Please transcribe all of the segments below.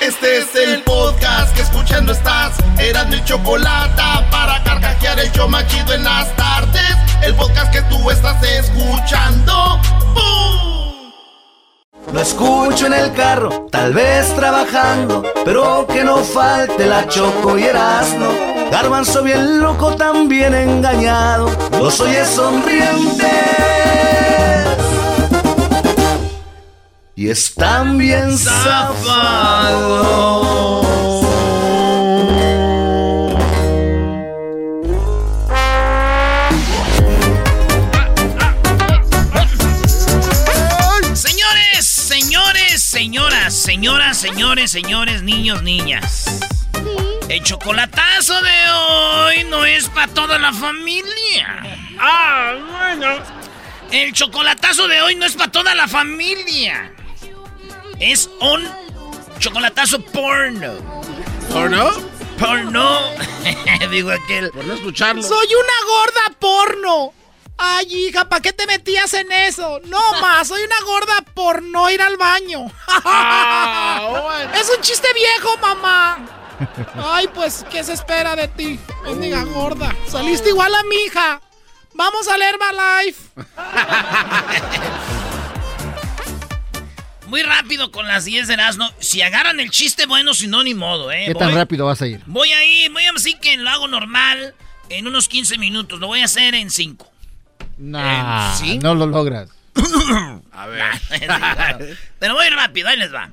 Este es el podcast que escuchando estás. Eran mi chocolate para carcajear el yo machido en las tardes. El podcast que tú estás escuchando. Lo escucho en el carro, tal vez trabajando, pero que no falte la choco y erasno. Garbanzo bien loco, también engañado, los oye sonrientes. Y están bien zafados. Señores, señores, señoras, señoras, señores, señores, niños, niñas. El chocolatazo de hoy no es para toda la familia. Ah, bueno. El chocolatazo de hoy no es para toda la familia. Es un chocolatazo porno. ¿Porno? Porno. Digo aquel. Por no escucharlo. Soy una gorda porno. Ay, hija, ¿para qué te metías en eso? No más, soy una gorda por no ir al baño. Ah, es un chiste viejo, mamá. Ay, pues, ¿qué se espera de ti? Bendiga gorda. Saliste igual a mi hija. Vamos a leer Life. Muy rápido con las 10 de Erasmo. Si agarran el chiste, bueno, si no, ni modo, ¿eh? ¿Qué tan rápido vas a ir? Voy a ir, voy a decir que lo hago normal en unos 15 minutos. Lo voy a hacer en 5. Nah, ¿sí? no lo logras. A ver. Pero voy rápido, ahí les va.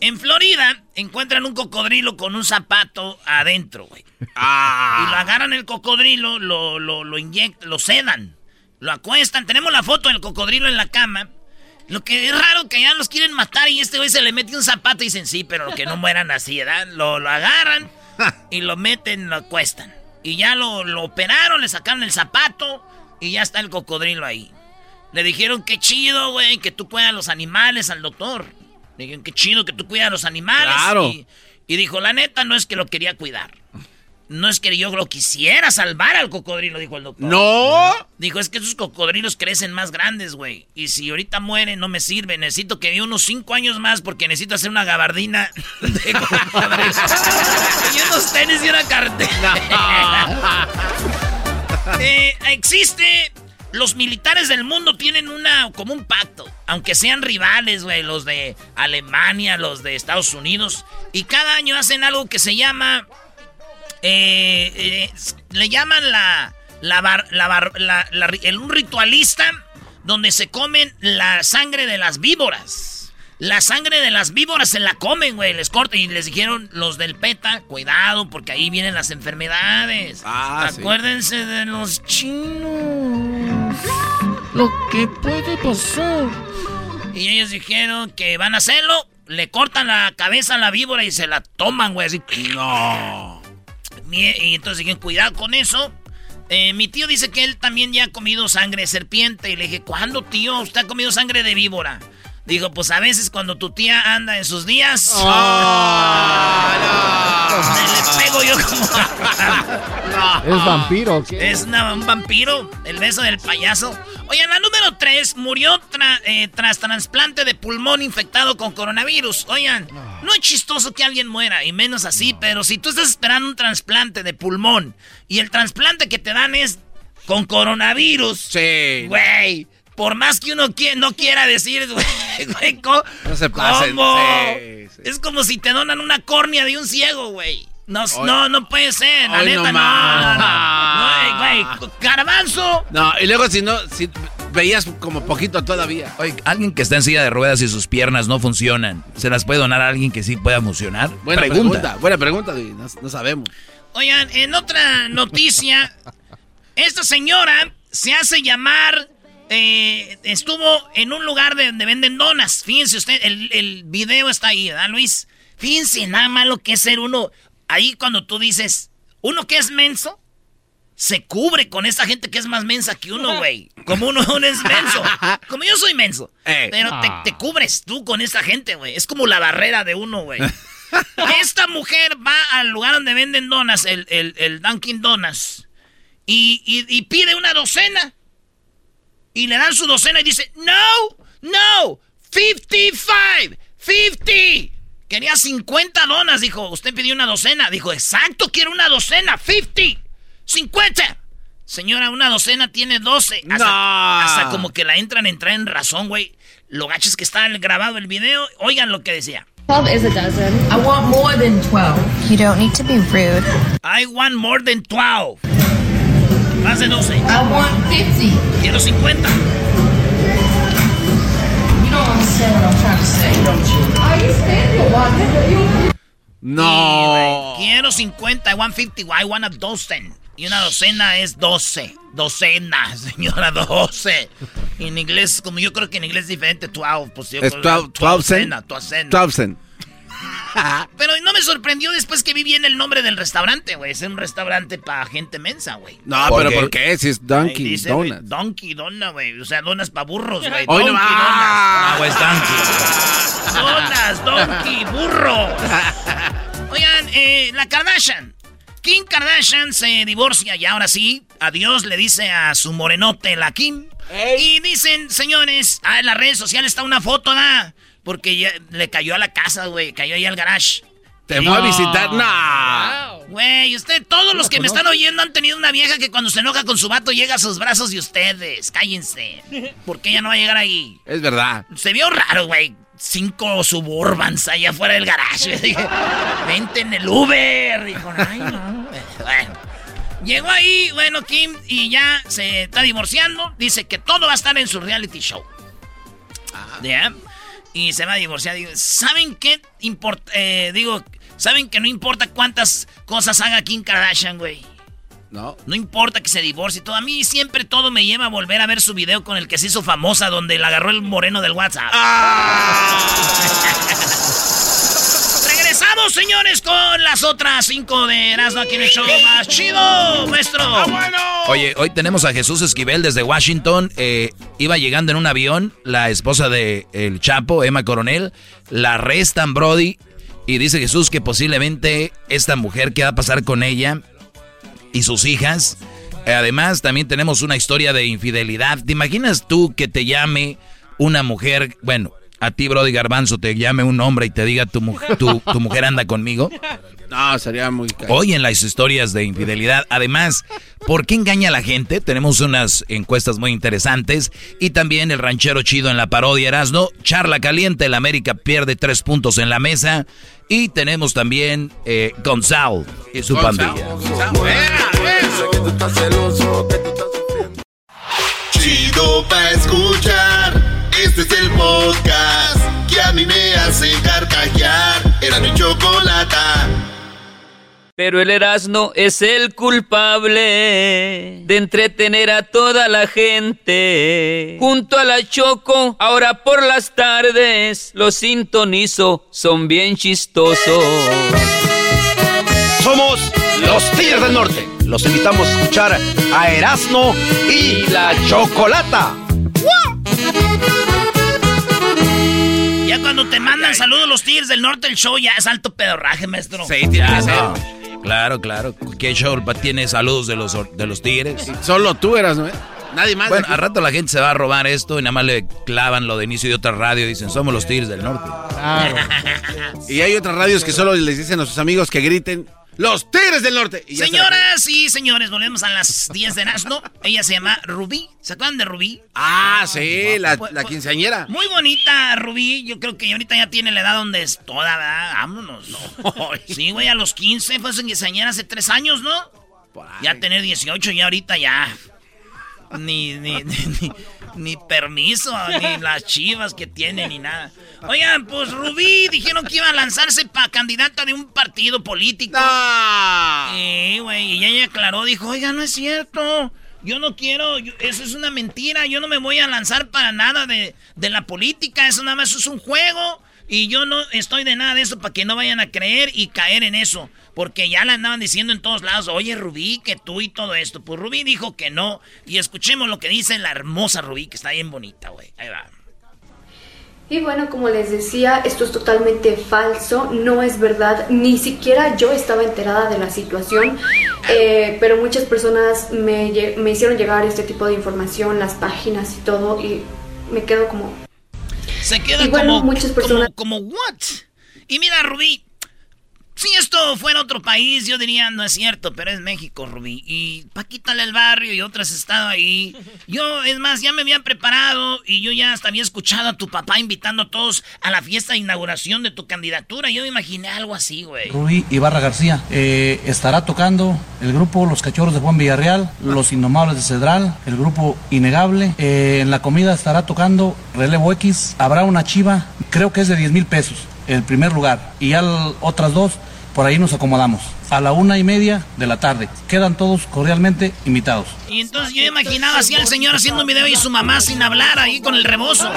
En Florida encuentran un cocodrilo con un zapato adentro, güey. Y lo agarran el cocodrilo, lo, lo, lo inyectan, lo sedan, lo acuestan. Tenemos la foto del cocodrilo en la cama. Lo que es raro que ya los quieren matar y este güey se le mete un zapato y dicen sí, pero que no mueran así, ¿verdad? Lo, lo agarran y lo meten, lo acuestan. Y ya lo, lo operaron, le sacaron el zapato y ya está el cocodrilo ahí. Le dijeron qué chido, güey, que tú cuidas a los animales al doctor. Le dijeron qué chido que tú cuidas a los animales. Claro. Y, y dijo, la neta, no es que lo quería cuidar. No es que yo lo quisiera salvar al cocodrilo, dijo el doctor. ¡No! Dijo, es que esos cocodrilos crecen más grandes, güey. Y si ahorita mueren, no me sirve. Necesito que viva unos cinco años más porque necesito hacer una gabardina de cocodrilos. y unos tenis y una cartera. Eh, existe... Los militares del mundo tienen una como un pacto, aunque sean rivales, güey, los de Alemania, los de Estados Unidos, y cada año hacen algo que se llama, eh, eh, le llaman la, la, bar- la bar- la- la un ritualista donde se comen la sangre de las víboras. La sangre de las víboras se la comen, güey, les cortan y les dijeron los del PETA, cuidado porque ahí vienen las enfermedades. Ah, sí. Acuérdense de los chinos. Lo que puede pasar. Y ellos dijeron que van a hacerlo. Le cortan la cabeza a la víbora y se la toman, güey. Así. No. Y entonces dijeron, cuidado con eso. Eh, mi tío dice que él también ya ha comido sangre de serpiente. Y le dije, ¿cuándo, tío? ¿Usted ha comido sangre de víbora? Digo, pues a veces cuando tu tía anda en sus días. Me le pego yo como. ¿Es vampiro qué? Es una- un vampiro, el beso del payaso. Oye, la número 3 murió tra- eh, tras trasplante de pulmón infectado con coronavirus. Oigan, no es chistoso que alguien muera, y menos así, pero si tú estás esperando un trasplante de pulmón y el trasplante que te dan es con coronavirus, Sí. güey, por más que uno no quiera decir, güey, no se pasen. ¿cómo? Es como si te donan una córnea de un ciego, güey. No, no, no puede ser, la neta, no. No, güey, garbanzo. No, y luego si no, si veías como poquito todavía. Oye, alguien que está en silla de ruedas y sus piernas no funcionan, ¿se las puede donar a alguien que sí pueda funcionar? Buena pregunta. buena pregunta, no, no sabemos. Oigan, en otra noticia, esta señora se hace llamar eh, estuvo en un lugar donde venden donas. Fíjense usted, el, el video está ahí, ¿verdad, Luis? Fíjense nada más lo que es ser uno. Ahí cuando tú dices, uno que es menso, se cubre con esa gente que es más mensa que uno, güey. Como uno, es menso. Como yo soy menso. Eh. Pero te, ah. cubres tú con esa gente, güey. Es como la barrera de uno, güey. Esta mujer va al lugar donde venden donas, el, el, Dunkin' Donuts, y, y pide una docena. Y le dan su docena y dice, no, no, 55, 50. Quería 50 donas, dijo. Usted pidió una docena. Dijo, exacto, quiero una docena, 50, 50. Señora, una docena tiene 12. Hasta, hasta como que la entran, entrar en razón, güey. Lo gacho es que está grabado el video. Oigan lo que decía. 12 is a dozen. I want more than 12. You don't need to be rude. I want more than 12. Más de 12. I want 50. Quiero 50. You don't understand what I'm trying to say, don't you? Are you standing No. quiero 50. I want 50. I want a dozen. Y una docena es 12. Docena, señora, 12. En inglés, como yo creo que en inglés es diferente, 12. Pues yo es 12, 12, 12, 12. Pero no me sorprendió después que vi bien el nombre del restaurante, güey. Es un restaurante para gente mensa, güey. No, pero ¿por qué? Si es Donkey Donuts. Donkey Donuts, güey. O sea, donas para burros, güey. Donkey no, Donuts. Ah, es Donkey. Donas, Donkey, burro. Oigan, eh, la Kardashian. Kim Kardashian se divorcia y ahora sí, adiós le dice a su morenote, la Kim. Y dicen, señores, ah, en las redes sociales está una foto, ¿da? Porque ya le cayó a la casa, güey. Cayó ahí al garage. ¿Te fue a visitar? No. Güey, usted, todos los que me están oyendo han tenido una vieja que cuando se enoja con su vato llega a sus brazos y ustedes. Cállense. Porque ella no va a llegar ahí. Es verdad. Se vio raro, güey. Cinco suburbans allá afuera del garage. Dije, vente en el Uber. Dijo, ay, no. Bueno. Llegó ahí, bueno, Kim, y ya se está divorciando. Dice que todo va a estar en su reality show. ¿Ya? Y se va a divorciar. ¿Saben qué importa? Eh, digo, ¿saben que no importa cuántas cosas haga Kim Kardashian, güey? No. No importa que se divorcie todo. A mí siempre todo me lleva a volver a ver su video con el que se hizo famosa, donde la agarró el moreno del WhatsApp. ¡Ah! Regresamos, señores, con las otras cinco de Erasmo aquí en el show más chido, maestro. Ah, Oye, hoy tenemos a Jesús Esquivel desde Washington. Eh, iba llegando en un avión, la esposa de el Chapo, Emma Coronel, la arrestan, Brody, y dice Jesús que posiblemente esta mujer, ¿qué va a pasar con ella y sus hijas? Eh, además, también tenemos una historia de infidelidad. ¿Te imaginas tú que te llame una mujer, bueno, a ti, Brody Garbanzo, te llame un hombre y te diga tu, tu, tu mujer anda conmigo? No, sería muy Hoy en las historias de infidelidad. Además, ¿por qué engaña a la gente? Tenemos unas encuestas muy interesantes. Y también el ranchero chido en la parodia Erasno. Charla caliente, el América pierde tres puntos en la mesa. Y tenemos también eh, Gonzalo y su pandilla. Chido pa' escuchar. Este es el podcast que a mí me hace carcajear. Era mi chocolate. Pero el Erasmo es el culpable de entretener a toda la gente. Junto a la Choco, ahora por las tardes, los sintonizo, son bien chistosos. Somos los Tigres del Norte. Los invitamos a escuchar a Erasmo y la Chocolata. Ya cuando te mandan saludos los Tigres del Norte, el show ya es alto pedorraje, maestro. Sí, tiene que ser. Claro, claro. ¿Qué show tiene saludos de los, de los Tigres? Solo tú eras, ¿no? Nadie más. Bueno, a rato la gente se va a robar esto y nada más le clavan lo de inicio de otra radio y dicen, somos los Tigres del Norte. y hay otras radios que solo les dicen a sus amigos que griten Los Tigres del Norte. Señoras y señores, volvemos a las 10 de Nazno. Ella se llama Rubí. ¿Se acuerdan de Rubí? Ah, sí, la, la, quinceañera. Muy bonita, Rubí. Yo creo que ahorita ya tiene la edad donde es toda, ¿verdad? Vámonos. sí, güey, a los 15 fue su quinceañera hace 3 años, ¿no? Ya tener 18 y ahorita ya. Ni, ni, ni, ni, permiso, ni las chivas que tiene, ni nada. Oigan, pues Rubí dijeron que iba a lanzarse para candidata de un partido político. Sí, güey, y ella aclaró, dijo, oiga, no es cierto. Yo no quiero, eso es una mentira, yo no me voy a lanzar para nada de, de la política, eso nada más es un juego. Y yo no estoy de nada de eso para que no vayan a creer y caer en eso. Porque ya la andaban diciendo en todos lados, oye Rubí, que tú y todo esto. Pues Rubí dijo que no. Y escuchemos lo que dice la hermosa Rubí, que está bien bonita, güey. Ahí va. Y bueno, como les decía, esto es totalmente falso, no es verdad, ni siquiera yo estaba enterada de la situación, eh, pero muchas personas me, me hicieron llegar este tipo de información, las páginas y todo, y me quedo como... Se queda como, muchas personas... como, como, ¿what? Y mira, Rubí, si esto fuera otro país, yo diría, no es cierto, pero es México, Rubí. Y Paquita el barrio y otras estado ahí. Yo, es más, ya me había preparado y yo ya hasta había escuchado a tu papá invitando a todos a la fiesta de inauguración de tu candidatura. Yo me imaginé algo así, güey. Rubí Ibarra García eh, estará tocando el grupo Los Cachorros de Juan Villarreal, Los Innomables de Cedral, el grupo Innegable. Eh, en la comida estará tocando Relevo X. Habrá una chiva, creo que es de 10 mil pesos el primer lugar. Y ya otras dos, por ahí nos acomodamos. A la una y media de la tarde. Quedan todos cordialmente invitados. Y entonces yo imaginaba así al señor haciendo un video y su mamá sin hablar ahí con el rebozo.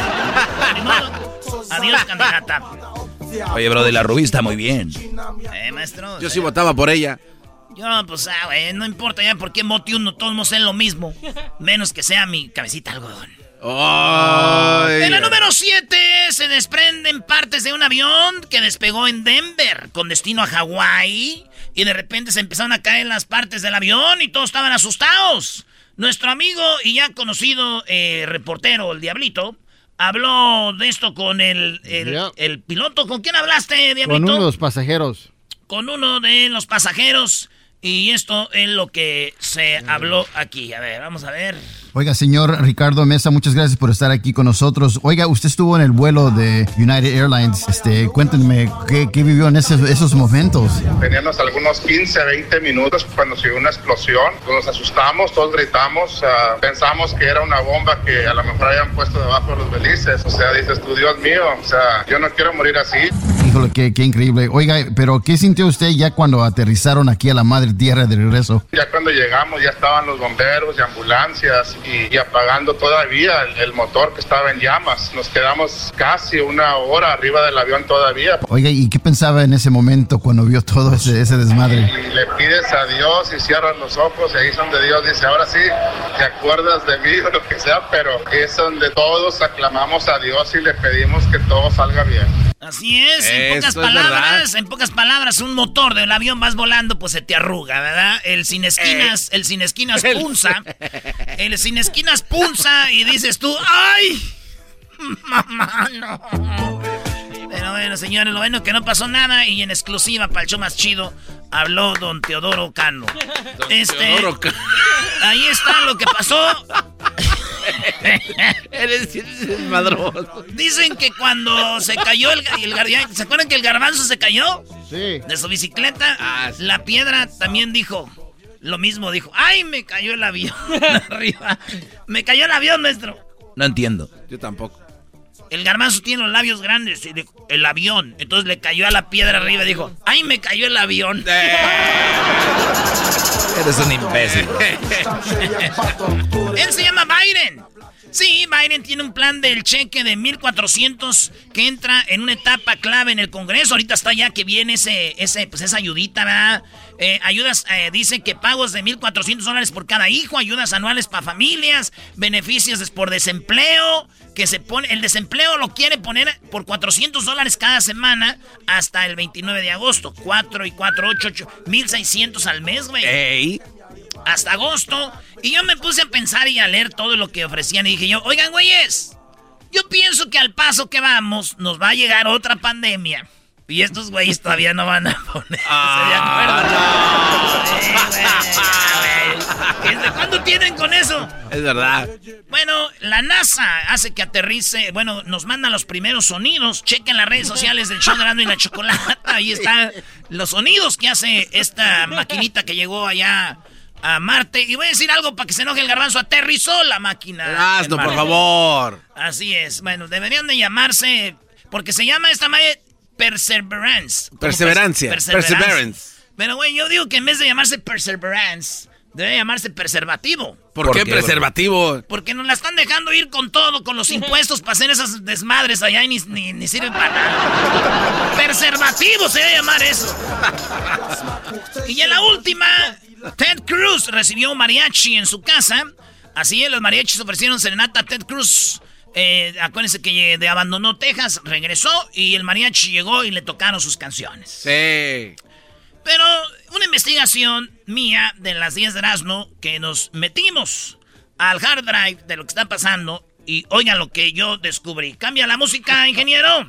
Adiós, candidata. Oye, bro, de la Rubí está muy bien. Eh, maestro. Yo sí votaba por ella. Yo, pues, ah, güey, no importa ya por qué mote uno, todos no lo mismo. Menos que sea mi cabecita algodón. En la número 7 se desprenden partes de un avión que despegó en Denver con destino a Hawái. Y de repente se empezaron a caer las partes del avión y todos estaban asustados. Nuestro amigo y ya conocido eh, reportero, el Diablito, habló de esto con el, el, piloto. ¿Con quién hablaste, Diablito? Con uno de los pasajeros. Con uno de los pasajeros. Y esto es lo que se habló aquí. A ver, vamos a ver. Oiga, señor Ricardo Mesa, muchas gracias por estar aquí con nosotros. Oiga, usted estuvo en el vuelo de United Airlines. Este, cuéntenme qué, vivió en esos, momentos. Teníamos algunos 15, 20 minutos cuando se dio una explosión. Nos asustamos, todos gritamos. pensamos que era una bomba que a lo mejor habían puesto debajo de los belices. O sea, dices tú, Dios mío, o sea, yo no quiero morir así. Híjole, qué, qué increíble. Oiga, pero ¿qué sintió usted ya cuando aterrizaron aquí a la madre tierra de regreso? Ya cuando llegamos, ya estaban los bomberos y ambulancias y, apagando todavía el, motor que estaba en llamas. Nos quedamos casi una hora arriba del avión todavía. Oiga, ¿y qué pensaba en ese momento cuando vio todo ese, ese desmadre? Y le pides a Dios y cierras los ojos y ahí es donde Dios dice, ahora sí, te acuerdas de mí o lo que sea, pero es donde todos aclamamos a Dios y le pedimos que todo salga bien. Así es, en pocas palabras, en pocas palabras, un motor del avión vas volando, pues se te arruga, ¿verdad? El sin esquinas, el sin esquinas punza, el sin esquinas punza y dices tú, ¡ay! Mamá, no. Pero bueno, señores, lo bueno que no pasó nada y en exclusiva para el show más chido habló don Teodoro Cano. este, Teodoro Cano. Ahí está lo que pasó. Eres madroso. Dicen que cuando se cayó el, el, ¿Se acuerdan que el garbanzo se cayó? Sí. De su bicicleta. Ah, la piedra también dijo. Lo mismo dijo. ¡Ay, me cayó el avión! arriba. Me cayó el avión, maestro. No entiendo. Yo tampoco. El garbanzo tiene los labios grandes. Y dijo, el avión. Entonces le cayó a la piedra arriba y dijo, ¡ay, me cayó el avión! Eh. Eres un imbécil. Él se llama Biden. Sí, Biden tiene un plan del cheque de 1.400 que entra en una etapa clave en el Congreso. Ahorita está ya que viene ese, ese, pues esa ayudita. Eh, ayudas, eh, dice que pagos de 1.400 dólares por cada hijo, ayudas anuales para familias, beneficios por desempleo, que se pone, el desempleo lo quiere poner por 400 dólares cada semana hasta el 29 de agosto. 4 y 4, 8, 8, 1.600 al mes, güey. Hasta agosto. Y yo me puse a pensar y a leer todo lo que ofrecían y dije yo, oigan, güeyes, yo pienso que al paso que vamos nos va a llegar otra pandemia. Y estos güeyes todavía no van a poner. Ah, ¿Desde cuándo tienen con eso? Es verdad. Bueno, la NASA hace que aterrice. Bueno, nos mandan los primeros sonidos. Chequen las redes sociales del show de y la Chocolata. Ahí están los sonidos que hace esta maquinita que llegó allá a Marte. Y voy a decir algo para que se enoje el garbanzo. Aterrizó la máquina. Erasmo, por favor. Así es. Bueno, deberían de llamarse. Porque se llama esta madre Perseverance. Perseverancia. pers- Perseverance. Pero, güey, yo digo que en vez de llamarse Perseverance, debe llamarse Preservativo. ¿Por, qué preservativo? Porque nos la están dejando ir con todo, con los impuestos para hacer esas desmadres allá y ni, ni, ni sirven para nada. Preservativo se debe llamar eso. Y en la última, Ted Cruz recibió mariachi en su casa. Así es, los mariachis ofrecieron serenata a Ted Cruz. Eh, acuérdense que de abandonó Texas, regresó y el mariachi llegó y le tocaron sus canciones. Sí. Pero una investigación mía de las 10 de Erasmo que nos metimos al hard drive de lo que está pasando y oigan lo que yo descubrí. Cambia la música, ingeniero.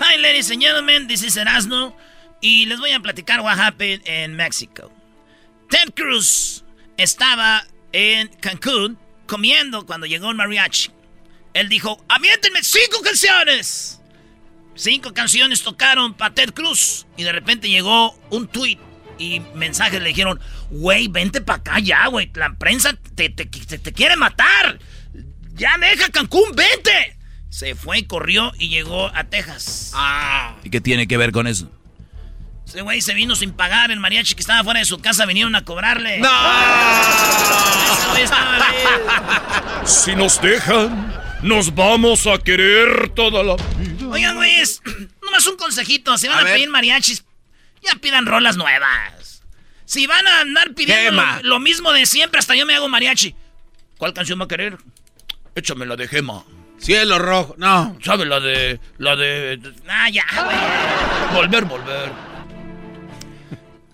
Hi, ladies and gentlemen, this is Erasmo y les voy a platicar what happened in Mexico. Ted Cruz estaba en Cancún comiendo cuando llegó el mariachi. Él dijo, aviéntenme cinco canciones. Cinco canciones tocaron para Ted Cruz. Y de repente llegó un tweet y mensajes le dijeron, güey, vente para acá ya, güey. La prensa te, te- te- te quiere matar. Ya deja Cancún, vente. Se fue corrió y llegó a Texas. ¿Y qué tiene que ver con eso? Ese güey se vino sin pagar. El mariachi que estaba fuera de su casa vinieron a cobrarle. ¡No! Ese güey estaba bien. Si nos dejan, nos vamos a querer toda la vida. Oigan, güeyes, nomás un consejito. Si van A a, ver. pedir mariachis, ya pidan rolas nuevas. Si van a andar pidiendo lo, lo mismo de siempre, hasta yo me hago mariachi. ¿Cuál canción va a querer? Échame la de Gema. Cielo rojo. No. ¿Sabe la de. la de. Ah, ya, güey. Volver, volver.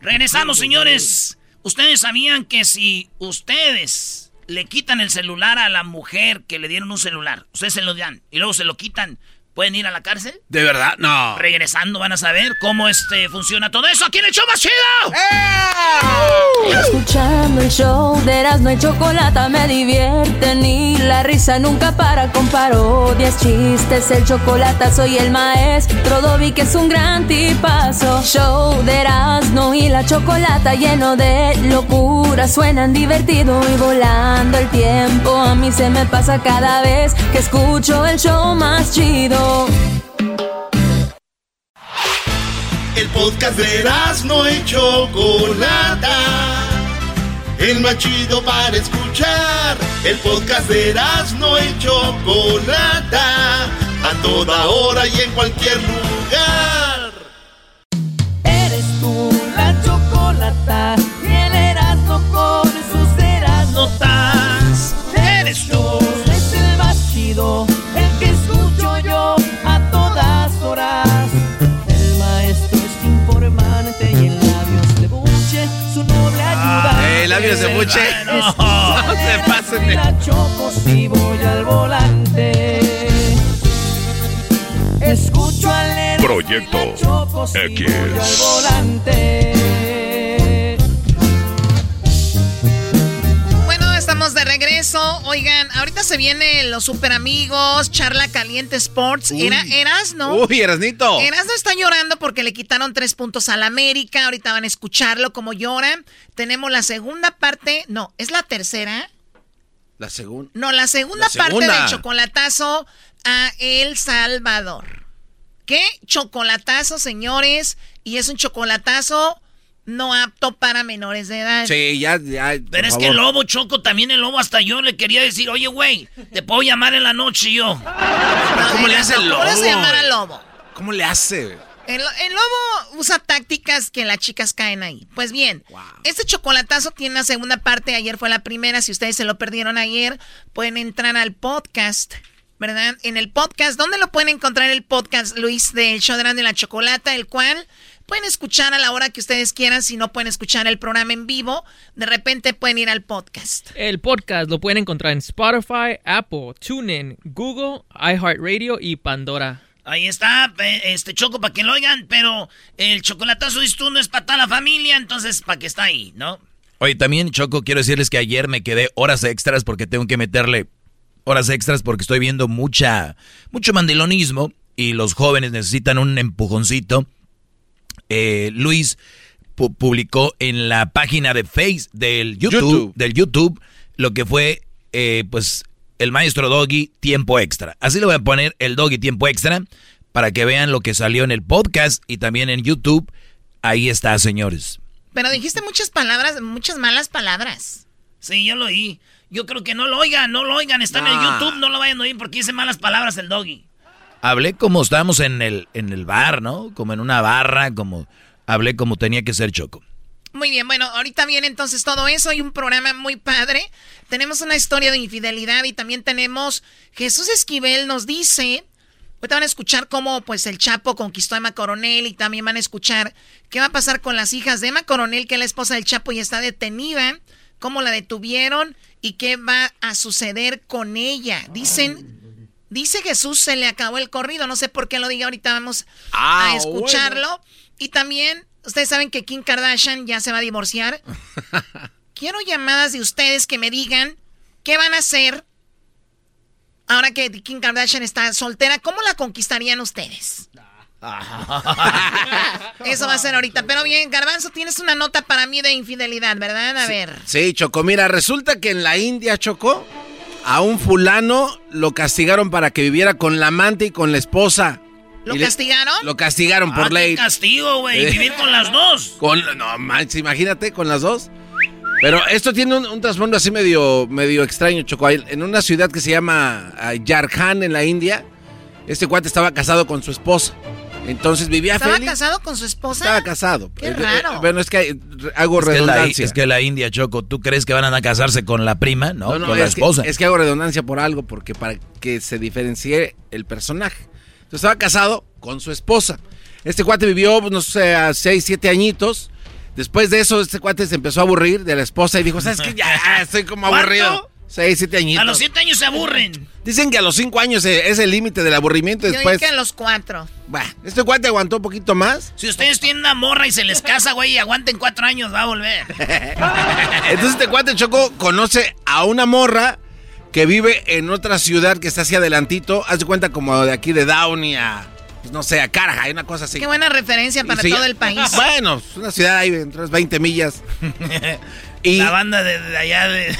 Regresamos, señores. Ustedes sabían que si ustedes le quitan el celular a la mujer que le dieron un celular, ustedes se lo dan y luego se lo quitan, ¿pueden ir a la cárcel? ¿De verdad? No. Regresando van a saber cómo este funciona todo eso aquí en el show más chido. Escuchando el show de Erasmo y Chocolata me divierten y la risa nunca para con parodias, chistes, el chocolate soy el maestro Dobby que es un gran tipazo. Show de Erasmo y la Chocolata lleno de locura, suenan divertido y volando el tiempo. A mí se me pasa cada vez que escucho el show más chido. El podcast de no y Chocolata. El más chido para escuchar. El podcast de no y Chocolata. A toda hora y en cualquier lugar. Eres tú la chocolata y el Erasmo con sus Erasnotas. Eres tú, es el más chido, el que escucho su noble ayuda. Eh, labios de buche. No, No se pasen de- La choco si voy al volante. Escucho al Proyecto al X. regreso. Oigan, ahorita se vienen los super amigos, charla caliente sports. Uy. Era Erasno. Uy, Erasnito. Erasno está llorando porque le quitaron tres puntos al América. Ahorita van a escucharlo como llora. Tenemos la segunda parte. No, es la tercera. La segunda. No, la segunda, La parte del chocolatazo a El Salvador. ¿Qué chocolatazo, señores? Y es un chocolatazo no apto para menores de edad. Sí, ya, ya. Pero es que el lobo, Choco, también el lobo, hasta yo le quería decir, oye, güey, te puedo llamar en la noche yo. ¿Cómo le hace el lobo? ¿Cómo le hace llamar al lobo? ¿Cómo le hace? El, el lobo usa tácticas que las chicas caen ahí. Pues bien, este chocolatazo tiene una segunda parte. Ayer fue la primera. Si ustedes se lo perdieron ayer, pueden entrar al podcast, ¿verdad? En el podcast, ¿dónde lo pueden encontrar el podcast, Luis, del show de la Chocolata? El cual pueden escuchar a la hora que ustedes quieran. Si no pueden escuchar el programa en vivo, de repente pueden ir al podcast. El podcast lo pueden encontrar en Spotify, Apple, TuneIn, Google, iHeartRadio y Pandora. Ahí está, este Choco, para que lo oigan, pero el chocolatazo de no es para toda la familia, entonces para que está ahí, ¿no? Oye, también, Choco, quiero decirles que ayer me quedé horas extras porque tengo que meterle horas extras porque estoy viendo mucha, mucho mandilonismo y los jóvenes necesitan un empujoncito. Eh, Luis publicó en la página de Face del YouTube, del YouTube lo que fue, eh, pues, el maestro Doggy tiempo extra. Así le voy a poner el Doggy tiempo extra para que vean lo que salió en el podcast y también en YouTube. Ahí está, señores. Pero dijiste muchas palabras, muchas malas palabras. Sí, yo lo oí. Yo creo que no lo oigan, no lo oigan. Está en el ah. YouTube, no lo vayan a oír porque dice malas palabras el doggy. Hablé como estábamos en el, en el bar, ¿no? Como en una barra, como hablé como tenía que ser Choco. Muy bien, bueno, ahorita viene entonces todo eso. Hay un programa muy padre. Tenemos una historia de infidelidad y también tenemos Jesús Esquivel nos dice. Ahorita van a escuchar cómo pues el Chapo conquistó a Emma Coronel y también van a escuchar qué va a pasar con las hijas de Emma Coronel, que es la esposa del Chapo y está detenida, cómo la detuvieron y qué va a suceder con ella. Dicen, dice Jesús, se le acabó el corrido. No sé por qué lo diga, ahorita vamos a ah, escucharlo. Y también Ustedes saben que Kim Kardashian ya se va a divorciar. Quiero llamadas de ustedes que me digan qué van a hacer ahora que Kim Kardashian está soltera. ¿Cómo la conquistarían ustedes? Eso va a ser ahorita. Pero bien, Garbanzo, tienes una nota para mí de infidelidad, ¿verdad? A ver. Sí, Choco. Mira, resulta que en la India, Choco, a un fulano lo castigaron para que viviera con la amante y con la esposa. ¿Lo castigaron? lo castigaron por ah, ley. Qué castigo, güey. Vivir con las dos. Con, no manches, imagínate, con las dos. Pero esto tiene un, trasfondo así medio, medio extraño, Choco. En una ciudad que se llama Yarhan, en la India, este cuate estaba casado con su esposa. Entonces vivía ¿Estaba casado con su esposa? Estaba casado. Qué eh, raro. bueno, es que hago redundancia. es que la India, Choco, ¿tú crees que van a casarse con la prima? No, con la esposa. es que hago redundancia por algo, porque para que se diferencie el personaje estaba casado con su esposa. Este cuate vivió, no sé, a 6, 7 añitos. Después de eso, este cuate se empezó a aburrir de la esposa y dijo, ¿sabes qué? Ya estoy como aburrido. 6, 7 añitos. A los 7 años se aburren. Dicen que a los 5 años es el límite del aburrimiento. Yo después... que a los 4. Bueno, este cuate aguantó un poquito más. Si ustedes tienen una morra y se les casa, güey, y aguanten 4 años, va a volver. Entonces este cuate Choco conoce a una morra que vive en otra ciudad que está hacia adelantito. Haz de cuenta como de aquí de Downey a, pues no sé, a Caraja, hay una cosa así. Qué buena referencia para todo el país. Bueno, es una ciudad ahí entre 20 millas. y, La banda de, allá de,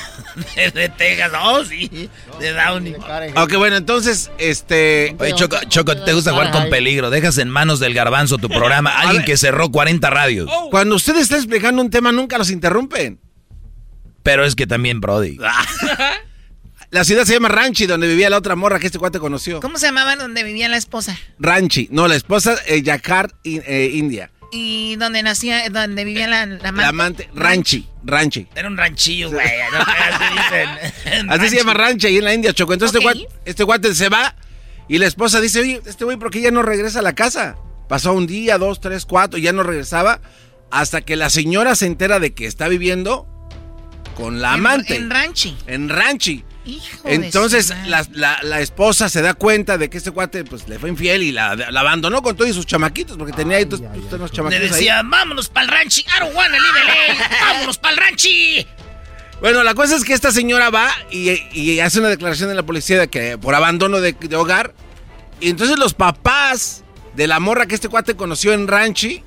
de, Texas, oh sí, de Downey. Ok, bueno, entonces, este... Oye, Choco, Choco, te gusta jugar con peligro. Dejas en manos del garbanzo tu programa. Alguien que cerró 40 radios. Cuando usted está explicando un tema, nunca los interrumpen. Pero es que también, Brody. La ciudad se llama Ranchi, donde vivía la otra morra que este cuate conoció. ¿Cómo se llamaba donde vivía la esposa? Ranchi. No, la esposa, eh, Yakar, eh, India. ¿Y donde nacía, donde vivía la, la amante? La amante, Ranchi. Ranchi. Era un ranchillo, güey. así, se llama Ranchi ahí en la India, Choco. Entonces este, guate, este se va y la esposa dice, oye, este güey, ¿por qué ya no regresa a la casa? Pasó un día, dos, tres, cuatro, y ya no regresaba. Hasta que la señora se entera de que está viviendo con la amante. En Ranchi. En Ranchi. Entonces la, esposa se da cuenta de que este cuate pues le fue infiel y la, abandonó con todos sus chamaquitos porque tenía ahí todos, unos chamaquitos. Le decía, vámonos pa'l ranchi, I don't wanna live vámonos pa'l ranchi. Bueno, la cosa es que esta señora va y, hace una declaración en la policía de que por abandono de, hogar. Y entonces los papás de la morra que este cuate conoció en Ranchi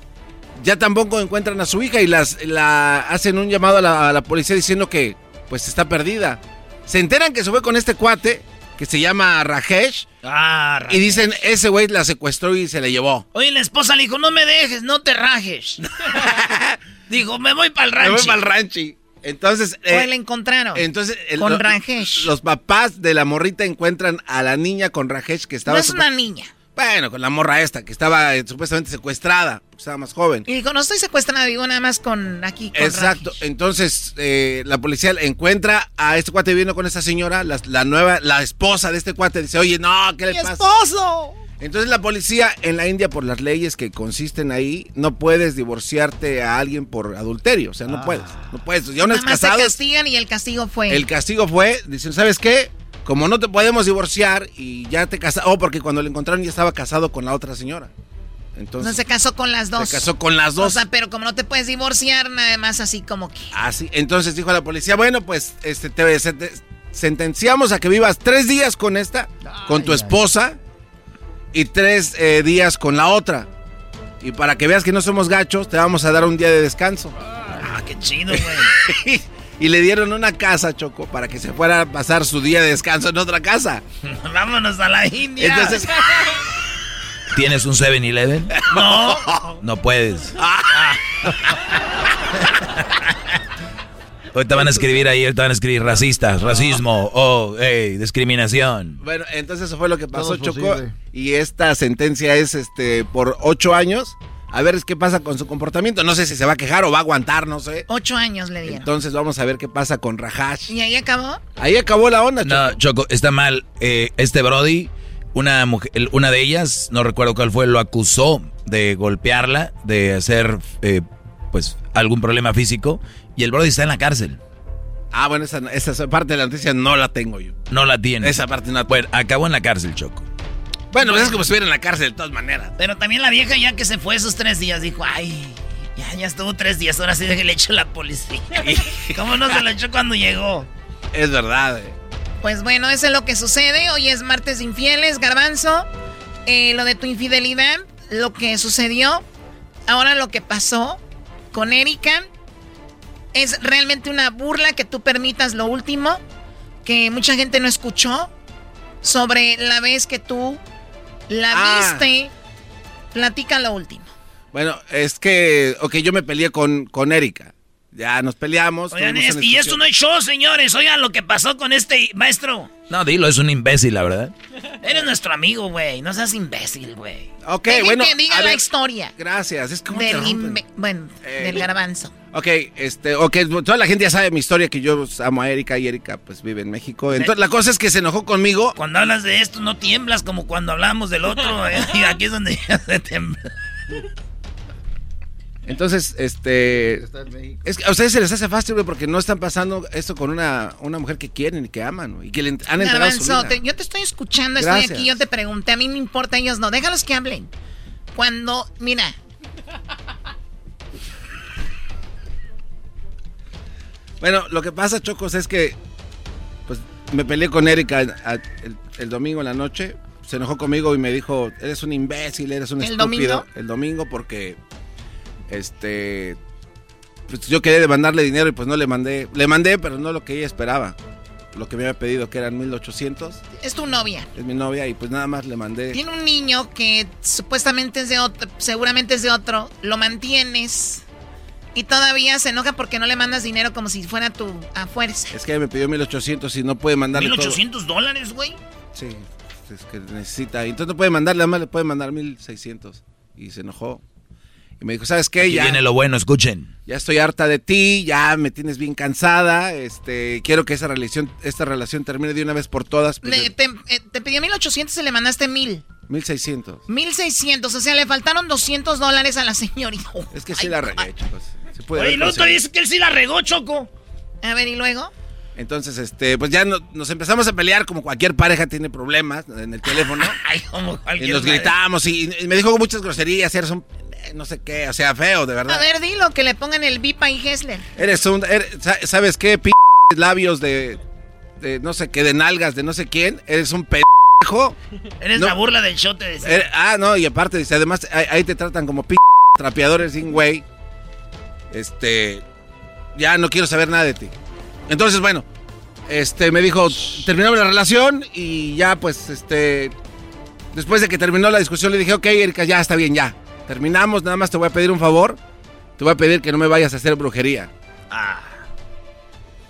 ya tampoco encuentran a su hija y las la hacen un llamado a la, a la policía diciendo que pues está perdida. Se enteran que se fue con este cuate que se llama Rajesh. Ah, Rajesh. Y dicen, ese güey la secuestró y se le llevó. Oye, la esposa le dijo, no me dejes, no te rajes. dijo, me voy para el rancho. Me voy para el rancho. Entonces. Eh, le encontraron. Entonces. con Rajesh. Los papás de la morrita encuentran a la niña con Rajesh que estaba. No es una niña. Bueno, con la morra esta, que estaba eh, supuestamente secuestrada, porque estaba más joven. Y dijo, no estoy secuestrada, digo nada más con aquí. Con Exacto. Entonces, eh, la policía encuentra a este cuate viviendo con esa señora, la, nueva, la esposa de este cuate, dice, oye, no, ¿qué le ¡Mi pasa? esposo! Entonces la policía en la India, por las leyes que consisten ahí, no puedes divorciarte a alguien por adulterio. O sea, no ah. puedes. No puedes. Ya no es casado. castigan y el castigo fue. El castigo fue, dicen, ¿sabes qué? Como no te podemos divorciar y ya te casaste, oh, porque cuando le encontraron ya estaba casado con la otra señora. Entonces, no se casó con las dos. Se casó con las dos. O sea, pero como no te puedes divorciar, nada más así como que. Así, entonces dijo la policía, bueno, pues este te- sentenciamos a que vivas tres días con esta, con tu esposa, y tres eh, días con la otra. Y para que veas que no somos gachos, te vamos a dar un día de descanso. Ah, qué chido, güey. y le dieron una casa, Choco, para que se fuera a pasar su día de descanso en otra casa. Vámonos a la India. Entonces- ¿Tienes un 7-Eleven? No. No puedes. Ahorita van a escribir ahí, ahorita van a escribir racistas, racismo, oh, hey, discriminación. Bueno, entonces eso fue lo que pasó, posible. Y esta sentencia es este por ocho años. A ver qué pasa con su comportamiento. No sé si se va a quejar o va a aguantar, no sé. Ocho años le dieron. Entonces vamos a ver qué pasa con Rajash. ¿Y ahí acabó? Ahí acabó la onda, Choco. No, Choco, está mal. Eh, este Brody, una mujer, una de ellas, no recuerdo cuál fue, lo acusó de golpearla, de hacer, eh, pues, algún problema físico, y el Brody está en la cárcel. Ah, bueno, esa, esa parte de la noticia no la tengo yo. No la tiene. Esa parte no. Bueno, acabó en la cárcel, Choco. Bueno, pues es como si estuviera en la cárcel de todas maneras. Pero también la vieja ya que se fue esos tres días dijo, ay, ya, ya estuvo tres días, ahora sí que le echó la policía. ¿Cómo no se lo echó cuando llegó? Es verdad. eh. Pues bueno, eso es lo que sucede. Hoy es martes de infieles, Garbanzo. Eh, lo de tu infidelidad, lo que sucedió. Ahora lo que pasó con Erika. Es realmente una burla que tú permitas lo último. Que mucha gente no escuchó. Sobre la vez que tú la Ah. viste. Platica lo último. Bueno, es que, ok, yo me peleé con, con Erika. Ya nos peleamos. Oigan, tuvimos es- una y esto no es show, señores. Oigan lo que pasó con este maestro. No, dilo, es un imbécil, la verdad. Eres nuestro amigo, güey. No seas imbécil, güey. Ok, Dejen bueno. que diga a la ver, historia. Gracias. Es como Del, bueno, Eh, del garbanzo. Ok, este, ok, toda la gente ya sabe mi historia, que yo amo a Erika y Erika pues vive en México. Entonces la cosa es que se enojó conmigo. Cuando hablas de esto, no tiemblas como cuando hablamos del otro. eh, y aquí es donde ya se tembla. Entonces, este... Es que a ustedes se les hace fácil, güey, porque no están pasando esto con una, una mujer que quieren y que aman, güey, y que le han enterado su Garbanzo, vida. te- yo te estoy escuchando, Gracias. estoy aquí, yo te pregunté, a mí me importa, ellos no, déjalos que hablen. Cuando, mira, Bueno, lo que pasa, Chocos, es que pues me peleé con Erika el domingo en la noche. Se enojó conmigo y me dijo, eres un imbécil, eres un ¿El estúpido. domingo? El domingo porque, este, pues yo quería mandarle dinero y pues no le mandé. Le mandé, pero no lo que ella esperaba. Lo que me había pedido, que eran 1800. es tu novia. Es mi novia y pues nada más le mandé. Tiene un niño que supuestamente es de otro, seguramente es de otro, lo mantienes y todavía se enoja porque no le mandas dinero como si fuera tu a fuerza. Es que ella me pidió 1800 y no puede mandarle todo. 1800 dólares, güey. Sí, es que necesita. y Entonces no puede mandarle, además le puede mandar 1600. Y se enojó. Y me dijo, ¿sabes qué? Aquí Ya, viene lo bueno, escuchen. ya estoy harta de ti, ya me tienes bien cansada. Este, quiero que esa relación, esta relación termine de una vez por todas. Le- te, eh, te pidió 1800 y le mandaste 1000. 1600. 1600, o sea, le faltaron 200 dólares a la señorita. Es que sí la regué, chicos. Se puede Oye, y te conseguido. dice que él sí la regó, Choco. A ver, ¿y luego? Entonces, este, pues ya no- nos empezamos a pelear como cualquier pareja tiene problemas en el teléfono. Ay, como y cualquier nos madre. gritamos y, y me dijo muchas groserías, eres un no sé qué, o sea, feo, de verdad. A ver, dilo, que le pongan el Vipa y Hessler. Eres un. eres- sa- ¿Sabes qué? P labios de, de no sé qué, de nalgas, de no sé quién. Eres un pendejo. Eres No. la burla del show, te decía. Er- ah, no, y aparte, dice, además, ahí, ahí te tratan como p trapeadores sin güey. Este. Ya no quiero saber nada de ti. Entonces, bueno, este me dijo, terminamos la relación y ya, pues, este. Después de que terminó la discusión, le dije, ok, Erika, ya está bien, ya. Terminamos, nada más te voy a pedir un favor. Te voy a pedir que no me vayas a hacer brujería. Ah.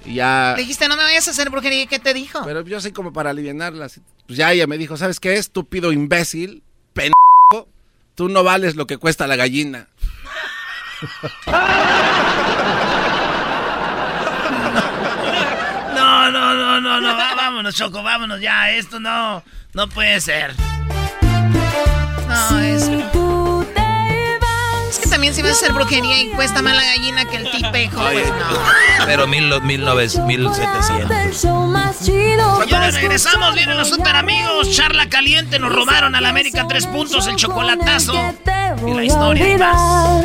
Y ya. Dijiste, no me vayas a hacer brujería. ¿Y qué te dijo? Pero yo soy como para alivianarla. Pues ya ella me dijo, ¿sabes qué? Estúpido imbécil, pendejo. Tú no vales lo que cuesta la gallina. No, no, no, no, no. vámonos, Choco, vámonos ya. Esto no, no puede ser. No, es... Es que también si vas a hacer brujería y cuesta más la gallina que el tipejo, pues no. Pero mil, mil, noves- mil setecientos. Señores, regresamos, vienen los super amigos. Charla caliente, nos robaron al América tres puntos, el chocolatazo. Y la historia y más.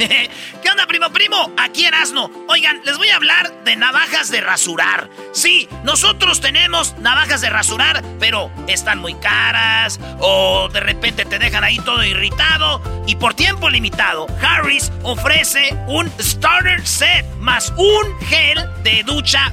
¿Qué onda, primo, primo? Aquí Erasno. Oigan, les voy a hablar de navajas de rasurar. Sí, nosotros tenemos navajas de rasurar, pero están muy caras o de repente te dejan ahí todo irritado. Y por tiempo limitado, Harris ofrece un starter set más un gel de ducha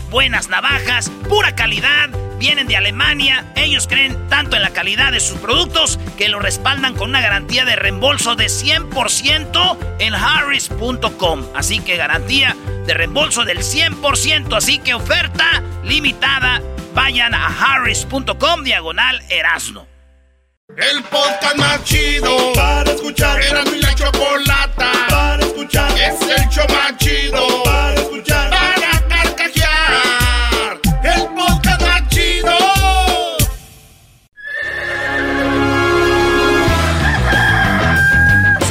buenas navajas, pura calidad vienen de Alemania. Ellos creen tanto en la calidad de sus productos que lo respaldan con una garantía de reembolso de 100% en harris.com. Así que garantía de reembolso del 100%. Así que oferta limitada. Vayan a harris.com diagonal erasno. El podcast más chido para escuchar. Era mi la chocolata para escuchar. Es el show más chido para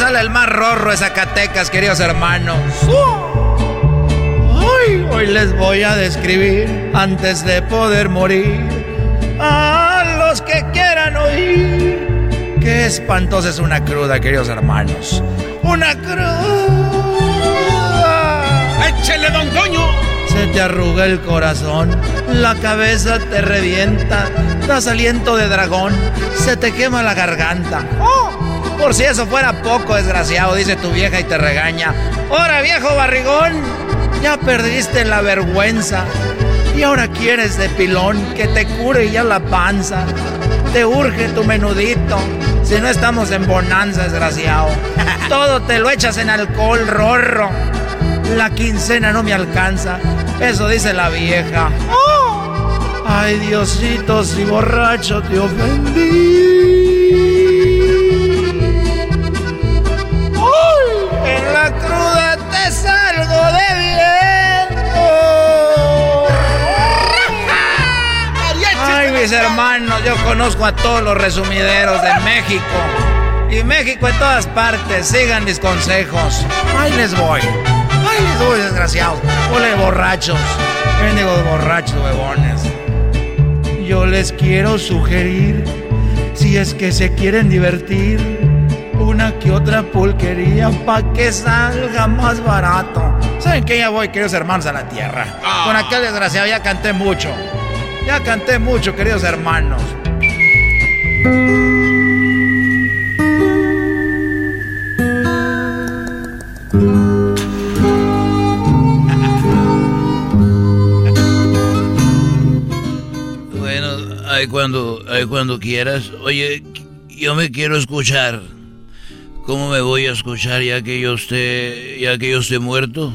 Sale el más rorro de Zacatecas, queridos hermanos. Hoy, hoy les voy a describir antes de poder morir a los que quieran oír. Qué espantosa es una cruda, queridos hermanos. Una cruda. ¡Échele, don Toño! Se te arruga el corazón, la cabeza te revienta, das aliento de dragón, se te quema la garganta. ¡Oh! Por si eso fuera poco, desgraciado, dice tu vieja y te regaña. Ahora, viejo barrigón, ya perdiste la vergüenza. Y ahora quieres de pilón que te cure ya la panza. Te urge tu menudito. Si no estamos en bonanza, desgraciado. Todo te lo echas en alcohol, rorro. La quincena no me alcanza. Eso dice la vieja. ¡Oh! Ay, Diosito, si borracho te ofendí. Mis hermanos, yo conozco a todos los resumideros de México. Y México en todas partes. Sigan mis consejos. Ahí les voy. Ahí les voy, desgraciados. Ole borrachos. Bendigos borrachos, huevones. Yo les quiero sugerir, si es que se quieren divertir, una que otra pulquería pa' que salga más barato. ¿Saben qué? Ya voy, queridos hermanos, a la tierra. Con aquel desgraciado ya canté mucho. Ya canté mucho, queridos hermanos. Bueno, ahí cuando, ahí cuando quieras. Oye, yo me quiero escuchar. ¿Cómo me voy a escuchar ya que yo esté, ya que yo esté muerto?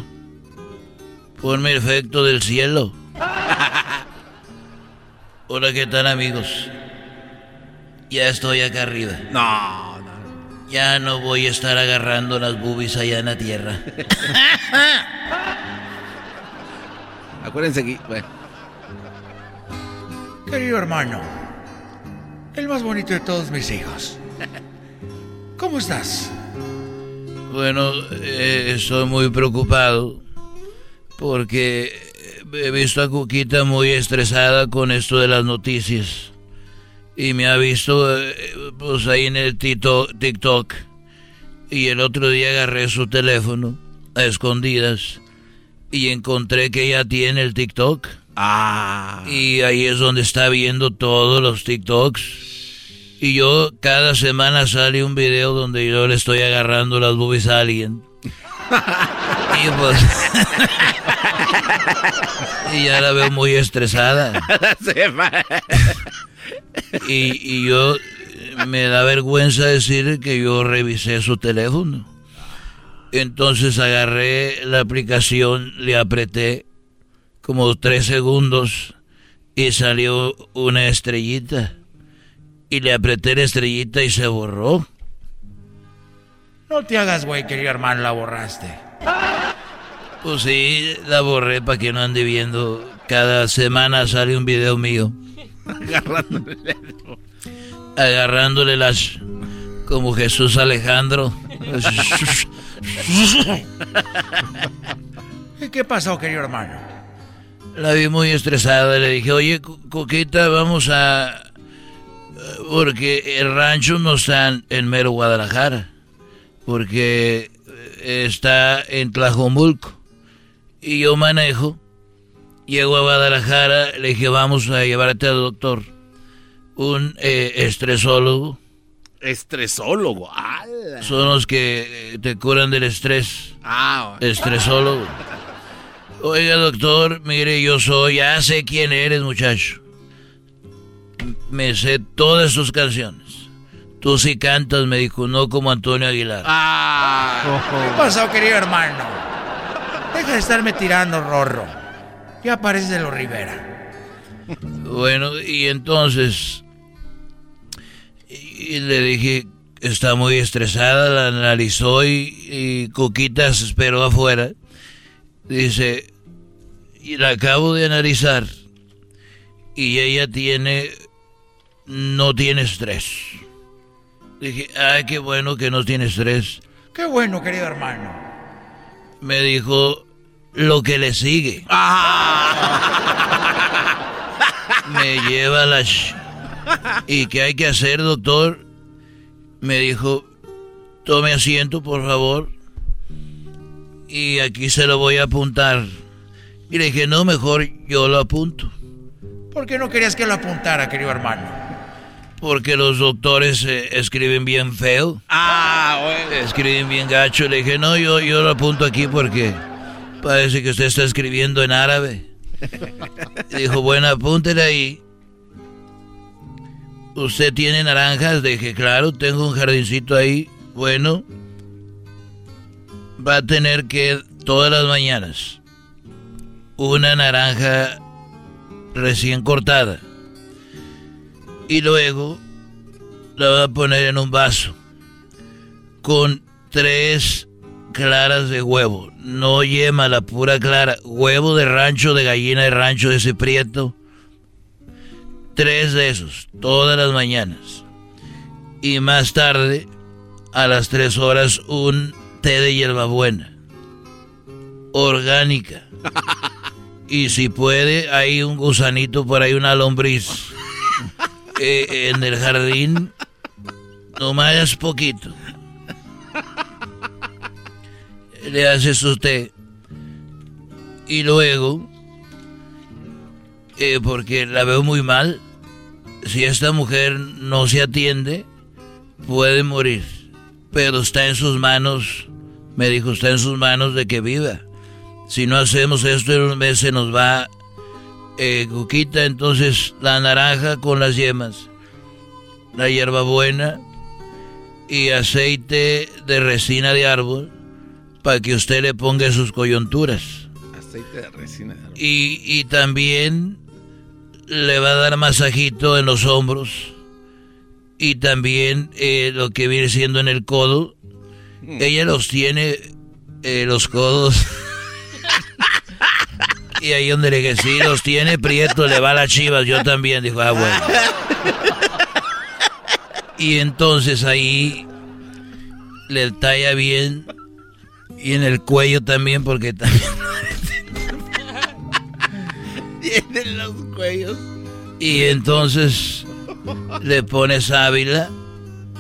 Ponme efecto del cielo. Hola, ¿qué tal amigos? Ya estoy acá arriba. No, no. Ya no voy a estar agarrando las boobies allá en la tierra. Acuérdense aquí. Bueno. Querido hermano, el más bonito de todos mis hijos. ¿Cómo estás? Bueno, eh, estoy muy preocupado porque he visto a Cuquita muy estresada con esto de las noticias. Y me ha visto eh, pues ahí en el tito- TikTok Y el otro día agarré su teléfono a escondidas y encontré que ella tiene el TikTok. Ah. Y ahí es donde está viendo todos los TikToks. Y yo cada semana sale un video donde yo le estoy agarrando las boobies a alguien. Y pues... y ya la veo muy estresada. y, y yo me da vergüenza decir que yo revisé su teléfono. Entonces agarré la aplicación, le apreté como tres segundos y salió una estrellita. Y le apreté la estrellita y se borró. No te hagas, güey, querido hermano, la borraste. Pues sí, la borré para que no ande viendo. Cada semana sale un video mío. Agarrándole. Agarrándole las... Como Jesús Alejandro. ¿Y qué pasó, querido hermano? La vi muy estresada. Le dije, oye, Coquita, vamos a... Porque el rancho no está en mero Guadalajara. Porque está en Tlajomulco. Y yo manejo. Llego a Guadalajara. Le dije, vamos a llevarte al doctor. Un eh, estresólogo. Estresólogo. ¡Ala! Son los que te curan del estrés. Ah, Estresólogo. Oiga, doctor, mire, yo soy, ya sé quién eres, muchacho. Me sé todas sus canciones. Tú sí cantas, me dijo, no como Antonio Aguilar. Ah, ¿Qué pasó, querido hermano? Deja de estarme tirando, Rorro. Ya pareces de los Rivera. Bueno, y entonces y le dije, está muy estresada, la analizó y, y Coquita se esperó afuera. Dice, y la acabo de analizar y ella tiene, no tiene estrés. Dije, ay, qué bueno que no tiene estrés. Qué bueno, querido hermano. Me dijo, lo que le sigue. Me lleva la... ¿Y qué hay que hacer, doctor? Me dijo, tome asiento, por favor. Y aquí se lo voy a apuntar. Y le dije, no, mejor yo lo apunto. ¿Por qué no querías que lo apuntara, querido hermano? Porque los doctores eh, escriben bien feo. Ah, bueno. Escriben bien gacho. Le dije, no, yo, yo lo apunto aquí porque parece que usted está escribiendo en árabe. Dijo, bueno, apúntele ahí. ¿Usted tiene naranjas? Dije, claro, tengo un jardincito ahí. Bueno, va a tener que todas las mañanas una naranja recién cortada. Y luego la va a poner en un vaso con tres claras de huevo. No yema, la pura clara. Huevo de rancho, de gallina de rancho, de ese prieto. Tres de esos, todas las mañanas. Y más tarde, a las tres horas, un té de hierbabuena. Orgánica. Y si puede, hay un gusanito por ahí, una lombriz. En el jardín, nomás poquito. Le hace su té. Y luego, eh, porque la veo muy mal, si esta mujer no se atiende, puede morir. Pero está en sus manos, me dijo, está en sus manos de que viva. Si no hacemos esto en un mes se nos va eh, Cuquita, entonces la naranja con las yemas, la hierbabuena y aceite de resina de árbol para que usted le ponga sus coyunturas. Aceite de resina. Y, y también le va a dar masajito en los hombros y también eh, lo que viene siendo en el codo. Ella los tiene, eh, los codos. y ahí donde le dije, sí, los tiene prieto, le va a las chivas. Yo también, dijo, ah, bueno. Y entonces ahí le talla bien. Y en el cuello también, porque también Tienen los cuellos. Y entonces le pone sábila.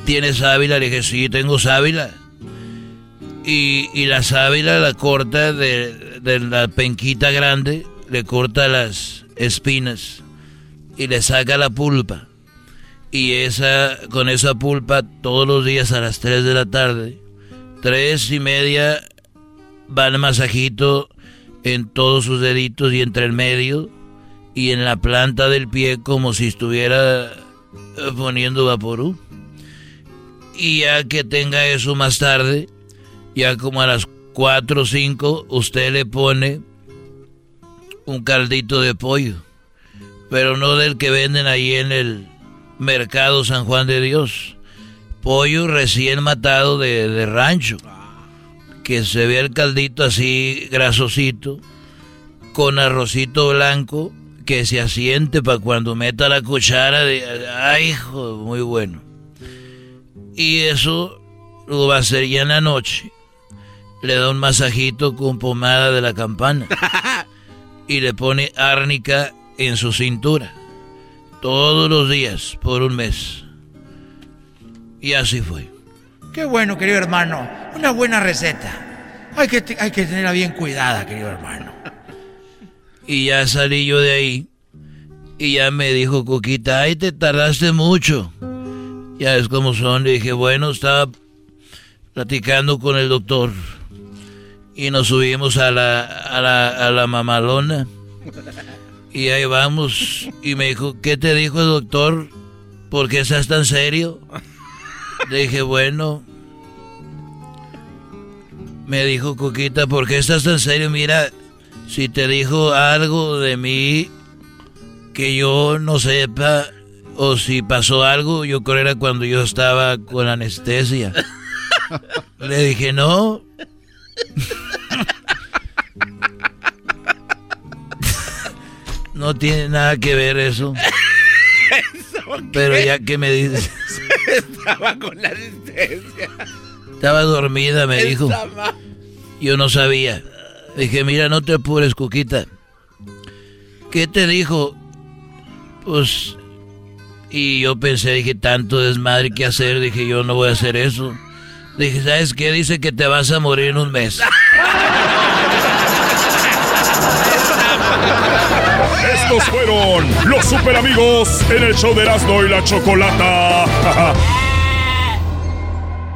¿Tienes sábila? Le dije, sí, tengo sábila. Y, la sábila la corta de, de la penquita grande, le corta las espinas y le saca la pulpa. Y esa, con esa pulpa todos los días a las 3 de la tarde, tres y media, va el masajito en todos sus deditos y entre el medio y en la planta del pie como si estuviera eh, poniendo vaporú. Y ya que tenga eso más tarde, ya como a las 4 o 5, usted le pone un caldito de pollo. Pero no del que venden ahí en el mercado San Juan de Dios. Pollo recién matado de, de rancho. Que se vea el caldito así grasosito. Con arrocito blanco que se asiente para cuando meta la cuchara de... ¡Ay, hijo! Muy bueno. Y eso lo va a hacer ya en la noche. Le da un masajito con pomada de la campana. y le pone árnica en su cintura. Todos los días, por un mes. Y así fue. Qué bueno, querido hermano. Una buena receta. Hay que, hay que tenerla bien cuidada, querido hermano. Y ya salí yo de ahí. Y ya me dijo Coquita, ay, te tardaste mucho. Ya es como son. Le dije, bueno, estaba platicando con el doctor. Y nos subimos a la, a la, a la mamalona. Y ahí vamos. Y me dijo, ¿qué te dijo el doctor? ¿Por qué estás tan serio? Le dije, bueno. Me dijo Coquita, ¿por qué estás tan serio? Mira, si te dijo algo de mí que yo no sepa, o si pasó algo, yo creo era cuando yo estaba con anestesia. Le dije, no. No tiene nada que ver eso. Pero ya que me dices, Estaba con la anestesia. estaba dormida, me dijo. Yo no sabía. Dije, mira, no te apures, Cuquita. ¿Qué te dijo? Pues... Y yo pensé, dije, tanto desmadre que hacer. Dije, yo no voy a hacer eso. Dije, ¿sabes qué? Dice que te vas a morir en un mes. Estos fueron los super amigos en el show de Erasmo y la Chocolata.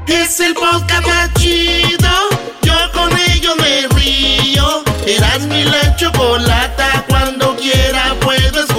Es el podcast chido. Yo con ello me río. Eras mi la chocolata. Cuando quiera puedo escuchar.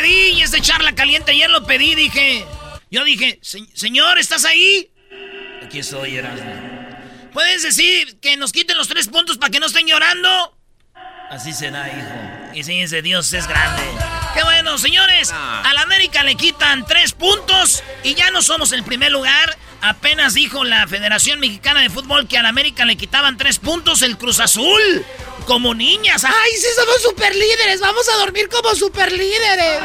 Pedí y es charla caliente. Ayer lo pedí, dije. Yo dije, "Se- señor, ¿estás ahí? Aquí estoy, Erasmo. ¿Puedes decir que nos quiten los tres puntos para que no estén llorando? Así será, hijo. Y fíjense, Dios es grande. Qué bueno, señores. A la América le quitan tres puntos y ya no somos el primer lugar. Apenas dijo la Federación Mexicana de Fútbol que a la América le quitaban tres puntos el Cruz Azul. Como niñas. ¡Ay, sí somos super líderes! ¡Vamos a dormir como super líderes!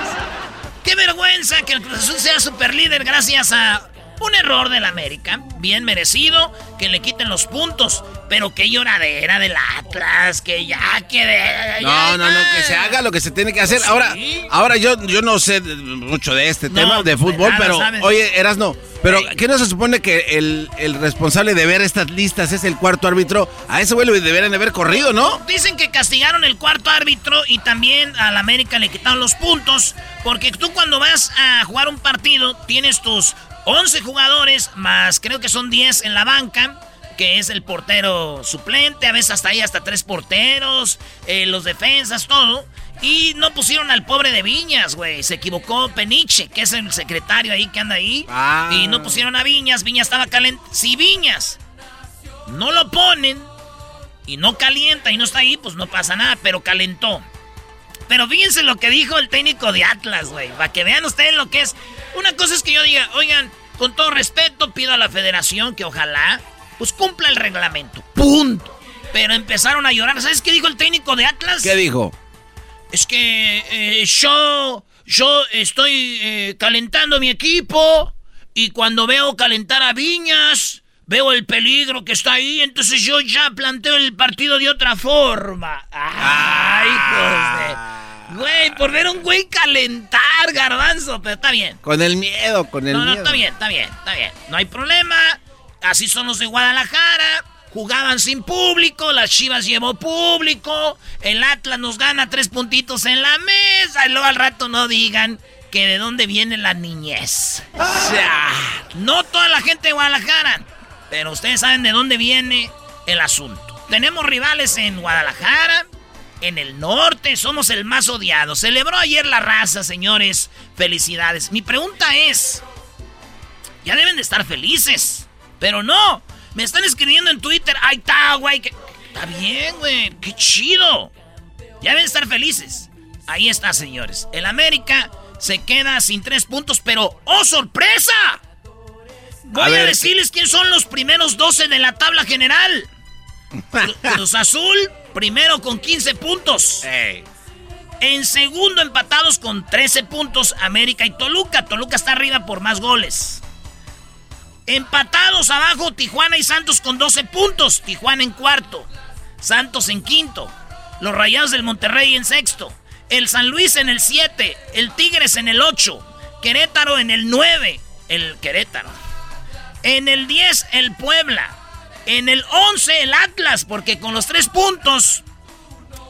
¡Qué vergüenza que el Cruz Azul sea super líder gracias a un error del América! Bien merecido que le quiten los puntos. Pero qué lloradera del Atlas, que ya que de- No, no, no, que se haga lo que se tiene que hacer. Ahora, ahora yo, yo no sé mucho de este No, tema de fútbol, nada pero sabes. oye, Erasno, pero ¿qué no se supone que el, el responsable de ver estas listas es el cuarto árbitro? A ese güey lo deberían de haber corrido, ¿no? Dicen que castigaron el cuarto árbitro y también al América le quitaron los puntos. Porque tú cuando vas a jugar un partido tienes tus 11 jugadores más creo que son 10 en la banca. Que es el portero suplente, a veces hasta ahí hasta tres porteros, eh, los defensas, todo. Y no pusieron al pobre de Viñas, güey. Se equivocó Peniche, que es el secretario ahí que anda ahí. Y no pusieron a Viñas. Viñas estaba caliente. Si Viñas no lo ponen, y no calienta y no está ahí, pues no pasa nada, pero calentó. Pero fíjense lo que dijo el técnico de Atlas, güey, para que vean ustedes lo que es. Una cosa es que yo diga, oigan, con todo respeto, pido a la federación que ojalá, pues cumpla el reglamento. Punto. Pero empezaron a llorar. ¿Sabes qué dijo el técnico de Atlas? ¿Qué dijo? Es que eh, yo, yo estoy eh, calentando mi equipo y cuando veo calentar a Viñas, veo el peligro que está ahí, entonces yo ya planteo el partido de otra forma. Ay, pues de... Güey, por ver a un güey calentar, garbanzo, pero está bien. Con el miedo, con el no, miedo. No, está bien, está bien, está bien. No hay problema. Así son los de Guadalajara. Jugaban sin público, las Chivas llevó público, el Atlas nos gana tres puntitos en la mesa y luego al rato no digan que de dónde viene la niñez. No toda la gente de Guadalajara, pero ustedes saben de dónde viene el asunto. Tenemos rivales en Guadalajara, en el norte, somos el más odiado. Celebró ayer la raza, señores. Felicidades. Mi pregunta es, ya deben de estar felices, pero no. Me están escribiendo en Twitter, ahí está, güey. que- Está bien, güey. Qué chido. Ya deben estar felices. Ahí está, señores. El América se queda sin tres puntos, pero ¡oh, sorpresa! Voy a, ver, decirles quién son los primeros 12 de la tabla general. Cruz Azul, primero con 15 puntos. En segundo, empatados con 13 puntos, América y Toluca. Toluca está arriba por más goles. Empatados abajo, Tijuana y Santos con 12 puntos. Tijuana en cuarto. Santos en quinto. Los Rayados del Monterrey en sexto. El San Luis en el 7. El Tigres en el 8. Querétaro en el 9. El Querétaro. En el 10, el Puebla. En el 11, el Atlas, porque con los tres puntos,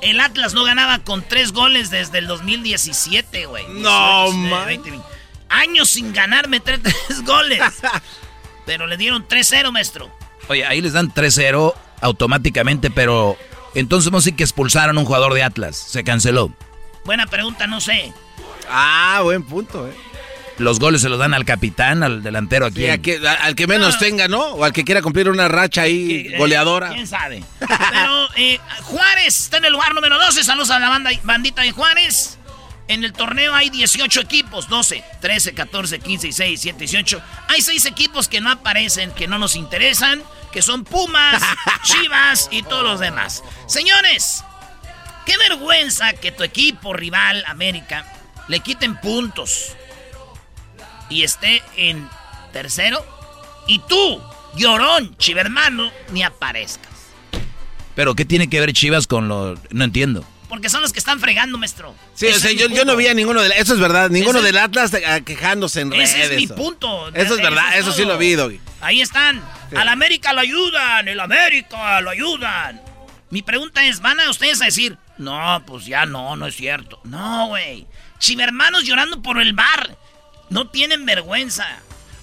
el Atlas no ganaba con tres goles desde el 2017, güey. No, 18, man. 20, 20. Años sin ganar, meter tres goles. Pero le dieron 3-0, maestro. Oye, ahí les dan 3-0 automáticamente, pero entonces no sé que expulsaron a un jugador de Atlas. Se canceló. Buena pregunta, no sé. Ah, buen punto, eh. Los goles se los dan al capitán, al delantero aquí. Sí, que- al que menos tenga, ¿no? O al que quiera cumplir una racha ahí goleadora. ¿Quién sabe? Pero eh, Juárez está en el lugar número 12. Saludos a la banda, bandita de Juárez. En el torneo hay 18 equipos, 12, 13, 14, 15, 16, 17, 18. Hay 6 equipos que no aparecen, que no nos interesan, que son Pumas, Chivas y todos los demás. Señores, qué vergüenza que tu equipo rival, América, le quiten puntos y esté en tercero. Y tú, llorón, chivermano, ni aparezcas. Pero ¿qué tiene que ver Chivas con lo...? No entiendo. Porque son los que están fregando, maestro. Sí, o sea, yo, no vi a ninguno de Eso es verdad, ninguno del Atlas eh, quejándose en redes. Ese es mi punto. Eso es verdad, eso sí lo vi, Doggy. Ahí están. Al América lo ayudan, el América lo ayudan. Mi pregunta es, ¿van a ustedes a decir, no, pues ya no, no es cierto? No, güey. Chivermanos llorando por el bar. No tienen vergüenza.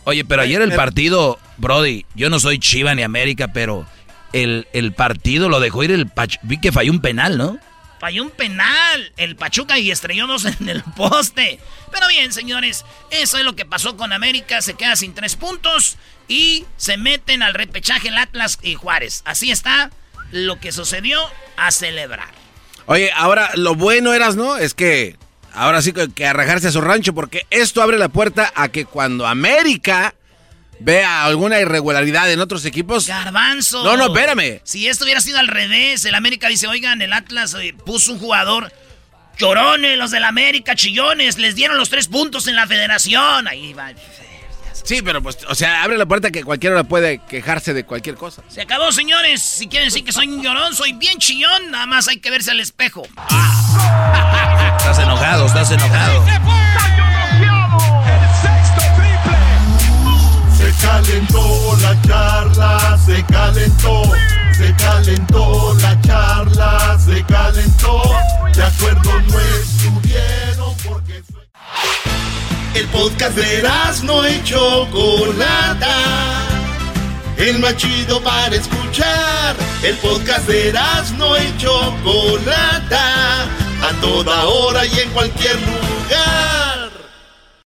Oye, pero ayer el partido, Brody, yo no soy Chiva ni América, pero el, el partido lo dejó ir el Pach... Vi que falló un penal, ¿no? Falló un penal. El Pachuca y estrelló dos en el poste. Pero bien, señores, eso es lo que pasó con América. Se queda sin tres puntos y se meten al repechaje el Atlas y Juárez. Así está lo que sucedió a celebrar. Oye, ahora lo bueno eras, ¿no? Es que ahora sí que, que arrajarse a su rancho, porque esto abre la puerta a que cuando América vea alguna irregularidad en otros equipos. Garbanzo. No, no, espérame. Si esto hubiera sido al revés, el América dice, oigan, el Atlas eh, puso un jugador. Llorones, los del América, chillones, les dieron los tres puntos en la federación. Ahí va. Sí, pero pues, o sea, abre la puerta a que cualquiera puede quejarse de cualquier cosa. Se acabó, señores. Si quieren decir que soy un llorón, soy bien chillón. Nada más hay que verse al espejo. Estás enojado, estás enojado. Calentó la charla, se calentó, se calentó la charla, se calentó. De acuerdo no estuvieron porque El podcast de no y Chocolata, el más chido para escuchar. El podcast de no y Chocolata, a toda hora y en cualquier lugar.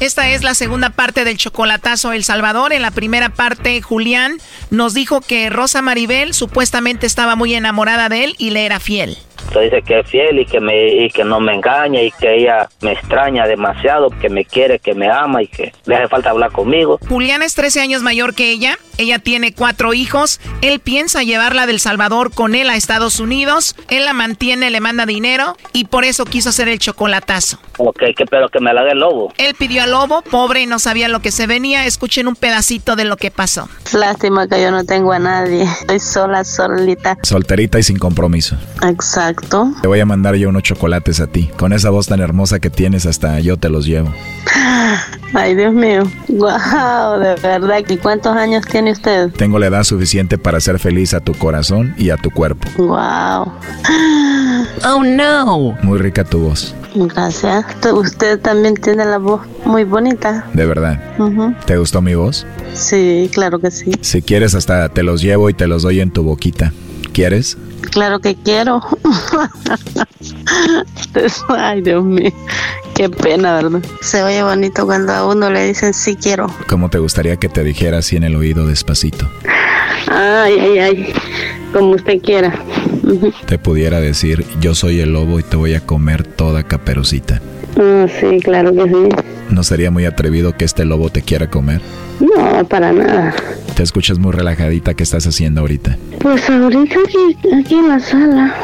Esta es la segunda parte del chocolatazo El Salvador. En la primera parte, Julián nos dijo que Rosa Maribel supuestamente estaba muy enamorada de él y le era fiel. Usted dice que es fiel y que me y que no me engaña y que ella me extraña demasiado, que me quiere, que me ama y que le hace falta hablar conmigo. Julián es 13 años mayor que ella. Ella tiene cuatro hijos. Él piensa llevarla del Salvador con él a Estados Unidos. Él la mantiene, le manda dinero y por eso quiso hacer el chocolatazo. Ok, que pero que me la dé el lobo. Él pidió al lobo, pobre, no sabía lo que se venía. Escuchen un pedacito de lo que pasó. Lástima que yo no tengo a nadie. Estoy sola, solita. Solterita y sin compromiso. Exacto. Te voy a mandar yo unos chocolates a ti. Con esa voz tan hermosa que tienes, hasta yo te los llevo. Ay, Dios mío. Wow, de verdad. ¿Y cuántos años tiene usted? Tengo la edad suficiente para hacer feliz a tu corazón y a tu cuerpo. Wow. Oh, no. Muy rica tu voz. Gracias. Usted también tiene la voz muy bonita. De verdad. Ujú. ¿Te gustó mi voz? Sí, claro que sí. Si quieres, hasta te los llevo y te los doy en tu boquita. ¿Quieres? Claro que quiero. Ay, Dios mío. Qué pena, ¿verdad? Se oye bonito cuando a uno le dicen sí quiero. ¿Cómo te gustaría que te dijera así en el oído despacito? Ay, ay, ay. Como usted quiera. Te pudiera decir, yo soy el lobo y te voy a comer toda caperucita. Ah, sí, claro que sí. ¿No sería muy atrevido que este lobo te quiera comer? No, para nada. Te escuchas muy relajadita. ¿Qué estás haciendo ahorita? Pues ahorita aquí, aquí en la sala.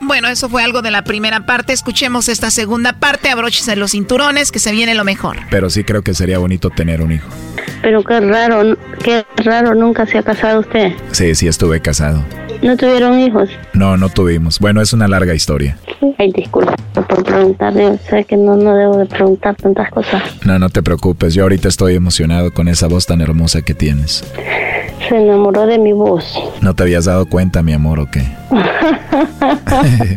Bueno, eso fue algo de la primera parte. Escuchemos esta segunda parte. Abróchese los cinturones, que se viene lo mejor. Pero sí creo que sería bonito tener un hijo. Pero qué raro, qué raro, nunca se ha casado usted. Sí, sí estuve casado. ¿No tuvieron hijos? No, no tuvimos. Bueno, es una larga historia. Ay, disculpa por preguntarle. Sé que no, no debo de preguntar tantas cosas. No, no te preocupes. Yo ahorita estoy emocionado con esa voz tan hermosa que tienes. Se enamoró de mi voz. ¿No te habías dado cuenta, mi amor, o qué?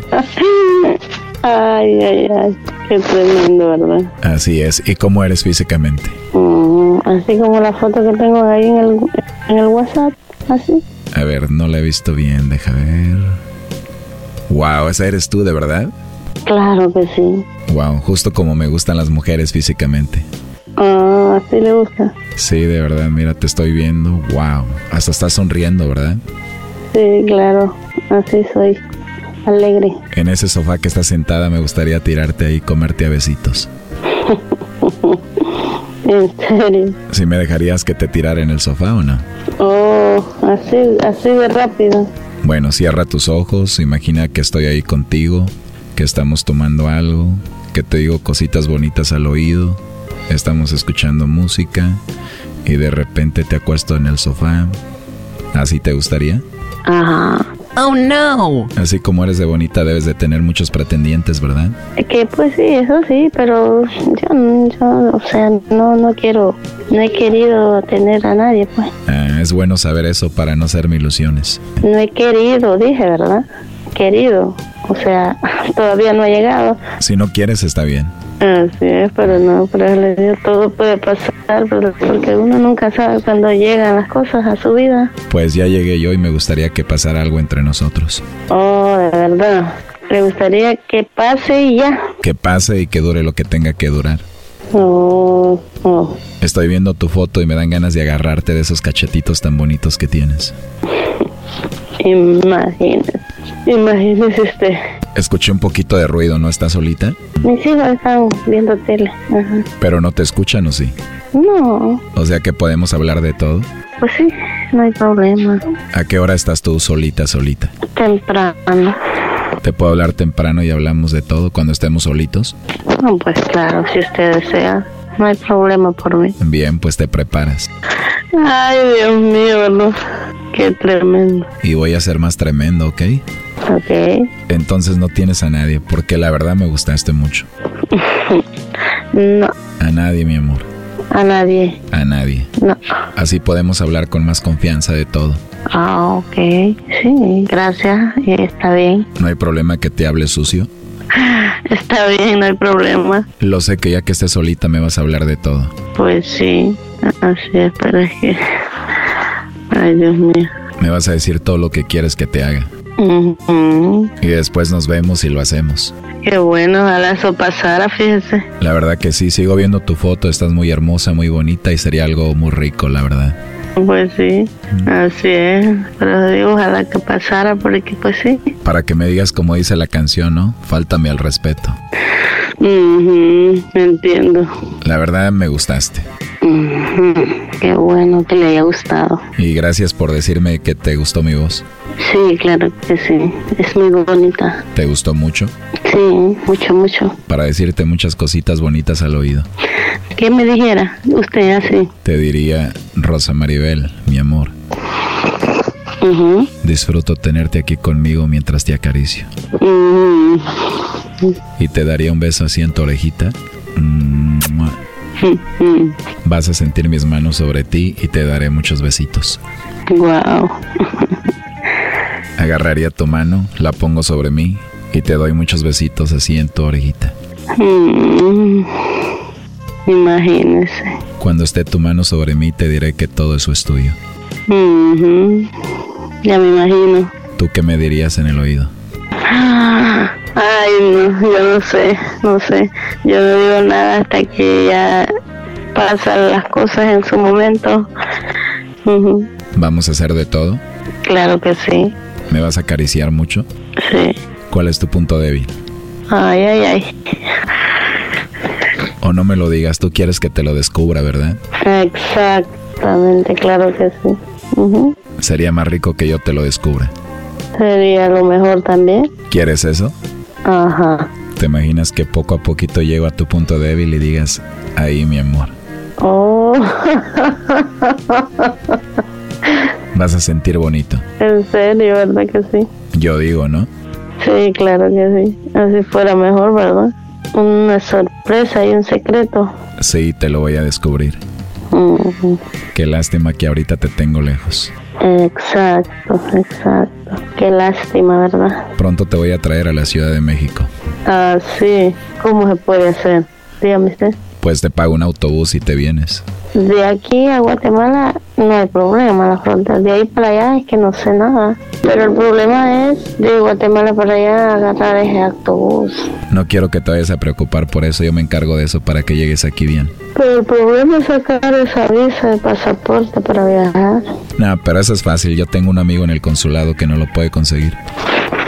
ay, ay, ay. Qué tremendo, ¿verdad? Así es. ¿Y cómo eres físicamente? Mm, así como la foto que tengo ahí en el, en el WhatsApp. Así. A ver, no la he visto bien. Deja ver. Wow, esa eres tú, ¿de verdad? Claro que sí. Wow, justo como me gustan las mujeres físicamente. Ah, así le gusta. Sí, de verdad, mira, te estoy viendo. Wow, hasta estás sonriendo, ¿verdad? Sí, claro. Así soy. Alegre. En ese sofá que estás sentada me gustaría tirarte ahí y comerte a besitos. En serio. ¿Si me dejarías que te tirara en el sofá o no? Oh, así, así de rápido. Bueno, cierra tus ojos, imagina que estoy ahí contigo, que estamos tomando algo, que te digo cositas bonitas al oído, estamos escuchando música y de repente te acuesto en el sofá. ¿Así te gustaría? Ajá. Oh, no. Así como eres de bonita debes de tener muchos pretendientes, ¿verdad? Que pues sí, eso sí, pero yo, yo o sea, no, no quiero, no he querido tener a nadie, pues. Ah, es bueno saber eso para no hacerme ilusiones. No he querido, dije, ¿verdad? Querido. O sea, todavía no ha llegado. Si no quieres, está bien. Así es, pero no, pero le digo, todo puede pasar, pero porque uno nunca sabe cuándo llegan las cosas a su vida. Pues ya llegué yo y me gustaría que pasara algo entre nosotros. Oh, de verdad. Le gustaría que pase y ya. Que pase y que dure lo que tenga que durar. Oh, oh. Estoy viendo tu foto y me dan ganas de agarrarte de esos cachetitos tan bonitos que tienes. Imagínese, imagínese usted. Escuché un poquito de ruido, ¿no estás solita? Mis hijos están viendo tele. Ajá. Pero no te escuchan o sí. No, O sea que podemos hablar de todo. pues sí, no hay problema. ¿A qué hora estás tú solita, solita? Temprano. ¿Te puedo hablar temprano y hablamos de todo cuando estemos solitos? No, pues claro, si usted desea, no hay problema por mí. Bien, pues te preparas. Ay, Dios mío, no. Qué tremendo. Y voy a ser más tremendo, ¿ok? Ok. Entonces no tienes a nadie, porque la verdad me gustaste mucho. No, A nadie, mi amor. A nadie. A nadie. No. Así podemos hablar con más confianza de todo. Ah, ok. Sí, gracias. Está bien. ¿No hay problema que te hable sucio? Está bien, no hay problema. Lo sé que ya que estés solita me vas a hablar de todo. Pues sí, así es, pero es que... Ay, Dios mío. Me vas a decir todo lo que quieres que te haga. Y después nos vemos y lo hacemos. Qué bueno, ojalá eso pasara, fíjese. La verdad que sí, sigo viendo tu foto, estás muy hermosa, muy bonita y sería algo muy rico, la verdad. Pues sí, así es. Pero digo, ojalá que pasara, porque pues sí. Para que me digas como dice la canción, ¿no? Fáltame al respeto. Ujú, entiendo. La verdad me gustaste. Ujú, Qué bueno que le haya gustado. Y gracias por decirme que te gustó mi voz. Sí, claro que sí. Es muy bonita. ¿Te gustó mucho? Sí, mucho, mucho. Para decirte muchas cositas bonitas al oído. ¿Qué me dijera usted así? Te diría, Rosa Maribel, mi amor, Ujú. disfruto tenerte aquí conmigo mientras te acaricio. Mm. Y te daría un beso así en tu orejita. Mm. Mm. Vas a sentir mis manos sobre ti y te daré muchos besitos. Wow. Agarraría tu mano, la pongo sobre mí y te doy muchos besitos así en tu orejita. Mm. Imagínese. Cuando esté tu mano sobre mí te diré que todo eso es tuyo. Ujú. Ya me imagino. ¿Tú qué me dirías en el oído? Ay, no, yo no sé, no sé. Yo no digo nada hasta que ya pasan las cosas en su momento. ¿Vamos a hacer de todo? Claro que sí, ¿Me vas a acariciar mucho? sí. ¿Cuál es tu punto débil? Ay, ay, ay. O no me lo digas, tú quieres que te lo descubra, ¿verdad? Exactamente, claro que sí. Sería más rico que yo te lo descubra. Sería lo mejor también. ¿Quieres eso? Ajá. ¿Te imaginas que poco a poquito llego a tu punto débil y digas, ahí mi amor? Oh. Vas a sentir bonito. en serio, ¿verdad que sí? Yo digo, ¿no? Sí, claro que sí. Así fuera mejor, ¿verdad? Una sorpresa y un secreto. Sí, te lo voy a descubrir. Qué lástima que ahorita te tengo lejos. Exacto, exacto. Qué lástima, ¿verdad? Pronto te voy a traer a la Ciudad de México. Ah, sí. ¿Cómo se puede hacer? Dígame usted. Pues te pago un autobús y te vienes. De aquí a Guatemala no hay problema, la frontera. De ahí para allá es que no sé nada. Pero el problema es de Guatemala para allá agarrar ese autobús. No quiero que te vayas a preocupar por eso, yo me encargo de eso para que llegues aquí bien. Pero el problema es sacar esa visa de pasaporte para viajar. No, pero eso es fácil, yo tengo un amigo en el consulado que no lo puede conseguir.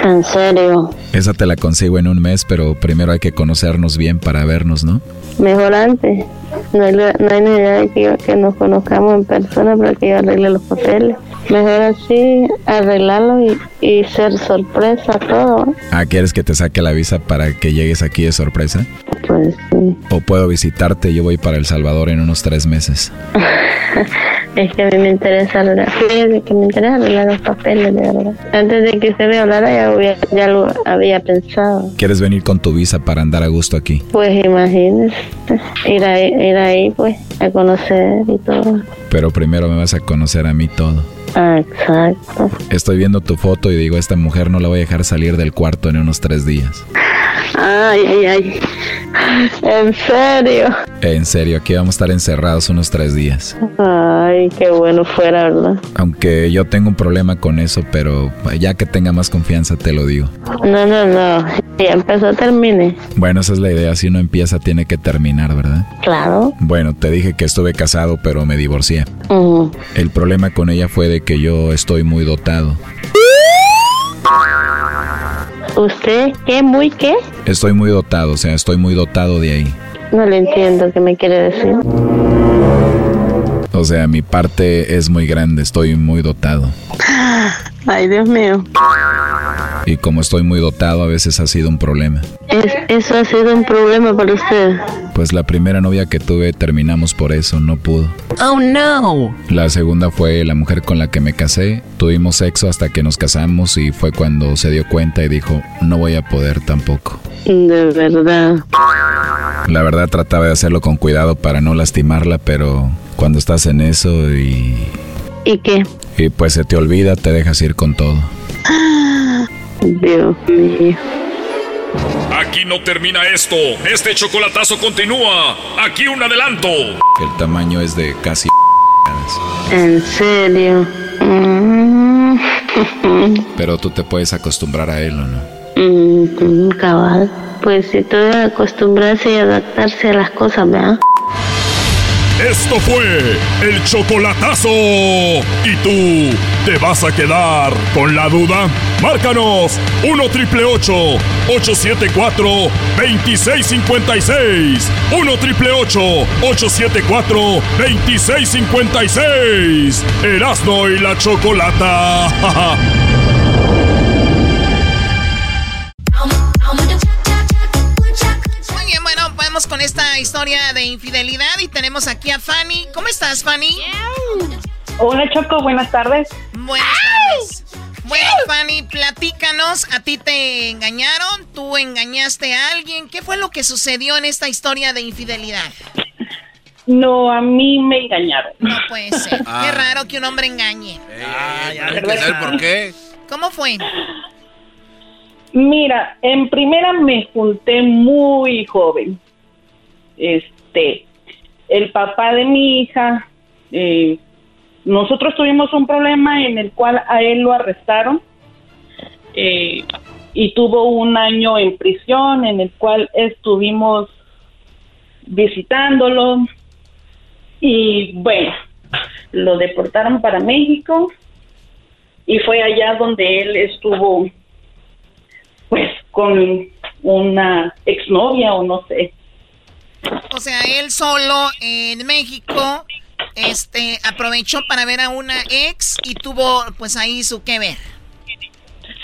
En serio. Esa te la consigo en un mes, pero primero hay que conocernos bien para vernos, ¿no? Mejor antes. No hay, no hay necesidad de que, que nos conozcamos en persona para que yo arregle los papeles. Mejor así, arreglarlo y, y ser sorpresa todo. Ah, ¿quieres que te saque la visa para que llegues aquí de sorpresa? Pues sí. O puedo visitarte, yo voy para El Salvador en unos tres meses. Es que a mí me interesa arreglar, que me interesa arreglar los papeles, de verdad. Antes de que usted me hablara ya, había- ya lo había pensado. ¿Quieres venir con tu visa para andar a gusto aquí? Pues imagínese, ir ahí, ir ahí pues, a conocer y todo. Pero primero me vas a conocer a mí todo. Exacto. Estoy viendo tu foto y digo, esta mujer no la voy a dejar salir del cuarto en unos tres días. Ay, ay, ay. En serio. En serio, aquí vamos a estar encerrados unos tres días. Ay, qué bueno fuera, ¿verdad? Aunque yo tengo un problema con eso, pero ya que tenga más confianza te lo digo. No, no, no. Si empezó, termine. Bueno, esa es la idea, si uno empieza tiene que terminar, ¿verdad? Claro. Bueno, te dije que estuve casado, pero me divorcié. El problema con ella fue de que yo estoy muy dotado. ¿Usted qué? ¿Muy qué? Estoy muy dotado, o sea, estoy muy dotado de ahí. No le entiendo qué me quiere decir. O sea, mi parte es muy grande, estoy muy dotado. Ay, Dios mío. Y como estoy muy dotado, a veces ha sido un problema. Es- eso ha sido un problema para usted. Pues la primera novia que tuve terminamos por eso, no pudo. Oh, no. La segunda fue la mujer con la que me casé. Tuvimos sexo hasta que nos casamos y fue cuando se dio cuenta y dijo, no voy a poder tampoco. De verdad. La verdad trataba de hacerlo con cuidado para no lastimarla, pero cuando estás en eso y... ¿Y qué? Y pues se te olvida, te dejas ir con todo. Dios mío. Aquí no termina esto. Este chocolatazo continúa. Aquí un adelanto. El tamaño es de casi... ¿En serio? Mm. Pero tú te puedes acostumbrar a él, ¿o no? Mm, cabal. Pues si todo es acostumbrarse y adaptarse a las cosas, ¿verdad? Esto fue el chocolatazo. ¿Y tú te vas a quedar con la duda? Márcanos 1 triple 874 2656. 1 triple 874 2656. Erasno y la chocolata. con esta historia de infidelidad y tenemos aquí a Fanny. ¿Cómo estás, Fanny? Hola, Choco, buenas tardes. Buenas tardes. Bueno, Fanny, platícanos. ¿A ti te engañaron? ¿Tú engañaste a alguien? ¿Qué fue lo que sucedió en esta historia de infidelidad? No, a mí me engañaron. No puede ser. Ah. Qué raro que un hombre engañe. Ah, ya hay que saber por qué. ¿Cómo fue? Mira, en primera me junté muy joven. Este, el papá de mi hija, eh, nosotros tuvimos un problema en el cual a él lo arrestaron eh, y tuvo un año en prisión en el cual estuvimos visitándolo y bueno, lo deportaron para México y fue allá donde él estuvo pues con una exnovia o no sé. O sea, él solo en México este aprovechó para ver a una ex y tuvo pues ahí su que ver.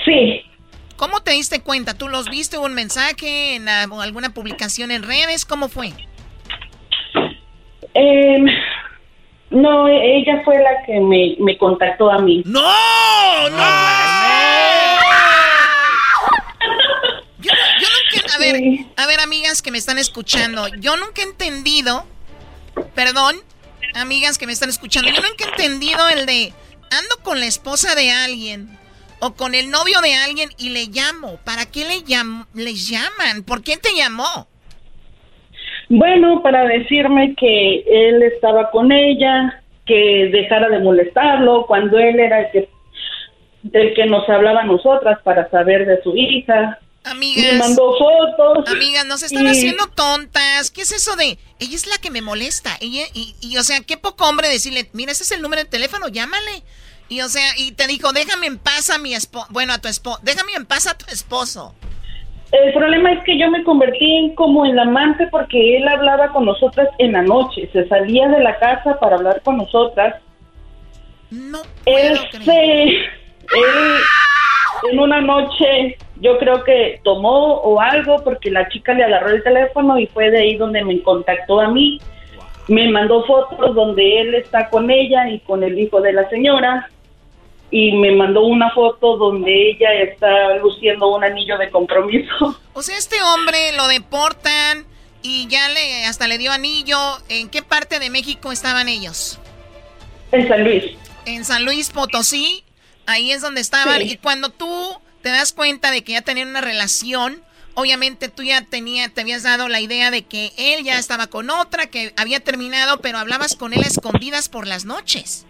Sí. ¿Cómo te diste cuenta? ¿Tú los viste un mensaje en alguna publicación en redes? ¿Cómo fue? Em, no, ella fue la que me, me contactó a mí. ¡No! ¡No! Yo, yo nunca, a ver, a ver, amigas que me están escuchando, yo nunca he entendido, perdón, amigas que me están escuchando, yo nunca he entendido el de ando con la esposa de alguien o con el novio de alguien y le llamo. ¿Para qué le llam les llaman? ¿Por qué te llamó? Bueno, para decirme que él estaba con ella, que dejara de molestarlo cuando él era el que, el que nos hablaba a nosotras para saber de su hija. Amigas. Me mandó fotos. Amigas, no se están y- haciendo tontas. ¿Qué es eso de ella es la que me molesta? Ella y, y, o sea, qué poco hombre decirle, mira, ese es el número de teléfono, llámale. Y o sea, y te dijo, déjame en paz a mi esposo, bueno, a tu esposo, déjame en paz a tu esposo. El problema es que yo me convertí en como el amante porque él hablaba con nosotras en la noche. Se salía de la casa para hablar con nosotras. No. Él se. Él en una noche, yo creo que tomó o algo porque la chica le agarró el teléfono y fue de ahí donde me contactó a mí. Me mandó fotos donde él está con ella y con el hijo de la señora. Y me mandó una foto donde ella está luciendo un anillo de compromiso. O sea, este hombre lo deportan y ya le hasta le dio anillo. ¿En qué parte de México estaban ellos? En San Luis. En San Luis Potosí. Ahí es donde estaban. Sí. Y cuando tú te das cuenta de que ya tenían una relación, obviamente tú ya tenía, te habías dado la idea de que él ya estaba con otra, que había terminado, pero hablabas con él a escondidas por las noches.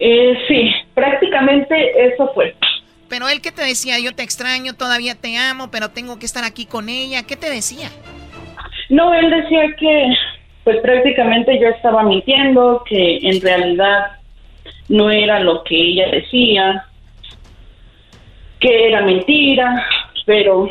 Eh, sí, prácticamente eso fue. Pero él que te decía, yo te extraño, todavía te amo, pero tengo que estar aquí con ella. ¿Qué te decía? No, él decía que pues prácticamente yo estaba mintiendo, que en realidad no era lo que ella decía, que era mentira, pero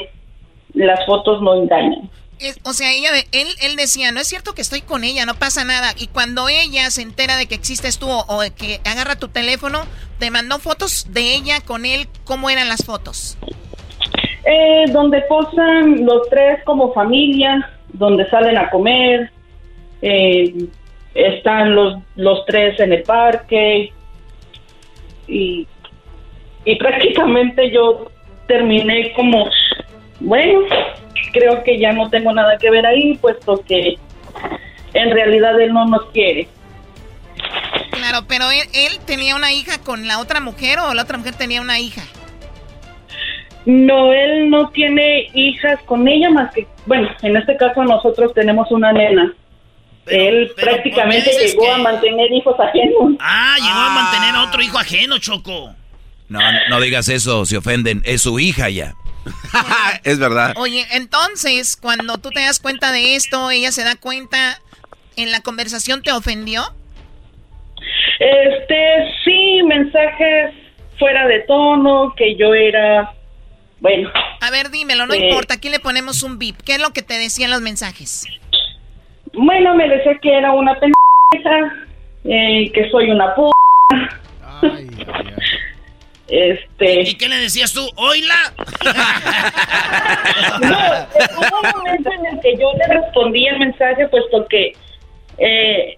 las fotos no engañan. Es- o sea, ella, él, él decía, no es cierto que estoy con ella, no pasa nada. Y cuando ella se entera de que existes tú o, o de que agarra tu teléfono, te mandó fotos de ella con él. ¿Cómo eran las fotos? Eh, donde posan los tres como familia, donde salen a comer, eh, están los, los tres en el parque y, y prácticamente yo terminé como, bueno, creo que ya no tengo nada que ver ahí, puesto que en realidad él no nos quiere. Claro, pero él, él tenía una hija con la otra mujer o la otra mujer tenía una hija. No, él no tiene hijas con ella más que, bueno, en este caso nosotros tenemos una nena. Él prácticamente ¿por qué dices llegó que- a mantener hijos ajenos. Ah, llegó a mantener a otro hijo ajeno, Choco. No, no digas eso, se ofenden. Es su hija ya. es verdad. Oye, entonces, cuando tú te das cuenta de esto, ella se da cuenta, ¿en la conversación te ofendió? Este, sí, mensajes fuera de tono, que yo era, bueno. A ver, dímelo, no Eh, importa, aquí le ponemos un bip. ¿Qué es lo que te decían los mensajes? Bueno, me decía que era una pendeja, eh, que soy una p. Este. ¿Y qué le decías tú? ¡Oila! No, hubo un momento en el que yo le respondí el mensaje, puesto que eh,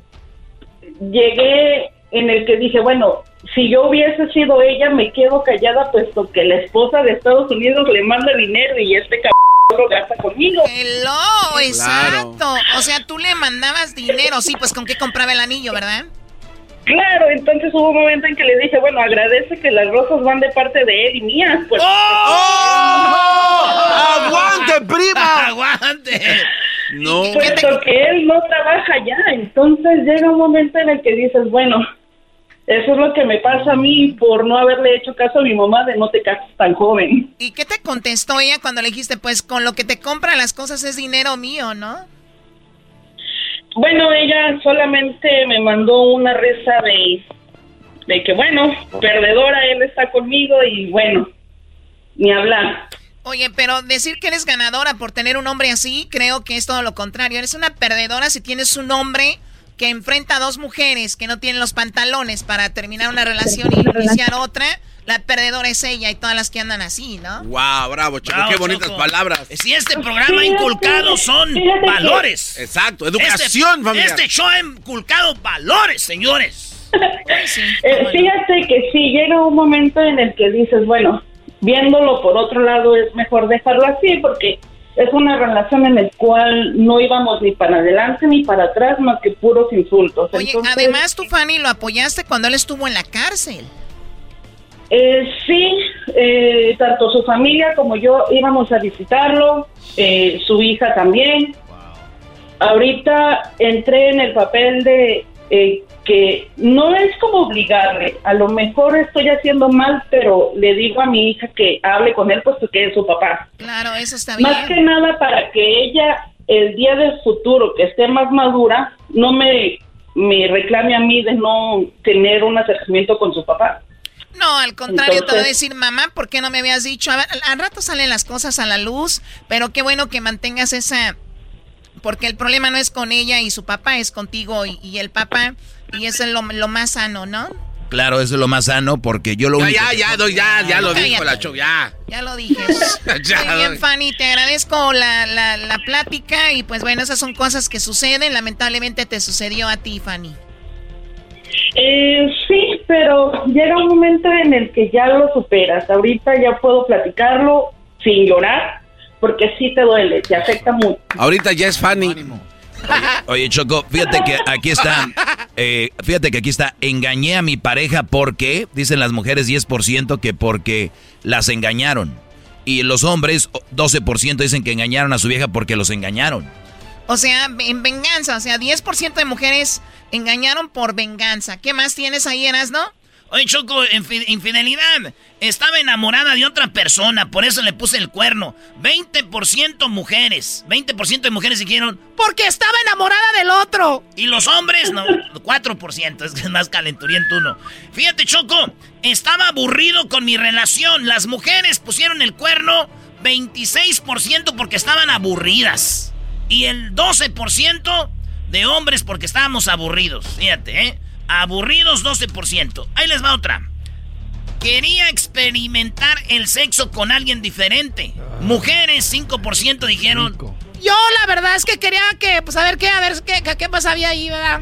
llegué en el que dije, bueno, si yo hubiese sido ella, me quedo callada, puesto que la esposa de Estados Unidos le manda dinero y este cabrón lo gasta conmigo. Hello, exacto. O sea, tú le mandabas dinero, sí, pues con qué compraba el anillo, ¿verdad? Claro, entonces hubo un momento en que le dije, bueno, agradece que las rosas van de parte de él y mías. Pues, ¡Aguante, prima! ¡Aguante! No. Puesto que él no trabaja ya, entonces llega un momento en el que dices, bueno, eso es lo que me pasa a mí por no haberle hecho caso a mi mamá de no te cases tan joven. ¿Y qué te contestó ella cuando le dijiste, pues con lo que te compra las cosas es dinero mío, ¿no? Bueno, ella solamente me mandó una reza de, de que, bueno, perdedora, él está conmigo y bueno, ni hablar. Oye, pero decir que eres ganadora por tener un hombre así, creo que es todo lo contrario. Eres una perdedora si tienes un hombre que enfrenta a dos mujeres que no tienen los pantalones para terminar una relación y iniciar otra. La perdedora es ella y todas las que andan así, ¿no? Wow, bravo, Choco, Bravo, qué bonitas Choco. palabras. Si este programa ha inculcado son fíjate que- valores. Exacto, educación este, familiar. Este show ha inculcado valores, señores. Eh, fíjate que sí, llega un momento en el que dices, bueno, viéndolo por otro lado es mejor dejarlo así porque es una relación en la cual no íbamos ni para adelante ni para atrás más que puros insultos. Oye, Entonces, además tú, Fanny, lo apoyaste cuando él estuvo en la cárcel. Eh, sí, eh, tanto su familia como yo íbamos a visitarlo, eh, su hija también. Ahorita entré en el papel de eh, que no es como obligarle, a lo mejor estoy haciendo mal, pero le digo a mi hija que hable con él puesto que es su papá. Claro, eso está bien. Más que nada para que ella, el día del futuro, que esté más madura, no me, me reclame a mí de no tener un acercamiento con su papá. No, al contrario, te voy a decir, mamá, ¿por qué no me habías dicho? A ver, al rato salen las cosas a la luz, pero qué bueno que mantengas esa... Porque el problema no es con ella y su papá, es contigo y, y el papá, y eso es lo, lo más sano, ¿no? Claro, eso es lo más sano porque yo lo Ya, único. ya, que- ya, doy, ya, ya lo dijo Cállate. la Choco, ya. Ya lo dije. Ya, Muy bien, doy. Fanny, te agradezco la, la, la plática y pues bueno, esas son cosas que suceden. Lamentablemente te sucedió a ti, Fanny. Eh, sí, pero llega un momento en el que ya lo superas. Ahorita ya puedo platicarlo sin llorar, porque sí te duele, te afecta mucho. Ahorita ya es Fanny. Oye, Choco, fíjate que aquí está. eh, fíjate que aquí está. Engañé a mi pareja porque, dicen las mujeres 10% que porque las engañaron. Y los hombres, 12% dicen que engañaron a su vieja porque los engañaron. O sea, en venganza, o sea, 10% de mujeres engañaron por venganza. ¿Qué más tienes ahí, Erasno? Oye, Choco, infi- infidelidad. Estaba enamorada de otra persona, por eso le puse el cuerno. 20% mujeres. 20% de mujeres dijeron, porque estaba enamorada del otro. Y los hombres, no, 4%, es que es más calenturiento uno. Fíjate, Choco, estaba aburrido con mi relación. Las mujeres pusieron el cuerno 26% porque estaban aburridas. Y el 12% de hombres porque estábamos aburridos. Fíjate, ¿eh? Aburridos 12%. Ahí les va otra. Quería experimentar el sexo con alguien diferente. Mujeres 5% dijeron. Yo la verdad es que quería que, pues a ver qué, a ver qué, qué, pasaba ahí, ¿verdad?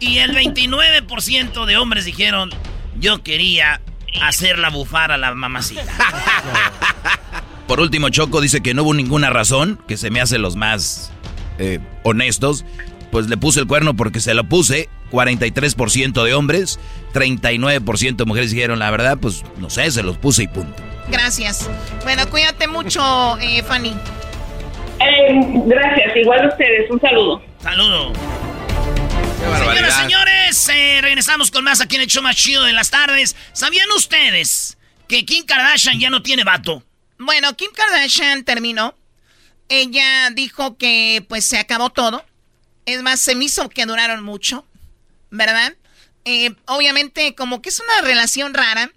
Y el 29% de hombres dijeron. Yo quería hacerla bufar a la mamacita. por último, Choco dice que no hubo ninguna razón, que se me hace los más eh, honestos. Pues le puse el cuerno porque se lo puse. 43% de hombres, 39% de mujeres dijeron la verdad, pues no sé, se los puse y punto. Gracias. Bueno, cuídate mucho, eh, Fanny. Eh, gracias, igual ustedes. Un saludo. Saludo. Señoras señores, eh, regresamos con más aquí en el show más chido de las tardes. ¿Sabían ustedes que Kim Kardashian ya no tiene vato? Bueno, Kim Kardashian terminó. Ella dijo que pues se acabó todo. Es más, se me hizo que duraron mucho, ¿verdad? Eh, obviamente, como que es una relación rara.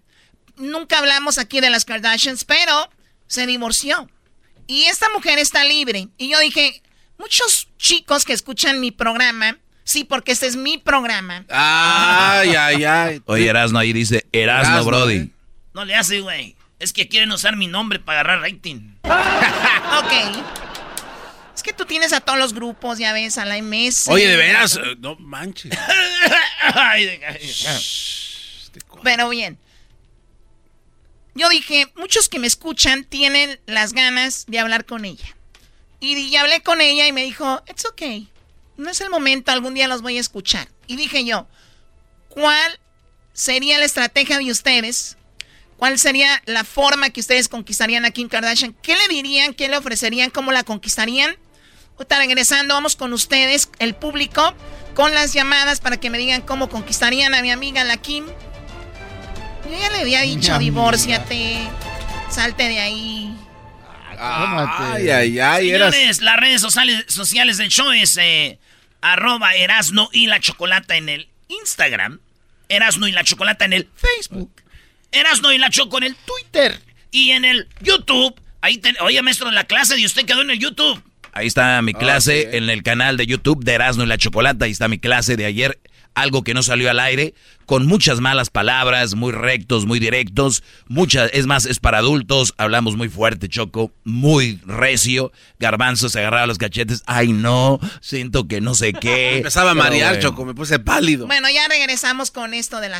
Nunca hablamos aquí de las Kardashians, pero se divorció. Y esta mujer está libre. Y yo dije, muchos chicos que escuchan mi programa, sí, porque este es mi programa. Ay, ay, ay. Oye, Erasno ahí dice Erasno, Erasno, Brody. eh. No le hace, güey. Es que quieren usar mi nombre para agarrar rating. ok. Es que tú tienes a todos los grupos, ya ves, a la MS. Oye, de veras, eh, no manches. De- Pero bien. Yo dije, muchos que me escuchan tienen las ganas de hablar con ella. Y, hablé con ella y me dijo, it's okay. No es el momento, algún día los voy a escuchar. Y dije yo, ¿cuál sería la estrategia de ustedes? ¿Cuál sería la forma que ustedes conquistarían a Kim Kardashian? ¿Qué le dirían? ¿Qué le ofrecerían? ¿Cómo la conquistarían? Ahorita regresando, vamos con ustedes, el público, con las llamadas para que me digan cómo conquistarían a mi amiga la Kim. Yo ya le había dicho, divórciate, salte de ahí. Ay, ay, ay. Eras... Señores, las redes sociales, sociales del show es eh, arroba Erasno y la Chocolata en el Instagram. Erasno y la Chocolata en el Facebook. Erasno y la Choco en el Twitter. Y en el YouTube. Ahí ten- Oye, maestro, la clase de usted quedó en el YouTube. Ahí está mi clase ok. en el canal de YouTube de Erasmo y la Chocolata. Ahí está mi clase de ayer. Algo que no salió al aire, con muchas malas palabras, muy rectos, muy directos. Muchas, es más, es para adultos. Hablamos muy fuerte, Choco, muy recio. Garbanzo se agarraba los cachetes. Ay, no, siento que no sé qué. Empezaba a marear, bueno. Choco, me puse pálido. Bueno, ya regresamos con esto de la.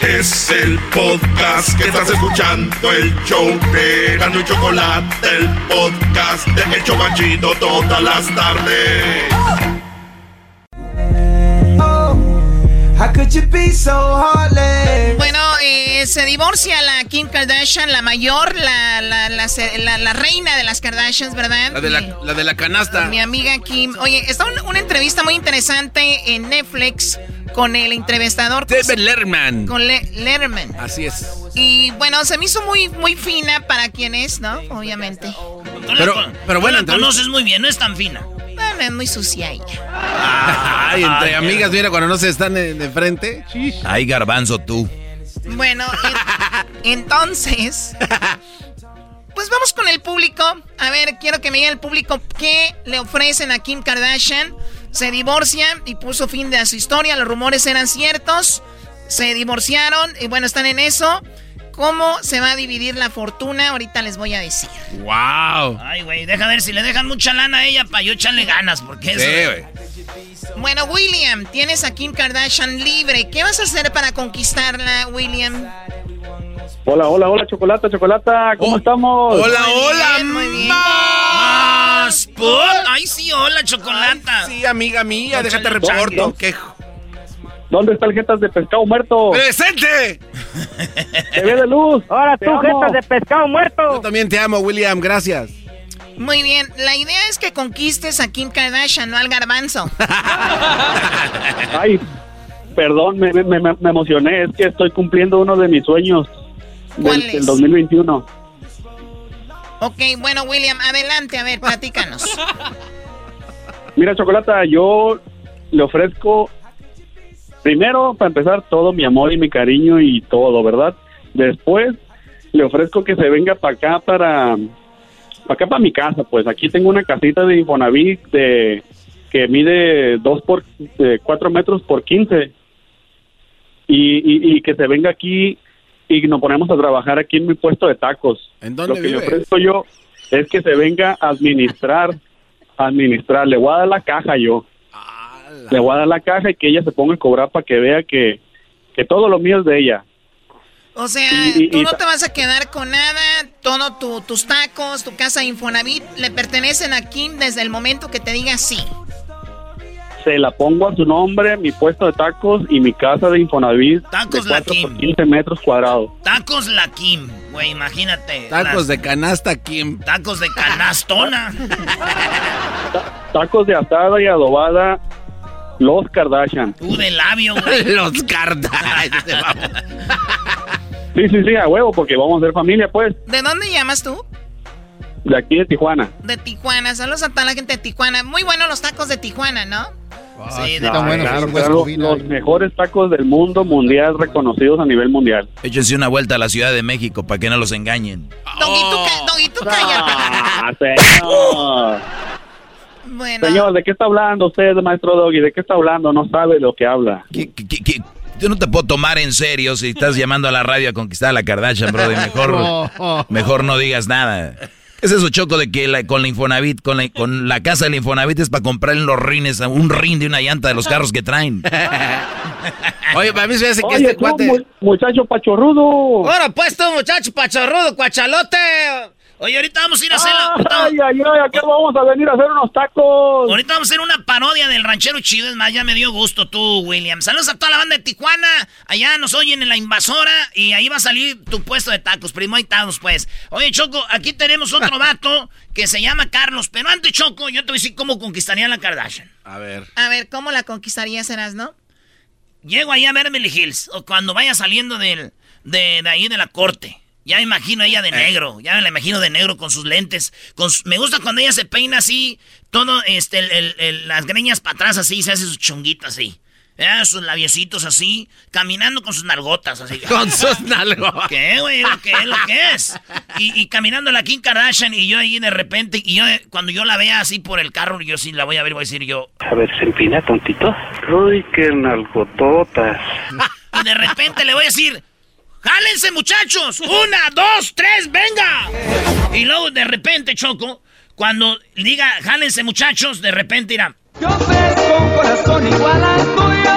Es el podcast que estás escuchando, el show de Gano y Chocolate, el podcast de El Chocachito todas las tardes. How could you be so heartless? Bueno, eh, se divorcia la Kim Kardashian, la mayor, la, la, la, la- la reina de las Kardashians, ¿verdad? La de la, Mi- la de la canasta. Mi amiga Kim. Oye, está un- una entrevista muy interesante en Netflix con el entrevistador. David Letterman. Con Le- Letterman. Así es. Y bueno, se me hizo muy, muy fina para quien es, ¿no? Obviamente. Pero- pero tú buena la conoces muy bien, no es tan fina. Bueno, es muy sucia ella. Ay, entre amigas, mira, cuando no se están de, de frente. Ay, Garbanzo, tú. Bueno, en- entonces, pues vamos con el público. A ver, quiero que me diga el público qué le ofrecen a Kim Kardashian. Se divorcia y puso fin de su historia. Los rumores eran ciertos. Se divorciaron y bueno, están en eso. ¿Cómo se va a dividir la fortuna? Ahorita les voy a decir. ¡Wow! Ay, güey, deja ver si le dejan mucha lana a ella para yo echarle ganas, porque eso... Sí, güey. Bueno, William, tienes a Kim Kardashian libre. ¿Qué vas a hacer para conquistarla, William? Hola, hola, hola, Chocolata, Chocolata, ¿cómo estamos? Oh, Hola, hola, muy bien. ¡Más! por- Ay, sí, hola, chocolata. Sí, amiga mía, déjate reporto. Quejo. ¿Dónde está el jetas de pescado muerto? ¡Presente! ¡Se ve de luz! Ahora Te tú, amo. jetas de pescado muerto. Yo también te amo, William, gracias. Muy bien, la idea es que conquistes a Kim Kardashian, no al garbanzo. Ay, perdón, me, me, me- emocioné, es que estoy cumpliendo uno de mis sueños ¿Cuál del, es? del 2021. ok, bueno, William, adelante, a ver, platícanos. Mira, Chocolata, yo le ofrezco, primero, para empezar, todo mi amor y mi cariño y todo, ¿verdad? Después, le ofrezco que se venga para acá para, acá para mi casa, pues aquí tengo una casita de Infonavit de que mide 2 por eh, 4 metros por 15 y, y, y que se venga aquí y nos ponemos a trabajar aquí en mi puesto de tacos. ¿En Lo que le ofrezco yo es que se venga a administrar, administrar. Le voy a dar la caja yo. Le voy a dar la caja y que ella se ponga a cobrar para que vea que, que todo lo mío es de ella. O sea, Y- y- tú no te vas a quedar con nada, todo tu- tus tacos, tu casa Infonavit, le pertenecen a Kim desde el momento que te diga sí. Se la pongo a su nombre, mi puesto de tacos y mi casa de Infonavit Tacos de La 4 por Kim. 15 metros cuadrados. Tacos La Kim, güey, imagínate. Tacos Las- de canasta, Kim. Tacos de canastona. Tacos de asada y adobada, los Kardashian. Tú de labio, güey. Los Kardashian. Sí, sí, sí, a huevo, porque vamos a ser familia, pues, ¿De dónde llamas tú? de aquí de Tijuana. De Tijuana. Saludos a toda la gente de Tijuana. Muy buenos los tacos de Tijuana, ¿no? Sí, Ah, claro, claro, los mejores tacos del mundo mundial reconocidos a nivel mundial. Échense una vuelta a la Ciudad de México para que no los engañen. Ca- Doggy, tú cállate. Ah, señor. Bueno. Señor, ¿de qué está hablando usted, maestro Doggy? ¿De qué está hablando? No sabe de lo que habla. Yo no te puedo tomar en serio si estás llamando a la radio a conquistar a la Kardashian, brother. Mejor, mejor no digas nada. ¿Qué es eso, Choco, de que la- con la Infonavit, con la, con la casa del Infonavit es para comprar en los rines un rin de una llanta de los carros que traen? Oye, para mí se hace que Oye, este tú, cuate... mu- muchacho pachorrudo. Ahora pues tú, muchacho pachorrudo, cuachalote. Oye, ahorita vamos a ir a hacer la- Ay, ay, ay, aquí vamos a venir a hacer unos tacos. Ahorita vamos a hacer una parodia del ranchero chido. Es más, ya me dio gusto tú, William. Saludos a toda la banda de Tijuana. Allá nos oyen en la invasora. Y ahí va a salir tu puesto de tacos. Primo, ahí estamos, pues. Oye, Choco, aquí tenemos otro vato que se llama Carlos. Pero antes, Choco, yo te voy a decir cómo conquistaría a la Kardashian. A ver. A ver, ¿cómo la conquistarías, Eras, no? Llego ahí a Beverly Hills. O cuando vaya saliendo del, de, de ahí de la corte. Ya me imagino a ella de negro. Ya me la imagino de negro con sus lentes. Con su- me gusta cuando ella se peina así. Todo, este, el- el- el- las greñas para atrás así. Se hace su chonguito así. Ya, sus labiecitos así. Caminando con sus nalgotas así. Con sus nalgotas. ¿Qué, güey? Lo que es, lo que es. Y, y caminando la Kim Kardashian y yo ahí de repente. Y yo, eh, cuando yo la vea así por el carro, yo sí la voy a ver, voy a decir yo. A ver, se empina tontito. Uy, qué nalgototas. Y de repente le voy a decir, ¡jálense muchachos! ¡Una, dos, tres, venga! Y luego de repente, Choco, cuando diga, ¡jálense muchachos! De repente irá. Yo ofrezco un corazón igual al tuyo,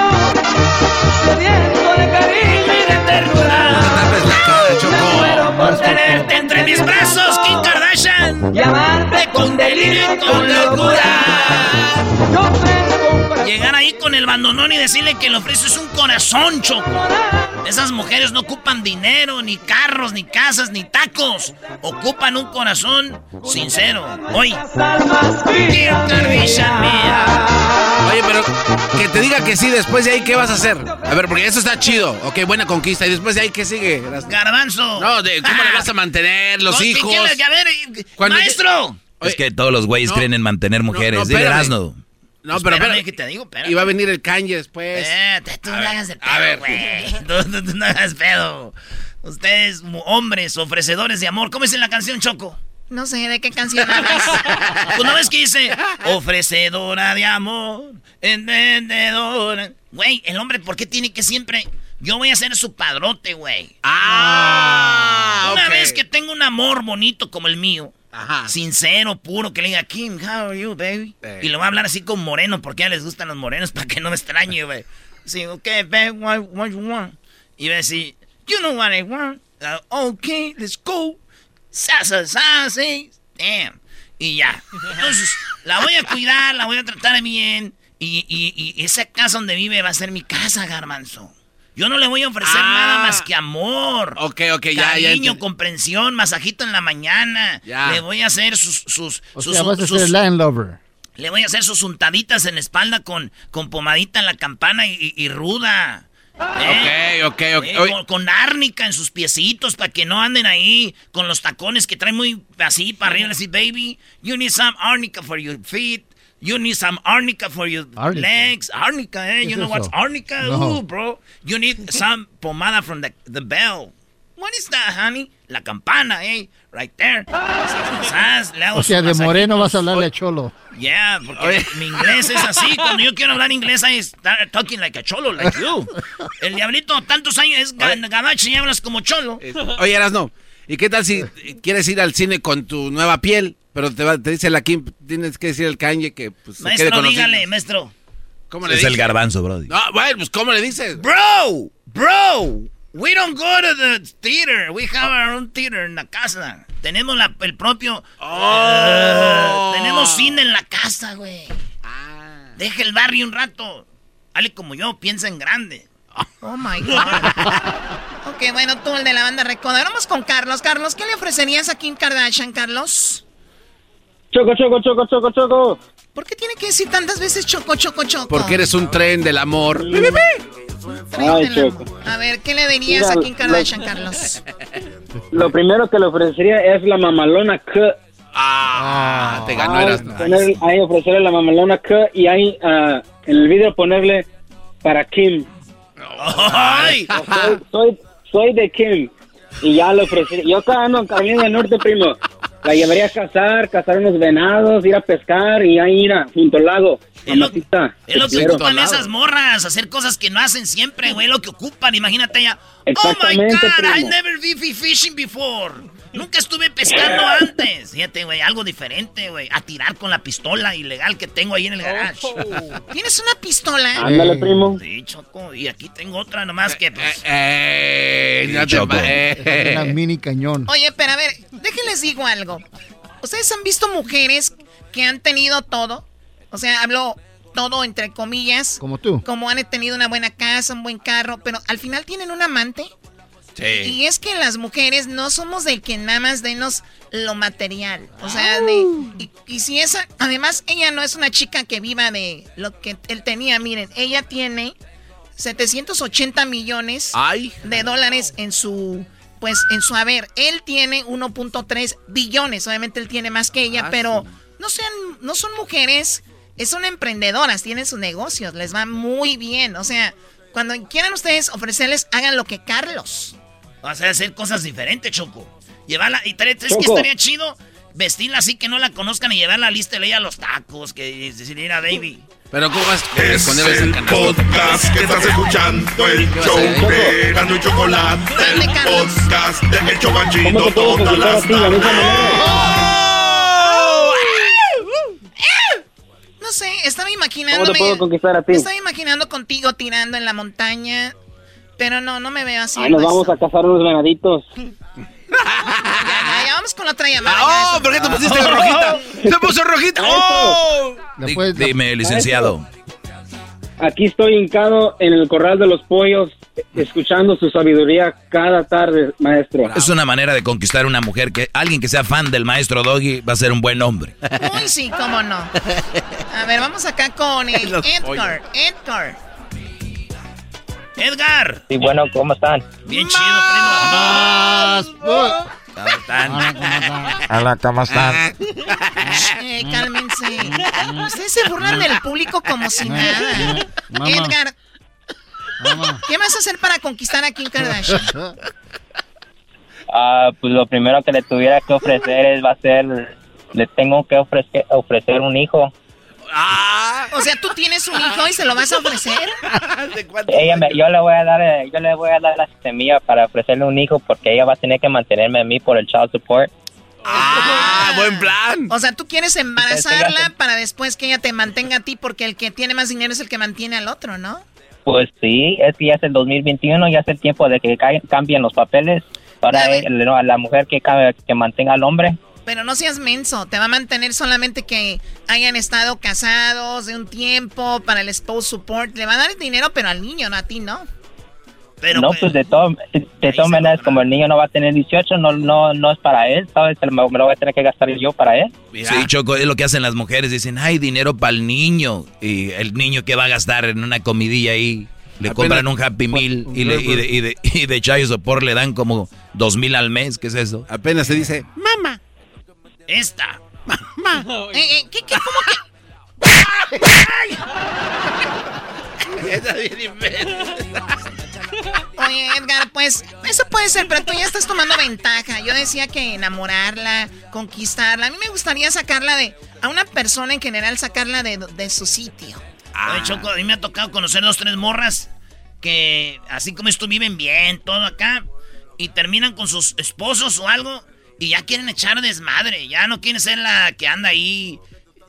sediento de cariño y de ternura. Me muero por Tenerte entre mis brazos, Kim Kardashian. y amarte con delirio y con locura. Llegar ahí con el bandonón y decirle que le ofreces un corazón, Choco. Esas mujeres no ocupan dinero, ni carros, ni casas, ni tacos. Ocupan un corazón sincero. Hoy. Oye, pero que te diga que sí, después de ahí, ¿qué vas a hacer? A ver, porque eso está chido. Ok, buena conquista. ¿Y después de ahí qué sigue? Garbanzo. No, de cómo le vas a mantener, los ¿Con qué hijos. quieres? A ver, Cuando- maestro. Es que todos los güeyes creen en mantener mujeres. no, Dile. Erasno. No, pero Espérame, espérame. que te digo, espérame. Y va a venir el Kanye después. Espérate, tú no hagas el a ver. pedo, güey. Tú, tú- tú no hagas pedo. Ustedes, hombres, ofrecedores de amor. ¿Cómo es en la canción, Choco? No sé de qué canción hablas. ¿Tú no ves que dice ofrecedora de amor, vendedora? Güey, el hombre, ¿por qué tiene que siempre... Yo voy a ser su padrote, güey. Ah, Una vez que tengo un amor bonito como el mío, Ajá. sincero, puro, que le diga, Kim, how are you, baby? Y lo va a hablar así con moreno, porque a les gustan los morenos, para que no me extrañe, güey. Sí, ok, babe, what, what you want? Y va a decir, you know what I want. Uh, ok, let's go. Sa, sa, sa, sí. Damn. Y ya. Entonces, la voy a cuidar, la voy a tratar bien. Y, y, y esa casa donde vive va a ser mi casa, garbanzo. Yo no le voy a ofrecer Ah. nada más que amor. Ok, ok, ya, ya. Cariño, comprensión, masajito en la mañana. Ya. Le voy a hacer sus, sus, O sus, sea, vas a sus- landlover. le voy a hacer sus untaditas en la espalda con, con pomadita en la campana y, ruda. ¿Eh? Ok, ok, ok. Eh, con, con árnica en sus piecitos para que no anden ahí con los tacones que traen muy así para arriba. Así, baby, you need some arnica for your feet. You need some arnica for your Arnica. legs. Arnica, eh? ¿Qué You es know what's arnica? No. Ooh, bro. You need some pomada from the, the bell. what is that, honey? La campana, eh, right there. O sea, de moreno vas a hablarle a Cholo. Yeah, porque mi inglés es así. Cuando yo quiero hablar inglés, I start talking like a cholo, like you. El diablito, tantos años, es ga- gabacho y hablas como cholo. Oye, no. ¿Y qué tal si quieres ir al cine con tu nueva piel? Pero te, va- te dice la Kim, tienes que decir al Kanye que pues, se quede Maestro, con dígale, maestro. ¿Cómo le Es dices? el garbanzo, brody. No, bueno, pues ¿cómo le dices? Bro, bro, we don't go to the theater. We have our own theater en la casa. Tenemos la- el propio... Oh. Eh, tenemos cine en la casa, güey. Deja el barrio un rato. Hale como yo, piensa en grande. Oh my God. ok, bueno, tú el de la banda Recoda. Ahora Vamos con Carlos. Carlos, ¿qué le ofrecerías a Kim Kardashian, Carlos? Choco, choco, choco, choco, choco. ¿Por qué tiene que decir tantas veces choco, choco, choco? Porque eres un tren del amor. Ay, Choco. A ver, ¿qué le dirías a Kim Kardashian, Carlos? Lo primero que le ofrecería es la mamalona K. Ah, te ganó Ay, eras. poner- ahí ofrecerle la mamalona K y ahí ah, en el video ponerle para Kim. ¡Ay! Soy, soy, soy de Kim. Y ya le ofrecería. Yo acá ando en Carolina del Norte, primo. La llevaría a cazar, cazar unos venados, ir a pescar y ahí ir a, junto al lago. Es lo te que quiero. ocupan esas morras, hacer cosas que no hacen siempre, güey, lo que ocupan, imagínate ya. Oh my God, I primo. never been fishing before. Nunca estuve pescando antes. Fíjate, güey, algo diferente, güey. A tirar con la pistola ilegal que tengo ahí en el garage. ¿Tienes una pistola? Ándale, primo. Sí, Choco, y aquí tengo otra nomás que, pues... Eh, no te Choco. va- eh. Una mini cañón. Oye, pero a ver, déjenles digo algo. ¿Ustedes han visto mujeres que han tenido todo? O sea, hablo todo entre comillas. Como tú. Como han tenido una buena casa, un buen carro, pero al final tienen un amante. Y es que las mujeres no somos de que nada más denos lo material. O sea, de. Y, y si esa. Además, ella no es una chica que viva de lo que él tenía. Miren, ella tiene 780 millones Ay. de dólares en su. Pues en su haber. Él tiene 1.3 billones. Obviamente él tiene más que ella, Ah, pero no sean. No son mujeres. Son emprendedoras, tienen sus negocios, les va muy bien. O sea, cuando quieran ustedes ofrecerles, hagan lo que Carlos. O sea, hacer cosas diferentes, Choco. Llevarla, y tal- es que estaría chido vestirla así que no la conozcan y llevarla lista y le a los tacos, que decir, mira, baby. Pero ¿cómo vas a Es el podcast que estás escuchando, el ¿Qué vas a show de y Chocolate, el podcast de El ¿Cómo puedo todas conquistar a las? A se me No sé, estaba ¿Cómo imaginándome. te puedo conquisar a ti? Estaba imaginando contigo tirando en la montaña. Pero no, no me veo así. Ahí nos pues. vamos a cazar unos venaditos. Ya, ya, ya, vamos con la otra llamada. ya, ¡Oh! eso- ¿Por qué te pusiste rojita? ¡Se puso rojita! ¡Oh! Dime, licenciado. Aquí estoy hincado en el corral de los pollos, escuchando su sabiduría cada tarde, maestro. Es una manera de conquistar una mujer que alguien que sea fan del maestro Doggy va a ser un buen hombre. Uy, sí, cómo no. A ver, vamos acá con el Los Edgar. Edgar. Edgar. Sí, bueno, ¿cómo están? Bien chido, primo. ¿Cómo están? Hola, ¿cómo están? Eh, cálmense. Ustedes se burlan del público como si nada. Edgar. ¿qué vas a hacer para conquistar a Kim Kardashian? Ah, pues lo primero que le tuviera que ofrecer es va a ser, le tengo que ofrecer, ofrecer un hijo. ¡Ah! O sea, tú tienes un hijo y se lo vas a ofrecer. Ella me- yo le voy a dar, eh, yo le voy a dar la semilla para ofrecerle un hijo porque ella va a tener que mantenerme a mí por el child support. ¡Ah! ¡Buen plan! O sea, tú quieres embarazarla para después que ella te mantenga a ti porque el que tiene más dinero es el que mantiene al otro, ¿no? Pues sí, es que ya es el 2021, ya es el tiempo de que ca- cambien los papeles para A ver. él, no, a la mujer que, que mantenga al hombre. Pero no seas menso, te va a mantener solamente que hayan estado casados de un tiempo para el spouse support. Le va a dar el dinero, pero al niño, no a ti, ¿no? Pero, no, pues de, todo, de todas maneras, como el niño no va a tener 18, no, no, no es para él, ¿sabes? Me, me lo voy a tener que gastar yo para él. Sí, Choco, es lo que hacen las mujeres. Dicen, hay dinero para el niño. Y el niño que va a gastar en una comidilla ahí. Le Apenas- compran un Happy Meal y, le, y, de, y, de, y de chayo sopor le dan como dos mil al mes. ¿Qué es eso? Apenas se dice, Mamá. Esta. Eh, eh, ¿qué, qué, cómo que? Está bien. Oye, Edgar, pues eso puede ser, pero tú ya estás tomando ventaja. Yo decía que enamorarla, conquistarla. A mí me gustaría sacarla de. A una persona en general, sacarla de, de su sitio. Oye, Choco, a mí me ha tocado conocer dos, tres morras que, así como esto, viven bien, todo acá. Y terminan con sus esposos o algo. Y ya quieren echar desmadre. Ya no quieren ser la que anda ahí.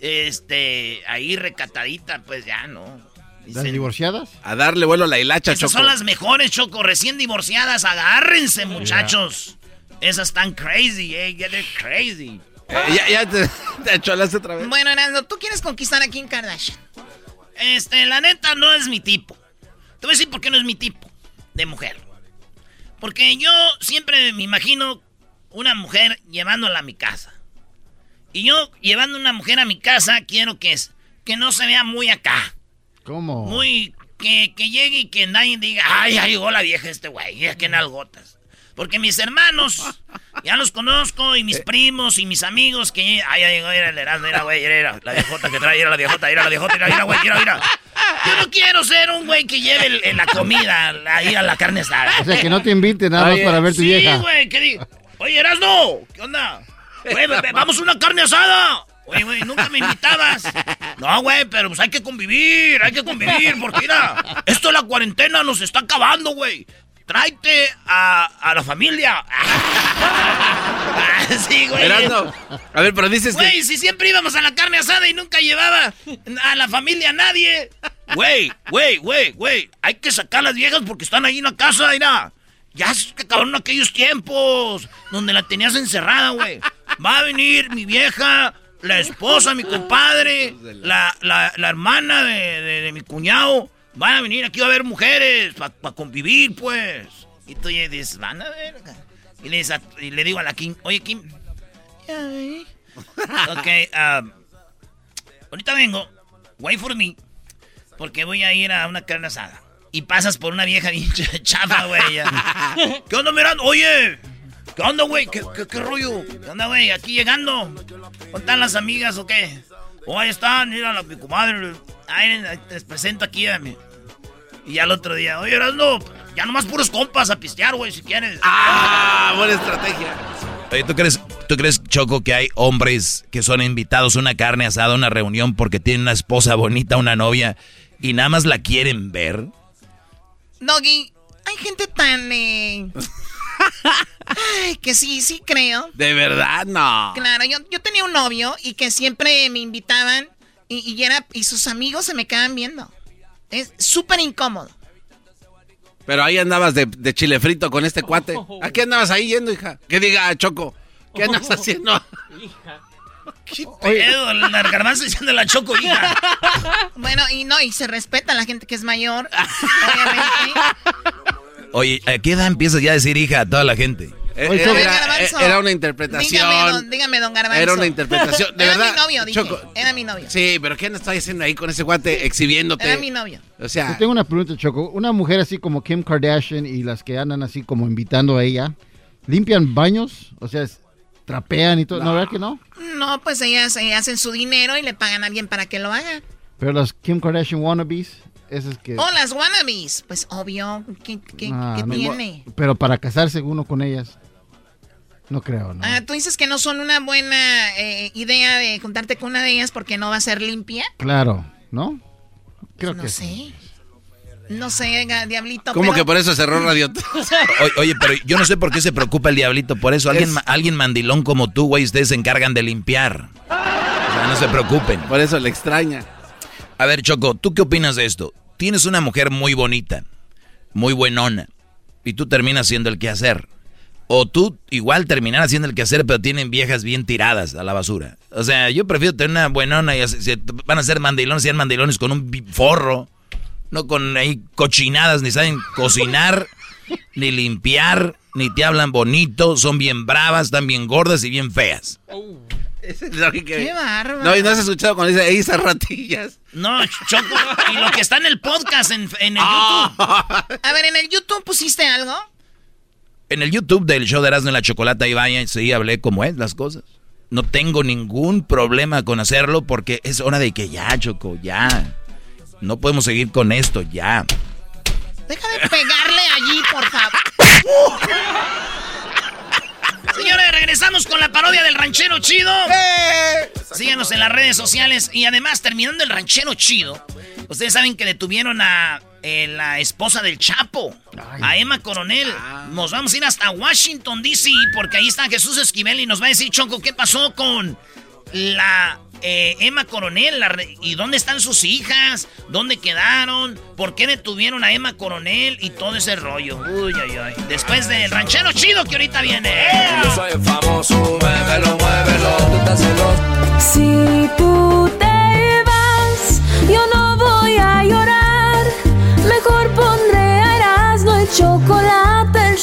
Este. Ahí recatadita. Pues ya no. ¿Las divorciadas? A darle vuelo a la hilacha, Esas Choco. son las mejores, Choco. Recién divorciadas. Agárrense, muchachos. Esas están crazy, eh. Yeah, they're crazy. Eh, ya ya te, te acholaste otra vez. Bueno, Erasmo, tú quieres conquistar a Kim Kardashian. Este, la neta no es mi tipo. Te voy a decir por qué no es mi tipo de mujer. Porque yo siempre me imagino una mujer llevándola a mi casa. Y yo llevando una mujer a mi casa quiero que, es, que no se vea muy acá. ¿Cómo? Muy... Que, que llegue y que nadie diga, ay, ya llegó la vieja este güey, ya que nalgotas. Porque mis hermanos, ya los conozco, y mis primos, y mis amigos, que, ay, llegó, era el Erasmo, era, güey, era la viejota que trae, era la viejota, era la viejota, era, era, güey, era, era. Yo no quiero ser un güey que lleve el- el- la comida, ahí a la carne asada. O sea, que no te invite nada más para ver tu sí, vieja. güey, que diga, oye, Erasmo, ¿qué onda? Güey, vamos a una carne asada. Oye, güey, nunca me invitabas. No, güey, pero pues hay que convivir, hay que convivir, porque mira, esto de la cuarentena nos está acabando, güey. Tráete a, a la familia. sí, güey. Erasmo, a ver, pero dices Güey, que... si siempre íbamos a la carne asada y nunca llevaba a la familia a nadie. Güey, güey, güey, güey. Hay que sacar a las viejas porque están ahí en la casa, mira. Ya se acabaron aquellos tiempos donde la tenías encerrada, güey. Va a venir mi vieja, la esposa, mi compadre, la, la, la hermana de, de- de mi cuñado. Van a venir aquí a ver mujeres para convivir, pues. Y tú ya dices, van a ver. Y le, dices a- y le digo a la Kim, oye, Kim, Ok, um, ahorita vengo. Wait for me. Porque voy a ir a una carne asada. Y pasas por una vieja bien ch- chafa, güey. ¿Qué onda, Miranda? Oye, ¿qué onda, güey? ¿Qué, qué, qué rollo? ¿Qué onda, güey? Aquí llegando. ¿Dónde están las amigas o qué? Oh, ahí están, mira, la, mi comadre. Ay, te les presento aquí a mi. Y ya el otro día, oye, Erasmo, ya nomás puros compas a pistear, güey, si quieres. ¡Ah! Buena estrategia. Oye, ¿tú crees, ¿tú crees, Choco, que hay hombres que son invitados a una carne asada, a una reunión porque tienen una esposa bonita, una novia, y nada más la quieren ver? Doggy, hay gente tan... eh, Ay, que sí, sí creo. De verdad, no. Claro, yo, yo tenía un novio y que siempre me invitaban y, y era, y sus amigos se me quedaban viendo. Es súper incómodo. Pero ahí andabas de, de chile frito con este cuate. ¿A qué andabas ahí yendo, hija? Que diga, Choco, ¿qué andas haciendo? ¿Qué pedo? La garbanzo diciendo la choco, hija. Bueno, y no, y se respeta a la gente que es mayor, obviamente. Oye, ¿a qué edad empiezas ya a decir hija a toda la gente? Eh, Oye, era, Choco. era- una interpretación. Dígame, don, dígame, don Garbanzo. Era una interpretación. De Era verdad. mi novio, dije. Choco. Era mi novio. Sí, pero ¿qué andas haciendo ahí con ese guate exhibiéndote? Era mi novio. O Yo sea, tengo una pregunta, Choco. Una mujer así como Kim Kardashian y las que andan así como invitando a ella, ¿limpian baños? O sea, es- trapean y todo. ¿No, verdad que no? No, pues ellas eh, hacen su dinero y le pagan a alguien para que lo haga. Pero las Kim Kardashian wannabes, esas que... O las wannabes. Pues obvio. ¿Qué, qué- Ah, qué no, tiene? Pero para casarse uno con ellas, no creo, ¿no? Ah, tú dices que no son una buena eh, idea de juntarte con una de ellas porque no va a ser limpia. Claro, ¿no? Creo no que sé. No sé, diablito. ¿cómo pero- que por eso cerró Radio? Oye, oye, pero yo no sé por qué se preocupa el diablito por eso. Alguien, alguien mandilón como tú, güey, ustedes se encargan de limpiar. O sea, no se preocupen. Por eso le extraña. A ver, Choco, ¿tú qué opinas de esto? Tienes una mujer muy bonita, muy buenona, y tú terminas siendo el quehacer. O tú igual terminar haciendo el quehacer, pero tienen viejas bien tiradas a la basura. O sea, yo prefiero tener una buenona y así- si van a ser mandilones, sean mandilones con un forro, no con ahí cochinadas, ni saben cocinar, ni limpiar, ni te hablan bonito, son bien bravas, están bien gordas y bien feas. Qué bárbaro. No, y no has escuchado cuando dice esas ratillas. No, Choco. Y lo que está en el podcast, en, en el Ah. YouTube. A ver, ¿en el YouTube pusiste algo? En el YouTube del show de Erasmo y la Chocolata, ahí vaya, sí hablé como es las cosas. No tengo ningún problema con hacerlo porque es hora de que ya, Choco, ya. No podemos seguir con esto, ya. Deja de pegarle allí, por favor. Señores, regresamos con la parodia del ranchero chido. Síganos en las redes sociales. Y además, terminando el ranchero chido, ustedes saben que detuvieron a eh, la esposa del Chapo, a Emma Coronel. Nos vamos a ir hasta Washington, D.C., porque ahí está Jesús Esquivel y nos va a decir, Choco, ¿qué pasó con la eh, Emma Coronel? La re- ¿Y dónde están sus hijas? ¿Dónde quedaron? ¿Por qué detuvieron a Emma Coronel? Y todo ese rollo. Uy, ay, ay. Después del ranchero chido que ahorita viene. Yo soy el famoso, muévelo, muévelo, tú estás celoso. Si tú te vas, yo no voy a llorar. Mejor pondré a Erasmo y chocolate, el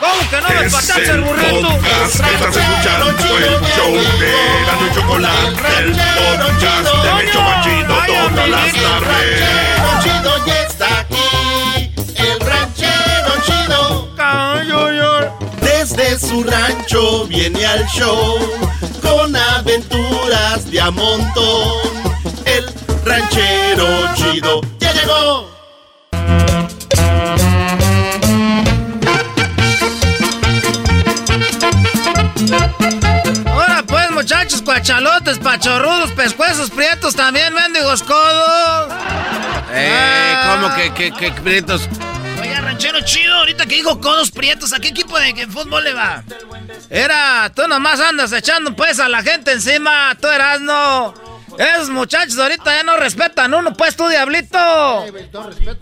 ¿Cómo que no me el el burrito? podcast que estás escuchando, el show de Erasmo y Chocolate, el podcast de Hecho Machito todas las tardes. ranchero chido ya está aquí. El ranchero chido. Desde su rancho viene al show con aventuras de a montón. El ranchero chido ya llegó. Ahora pues, muchachos, cuachalotes, pachorrudos, pescuezos, prietos también, mendigos codos. Eh, ¿cómo que, que, que prietos? Oiga, ranchero chido, ahorita que dijo codos prietos, ¿a qué equipo de que fútbol le va? Era, tú nomás andas echando pues a la gente encima, tú eras no. Esos muchachos ahorita ya no respetan uno, pues tú, Diablito.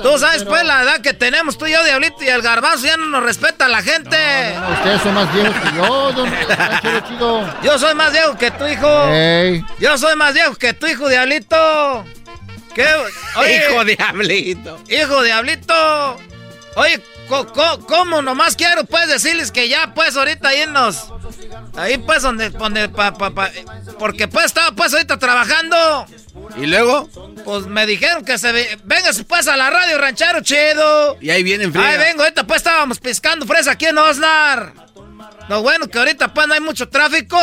Tú sabes, pues, la edad que tenemos tú y yo, Diablito, y el garbanzo ya no nos respeta la gente. Ustedes son más viejos que yo, don Chido. Yo soy más viejo que tu hijo. Yo soy más viejo que tu hijo, Diablito. ¿Qué? Hijo Diablito. Hijo Diablito. Oye, co- co- ¿cómo nomás quiero pues decirles que ya pues ahorita ahí nos... Ahí pues donde... donde pa, pa, pa- porque pues estaba pues ahorita trabajando. ¿Y luego? Pues me dijeron que se... ve- Véngase pues a la radio ranchero chido. Y ahí vienen frío. Ahí vengo, ahorita pues estábamos pescando fresa aquí en Osnar. Lo bueno que ahorita pues no hay mucho tráfico.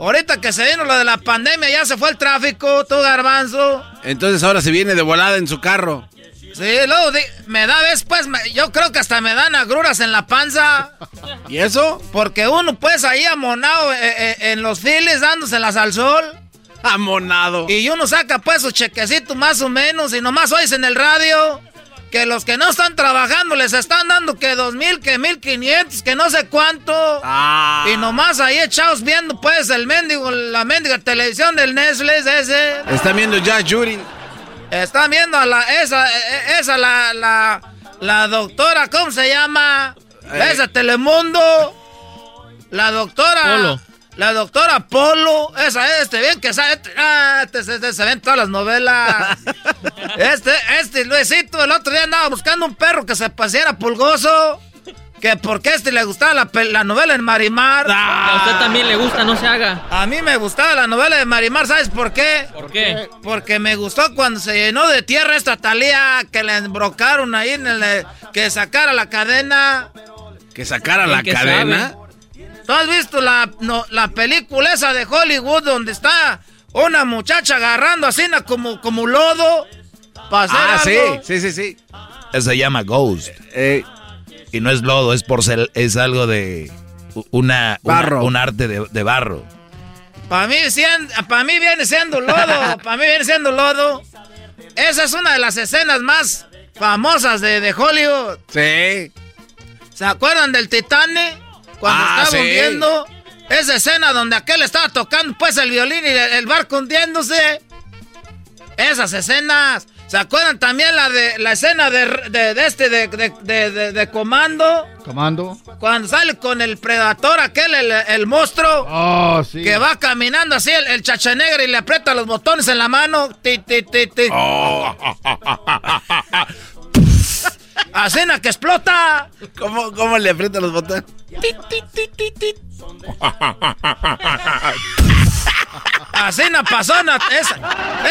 Ahorita que se vino lo de la pandemia ya se fue el tráfico, tú garbanzo. Entonces ahora se viene de volada en su carro. Sí, luego di- me da me- yo creo que hasta me dan agruras en la panza. ¿Y eso? Porque uno pues ahí amonado eh, eh, en los files dándoselas al sol. Amonado. Y uno saca pues su chequecito más o menos y nomás oís en el radio que los que no están trabajando les están dando que dos mil, que mil quinientos, que no sé cuánto. Y nomás ahí echados viendo pues el mendigo, la mendiga televisión del Nestlé ese. Están viendo ya Jury. Están viendo a la, esa, eh, esa, la, la, la doctora, ¿cómo se llama? Eh. Esa Telemundo. La doctora. Polo. La doctora Polo. Esa, este, bien que sabe. Este, ah, este, este, este, se ven todas las novelas. este, este, Luisito, el otro día andaba buscando un perro que se paseara pulgoso. Que porque a este le gustaba la, la novela en Marimar. A usted también le gusta, no se haga. A mí me gustaba la novela de Marimar, ¿sabes por qué? ¿Por qué? Porque me gustó cuando se llenó de tierra esta talía que le embrocaron ahí en el que sacara la cadena. Que sacara la cadena. ¿Tú has visto la, la película esa de Hollywood donde está una muchacha agarrando así como, como lodo para hacer ah, algo? sí, sí, sí, sí. Se llama Ghost. Eh, y no es lodo, es porcel es algo de una, barro. un arte de, barro. Para mí, para mí viene siendo lodo, para mí viene siendo lodo. Esa es una de las escenas más famosas de, de Hollywood. Sí. ¿Se acuerdan del Titanic? Cuando ah, estaba hundiendo. Esa escena donde aquel estaba tocando pues el violín y el barco hundiéndose. Esas escenas. ¿Se acuerdan también la de la escena de, de, este de, de, comando? Comando. Cuando sale con el predator aquel, el, monstruo. Oh, sí. Que va caminando así el, el chachanegra y le aprieta los botones en la mano. Ti, ti, ti, ti. Oh. que explota. ¿Cómo, ¿Cómo le aprieta los botones? Así no pasó,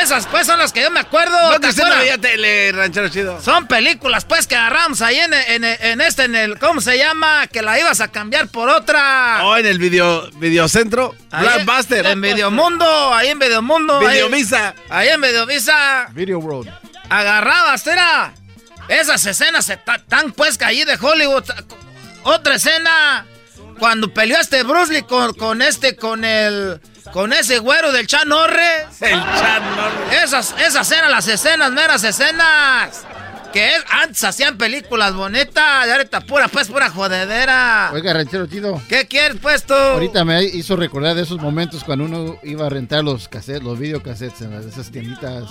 esas pues son las que yo me acuerdo. No te veía tele, ranchero chido. Son películas pues que agarramos ahí en, en, este, en el, ¿cómo se llama? Que la ibas a cambiar por otra. Oh, en el video, videocentro. Blockbuster. En Videomundo, ahí en Videomundo. Videovisa. Ahí, ahí en Videovisa. Video Road. Agarrabas, era. Esas escenas están pues que allí de Hollywood. Otra escena. Cuando peleó este Bruce Lee con, con este, con el con ese güero del Chan Norris. El Chan Norris. Esas, esas eran las escenas, meras escenas. Que antes hacían películas bonitas y ahorita pura, pues, pura jodedera. Oiga, ranchero chido. ¿Qué quieres, pues, tú? Ahorita me hizo recordar de esos momentos cuando uno iba a rentar los cassettes, los videocassettes en esas tienditas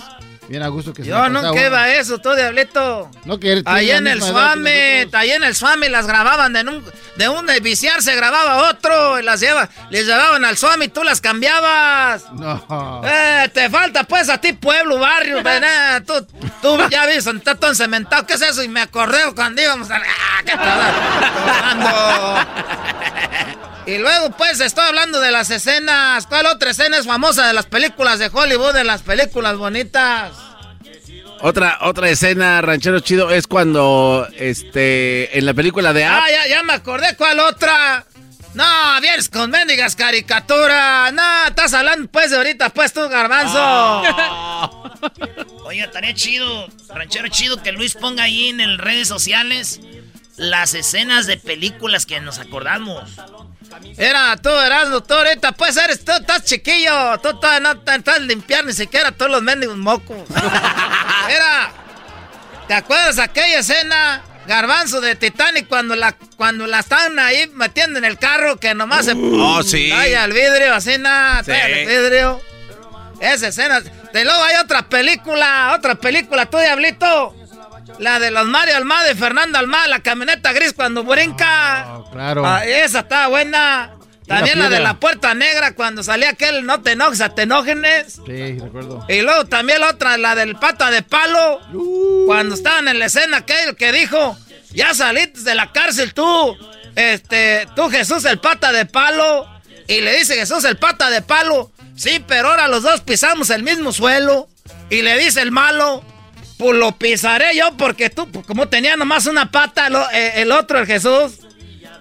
Bien a gusto que se Yo no queda eso, tú, diablito. No que Ahí en el Swami, ahí en el Swami las grababan de un, de un viciar se grababa otro y las lleva, les llevaban al Swami, tú las cambiabas. No. Eh, te falta pues a ti pueblo, barrio, ven, eh, tú, tú ya ves, está todo encementado, ¿qué es eso? Y me acordé cuando íbamos a... ¡Ah, qué Y luego, pues, estoy hablando de las escenas. ¿Cuál otra escena es famosa de las películas de Hollywood, de las películas bonitas? Otra, otra escena, ranchero chido, es cuando, este, en la película de... Ah, ya, ya me acordé, ¿cuál otra? No, vienes con mendigas caricaturas. No, estás hablando, pues, de ahorita, pues, tú, garbanzo. Oh. Oye, estaría chido, ranchero chido, que Luis ponga ahí en las redes sociales las escenas de películas que nos acordamos. Era, tú eras doctor, ahorita pues eres, tú estás chiquillo, tú no estás limpiar ni siquiera todos los mendigos mocos. Era, ¿te acuerdas aquella escena, garbanzo de Titanic, cuando la, cuando la estaban ahí metiendo en el carro que nomás se... Oh, sí. Talla al vidrio, así nada, sí. al vidrio. Esa escena. De luego hay otra película, otra película, tú diablito. La de los Mario Almada de Fernando Almada, la camioneta gris cuando brinca. Ah, claro. Ah, esa está buena. También la, de la puerta negra cuando salía aquel no te enojes, te enógenes. Sí, recuerdo. Y luego también la otra, la del pata de palo. Uh. Cuando estaban en la escena aquel que dijo, ya saliste de la cárcel tú, este, tú Jesús el pata de palo. Y le dice Jesús el pata de palo, sí, pero ahora los dos pisamos el mismo suelo. Y le dice el malo, pues lo pisaré yo porque tú, pues, como tenía nomás una pata, eh, el otro, el Jesús.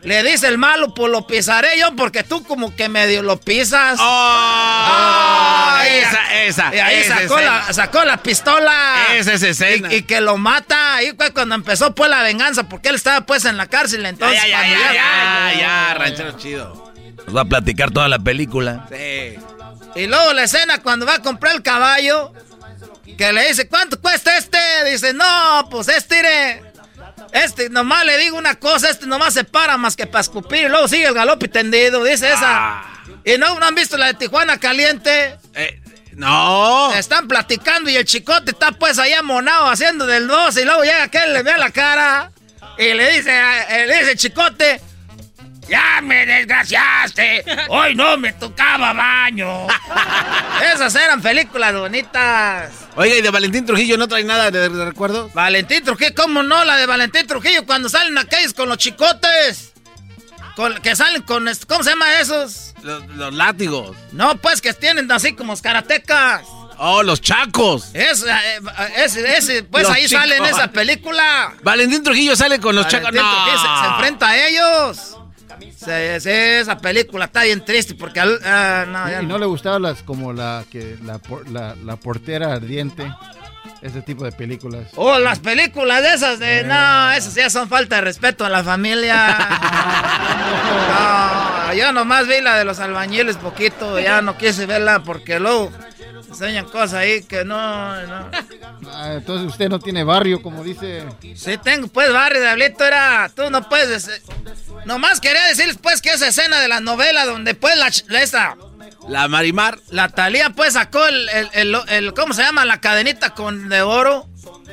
Le dice el malo, pues lo pisaré yo porque tú como que medio lo pisas. ¡Oh! esa, esa. Y ahí sacó, la, sacó, la, pistola. Esa es escena. Y, que lo mata. Ahí fue cuando empezó pues la venganza porque él estaba pues en la cárcel. Entonces, ya, ya, ya, ya, ya, ranchero chido. Nos va a platicar toda la película. Sí. Y luego la escena cuando va a comprar el caballo que le dice, ¿cuánto cuesta este? Dice, no, pues este, este, nomás le digo una cosa, este nomás se para más que para escupir y luego sigue el galope tendido, dice esa. Ah. ¿Y no, no han visto la de Tijuana caliente? Eh, no. Están platicando y el chicote está pues allá monado haciendo del 2 y luego llega aquel, le ve a la cara y le dice, eh, le dice chicote, ¡Ya me desgraciaste! ¡Hoy no me tocaba baño! Esas eran películas bonitas. Oiga, ¿y de Valentín Trujillo no trae nada de, recuerdo? Valentín Trujillo, ¿cómo no? La de Valentín Trujillo cuando salen a calles con los chicotes. que salen con... ¿Cómo se llama esos? Los, látigos. No, pues que tienen así como karatecas. Oh, los chacos. Es, eh, ese, pues ahí sale en esa película. Valentín Trujillo sale con los chacos. No. se, enfrenta a ellos. Esa película está bien triste porque ah, no, y no, le gustaba las como la que la, la, la portera ardiente ese tipo de películas. Oh, las películas de esas de... No, esas ya son falta de respeto a la familia. no, yo nomás vi la de los albañiles poquito, ya no quise verla porque luego enseñan cosas ahí que no... no. Ah, entonces usted no tiene barrio, como dice... Sí tengo, pues barrio, Diablito, era... Tú no puedes... Nomás quería decirles pues que esa escena de la novela donde pues la, esta la Marimar. La Talía pues sacó el, el, ¿cómo se llama? La cadenita con de oro.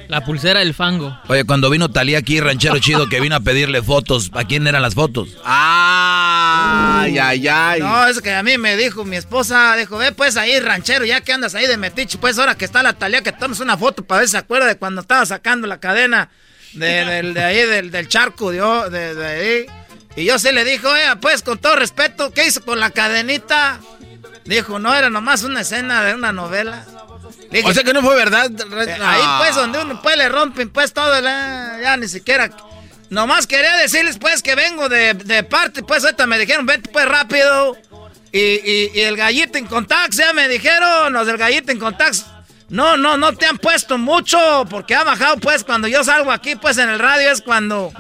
La pulsera del fango. Oye, cuando vino Talía aquí, ranchero chido, que vino a pedirle fotos, ¿a quién eran las fotos? Ay, ay, ay. No, es que a mí me dijo mi esposa, dijo, ve pues ahí, ranchero, ya que andas ahí de metiche, pues ahora que está la Talía, que tomes una foto para ver si se acuerda de cuando estaba sacando la cadena de, de, ahí, del, charco, de, de, ahí. Y yo sí le dijo, oye, pues con todo respeto, ¿qué hizo con la cadenita? Dijo, no, era nomás una escena de una novela. O sea que no fue verdad. Eh, ahí pues donde uno pues le rompen pues todo, ya ni siquiera... Nomás quería decirles pues que vengo de, parte, pues ahorita me dijeron, vete pues rápido. Y, el gallito en contacts, ya me dijeron, los del gallito en contacts. No, no, no te han puesto mucho, porque ha bajado pues cuando yo salgo aquí pues en el radio es cuando...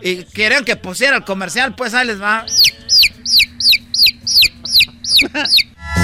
Y querían que pusiera el comercial, pues ahí les va.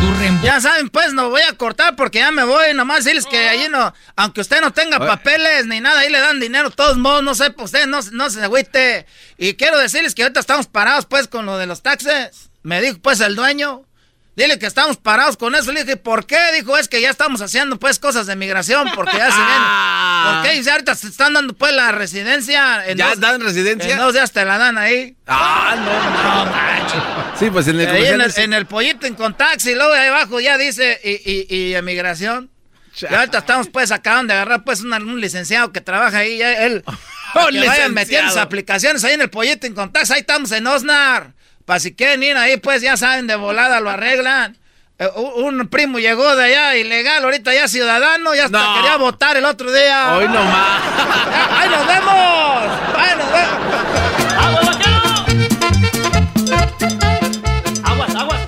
Tu. Ya saben, pues no voy a cortar porque ya me voy. Nomás decirles que allí no, aunque usted no tenga papeles ni nada, ahí le dan dinero. todos modos, no sé, pues usted no, no se agüite. Y quiero decirles que ahorita estamos parados, pues, con lo de los taxes. Me dijo, pues, el dueño. Dile que estamos parados con eso. Le dije, ¿por qué? Dijo, es que ya estamos haciendo pues cosas de migración, porque ya se ven. ¿Por qué? Y ahorita se están dando pues la residencia. ¿Ya dan residencia? En dos días te la dan ahí. Ah, no, no, macho. Sí, pues en el, ahí en el, en el pollito en taxi, y luego ahí abajo ya dice, y, y, y emigración. Y ahorita estamos pues acaban de agarrar pues un, licenciado que trabaja ahí, ya él. Oh, que vayan metiendo sus aplicaciones ahí en el pollito en taxi, ahí estamos en Osnar. Para si quieren ir ahí, pues ya saben, de volada lo arreglan. Eh, un primo llegó de allá ilegal, ahorita ya ciudadano, ya hasta quería votar el otro día. Hoy nomás. ¡Ahí nos vemos! ¡Ahí nos vemos! ¡Aguas, aguas!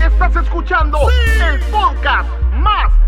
Estás escuchando el podcast más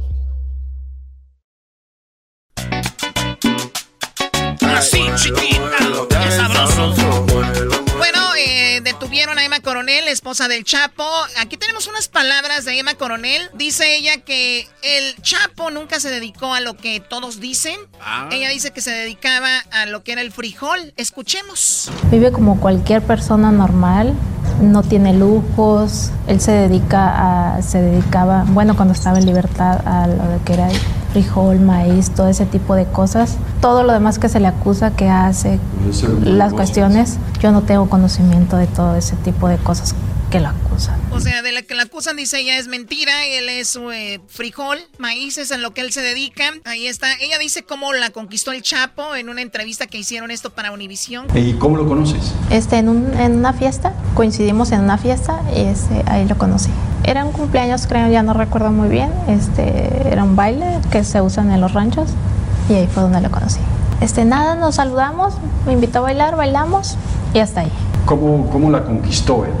Así, chiquita, qué sabroso. Bueno, eh, detuvieron a Emma Coronel, esposa del Chapo. Aquí tenemos unas palabras de Emma Coronel. Dice ella que el Chapo nunca se dedicó a lo que todos dicen. Ah. Ella dice que se dedicaba a lo que era el frijol. Escuchemos. Vive como cualquier persona normal, no tiene lujos. Él se dedica a, se dedicaba, bueno, cuando estaba en libertad a lo que era frijol, maíz, todo ese tipo de cosas. Todo lo demás que se le acusa que hace, las cuestiones, yo no tengo conocimiento de todo ese tipo de cosas que lo acusan. O sea, de la que la acusan dice ella es mentira, él es eh, frijol, maíz es en lo que él se dedica. Ahí está. Ella dice cómo la conquistó el Chapo en una entrevista que hicieron esto para Univisión. ¿Y cómo lo conoces? Este, en, una fiesta, coincidimos en una fiesta y este, ahí lo conocí. Era un cumpleaños, creo, ya no recuerdo muy bien. Este, era un baile que se usan en los ranchos y ahí fue donde lo conocí. Este, nada, nos saludamos, me invitó a bailar, bailamos y hasta ahí. ¿Cómo, cómo la conquistó él?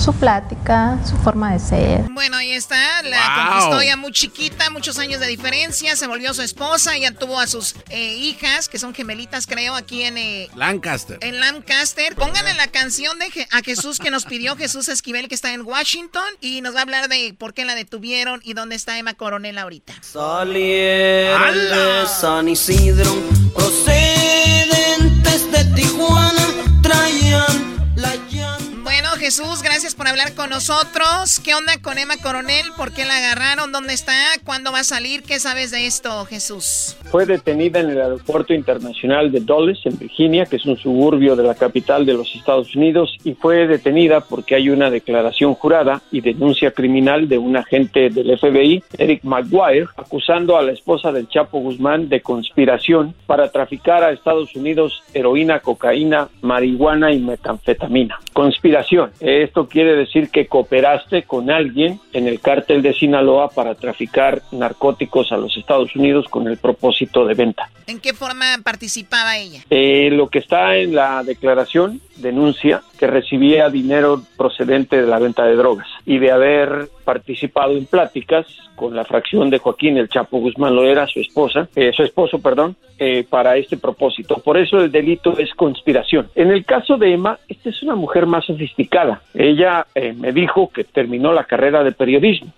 Su plática, su forma de ser. Bueno, ahí está, la conquistó ya muy chiquita, muchos años de diferencia, se volvió su esposa, ya tuvo a sus eh, hijas, que son gemelitas creo, aquí en... Eh, Lancaster. En Lancaster. Pónganle la canción de a Jesús que nos pidió Jesús Esquivel, que está en Washington, y nos va a hablar de por qué la detuvieron y dónde está Emma Coronel ahorita. Salieron de San Isidro, procedentes de Tijuana, Jesús, gracias por hablar con nosotros. ¿Qué onda con Emma Coronel? ¿Por qué la agarraron? ¿Dónde está? ¿Cuándo va a salir? ¿Qué sabes de esto, Jesús? Fue detenida en el Aeropuerto Internacional de Dulles, en Virginia, que es un suburbio de la capital de los Estados Unidos, y fue detenida porque hay una declaración jurada y denuncia criminal de un agente del FBI, Eric McGuire, acusando a la esposa del Chapo Guzmán de conspiración para traficar a Estados Unidos heroína, cocaína, marihuana y metanfetamina. Conspiración esto quiere decir que cooperaste con alguien en el cártel de Sinaloa para traficar narcóticos a los Estados Unidos con el propósito de venta. ¿En qué forma participaba ella? Eh, lo que está en la declaración denuncia que recibía dinero procedente de la venta de drogas y de haber participado en pláticas con la fracción de Joaquín el Chapo Guzmán Loera, su esposa, eh, su esposo, perdón, eh, para este propósito. Por eso el delito es conspiración. En el caso de Emma, esta es una mujer más sofisticada. Ella eh, me dijo que terminó la carrera de periodismo,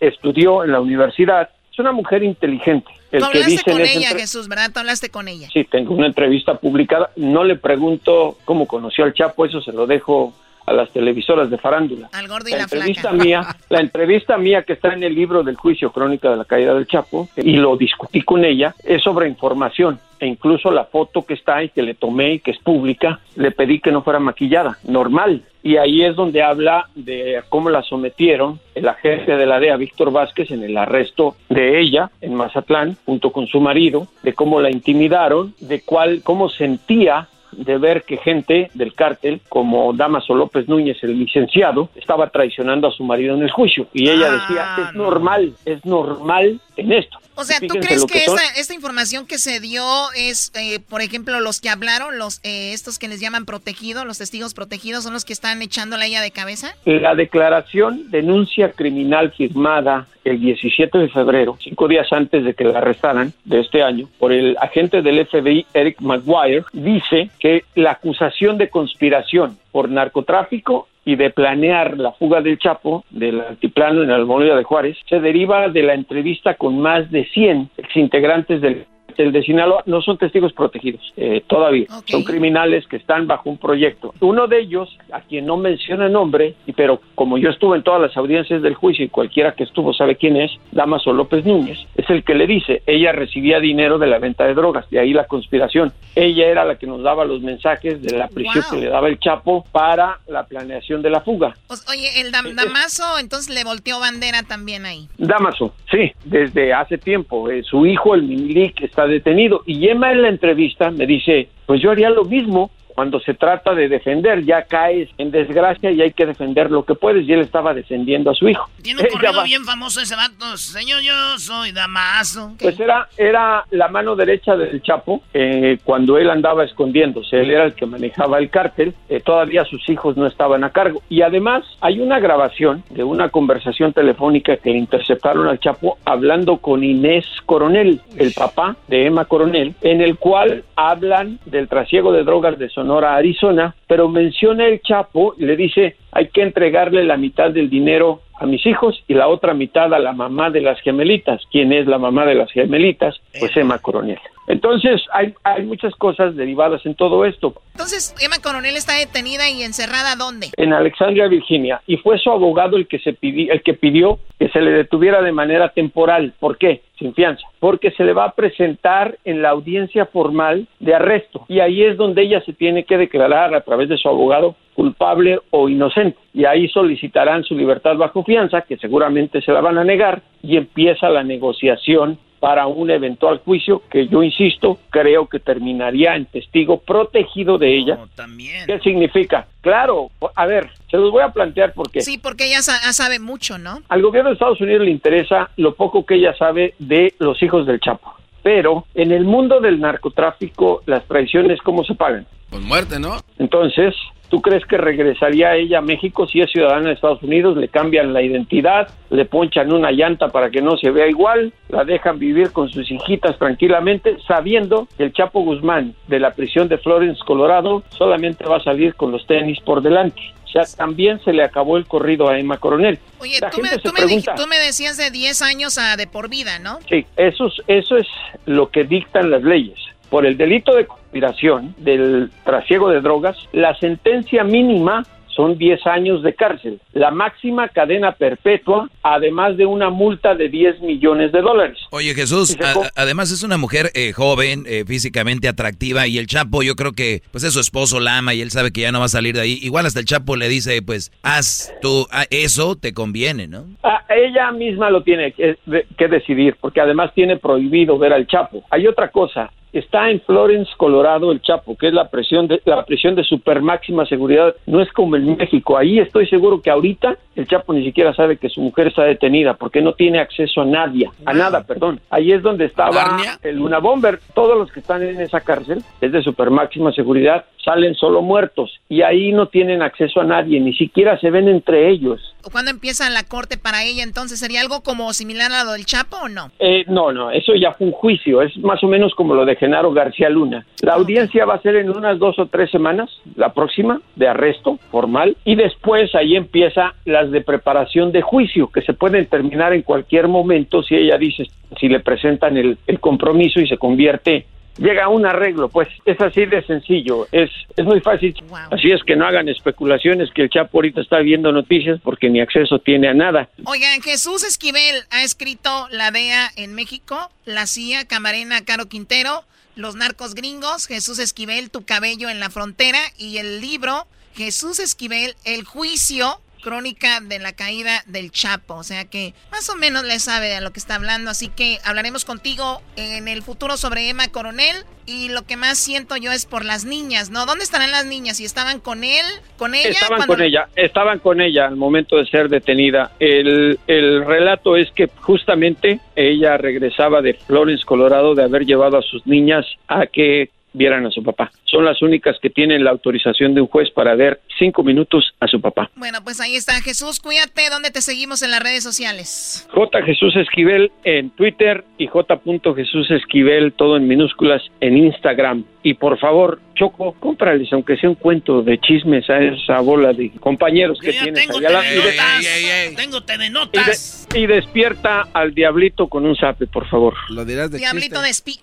estudió en la universidad, es una mujer inteligente. El Tú hablaste con ella, Jesús, ¿verdad? Tú hablaste con ella. Sí, tengo una entrevista publicada. No le pregunto cómo conoció al Chapo, eso se lo dejo a las televisoras de farándula. Al gordo y la, la entrevista mía, la entrevista mía que está en el libro del juicio crónica de la caída del Chapo y lo discutí con ella es sobre información e incluso la foto que está y que le tomé y que es pública, le pedí que no fuera maquillada, normal. Y ahí es donde habla de cómo la sometieron el agente de la DEA, Víctor Vázquez, en el arresto de ella en Mazatlán, junto con su marido, de cómo la intimidaron, de cuál, cómo sentía de ver que gente del cártel, como Damaso López Núñez, el licenciado, estaba traicionando a su marido en el juicio. Y ella decía, es normal, es normal en esto. O sea, ¿tú crees que, esta, información que se dio es, eh, por ejemplo, los que hablaron, los eh, estos que les llaman protegidos, los testigos protegidos, son los que están echándola ella de cabeza? La declaración denuncia criminal firmada el 17 de febrero, cinco días antes de que la arrestaran de este año, por el agente del FBI, Eric McGuire, dice que la acusación de conspiración por narcotráfico y de planear la fuga del Chapo del altiplano en Almonía de Juárez se deriva de la entrevista con más de 100 exintegrantes del el de Sinaloa no son testigos protegidos eh, todavía, son criminales que están bajo un proyecto. Uno de ellos, a quien no menciona nombre, pero como yo estuve en todas las audiencias del juicio y cualquiera que estuvo sabe quién es, Damaso López Núñez, es el que le dice, ella recibía dinero de la venta de drogas, de ahí la conspiración. Ella era la que nos daba los mensajes de la prisión que le daba el Chapo para la planeación de la fuga. oye, el Damaso entonces le volteó bandera también ahí. Damaso, sí, desde hace tiempo. Eh, su hijo, el Milik, está detenido. Y Emma en la entrevista me dice, pues yo haría lo mismo, cuando se trata de defender, ya caes en desgracia y hay que defender lo que puedes. Y él estaba defendiendo a su hijo. Tiene un correo bien famoso ese vato. Señor, yo soy Damaso. Pues era, era la mano derecha del Chapo eh, cuando él andaba escondiéndose. Él era el que manejaba el cártel. Eh, todavía sus hijos no estaban a cargo. Y además hay una grabación de una conversación telefónica que interceptaron al Chapo hablando con Inés Coronel, el papá de Emma Coronel, en el cual hablan del trasiego de drogas de Sonora, Arizona, pero menciona el Chapo y le dice, hay que entregarle la mitad del dinero a mis hijos y la otra mitad a la mamá de las gemelitas. ¿Quién es la mamá de las gemelitas? Pues Emma Coronel. Entonces, hay, hay muchas cosas derivadas en todo esto. Entonces, Emma Coronel está detenida y encerrada ¿dónde? En Alexandria, Virginia, y fue su abogado el que se pidió, el que pidió que se le detuviera de manera temporal. ¿Por qué? Sin fianza. Porque se le va a presentar en la audiencia formal de arresto y ahí es donde ella se tiene que declarar a través de su abogado culpable o inocente. Y ahí solicitarán su libertad bajo fianza, que seguramente se la van a negar, y empieza la negociación para un eventual juicio que yo insisto, creo que terminaría en testigo protegido de ella. también. ¿Qué significa? Claro, a ver, se los voy a plantear porque... Sí, porque ella sabe mucho, ¿no? Al gobierno de Estados Unidos le interesa lo poco que ella sabe de los hijos del Chapo. Pero en el mundo del narcotráfico, las traiciones, ¿cómo se pagan? Pues muerte, ¿no? Entonces, ¿tú crees que regresaría ella a México si es ciudadana de Estados Unidos? Le cambian la identidad, le ponchan una llanta para que no se vea igual, la dejan vivir con sus hijitas tranquilamente, sabiendo que el Chapo Guzmán de la prisión de Florence, Colorado, solamente va a salir con los tenis por delante. O sea, también se le acabó el corrido a Emma Coronel. Oye, tú me, pregunta- tú me decías de 10 años a de por vida, ¿no? Sí, eso es, eso es lo que dictan las leyes. Por el delito de conspiración, del trasiego de drogas, la sentencia mínima son 10 años de cárcel. La máxima cadena perpetua, además de una multa de 10 millones de dólares. Oye Jesús, a- además es una mujer eh, joven, eh, físicamente atractiva y el Chapo yo creo que pues es su esposo la ama y él sabe que ya no va a salir de ahí. Igual hasta el Chapo le dice pues haz tú ah, eso te conviene, ¿no? Ah, ella misma lo tiene que decidir, porque además tiene prohibido ver al Chapo. Hay otra cosa. Está en Florence, Colorado, el Chapo, que es la prisión de la prisión de super máxima seguridad. No es como en México. Ahí estoy seguro que ahorita el Chapo ni siquiera sabe que su mujer está detenida, porque no tiene acceso a nadie, a nada, perdón. Ahí es donde estaba el Luna Bomber. Todos los que están en esa cárcel es de super máxima seguridad, salen solo muertos y ahí no tienen acceso a nadie, ni siquiera se ven entre ellos. ¿Cuándo empieza la corte para ella? Entonces, ¿sería algo como similar a lo del Chapo o no? Eh, no, no, eso ya fue un juicio, es más o menos como lo de Genaro García Luna. La audiencia va a ser en unas dos o tres semanas, la próxima, de arresto formal, y después ahí empieza las de preparación de juicio, que se pueden terminar en cualquier momento si ella dice, si le presentan el, el compromiso y se convierte llega a un arreglo, pues es así de sencillo, es, es muy fácil. Así es que no hagan especulaciones que el Chapo ahorita está viendo noticias porque ni acceso tiene a nada. Oigan, Jesús Esquivel ha escrito La DEA en México, La CIA, Camarena, Caro Quintero, Los Narcos Gringos, Jesús Esquivel, Tu Cabello en la Frontera y el libro Jesús Esquivel, El Juicio, Crónica de la Caída del Chapo. O sea que más o menos le sabe de lo que está hablando, así que hablaremos contigo en el futuro sobre Emma Coronel. Y lo que más siento yo es por las niñas, ¿no? ¿Dónde estarán las niñas? ¿Y estaban con él? ¿Con ella? Estaban cuando- con ella, estaban con ella al momento de ser detenida. El, el relato es que justamente ella regresaba de Florence, Colorado, de haber llevado a sus niñas a que vieran a su papá. Son las únicas que tienen la autorización de un juez para ver cinco minutos a su papá. Bueno, pues ahí está. Jesús, cuídate. ¿Dónde te seguimos en las redes sociales? J. Jesús Esquivel en Twitter y J. Jesús Esquivel, todo en minúsculas, en Instagram. Y por favor, Choco, cómprales, aunque sea un cuento de chismes a esa bola de compañeros que tienes Tengo allá. Y de- de. Tengo de de- despierta al diablito con un zape, por favor. Lo dirás Diablito de espi...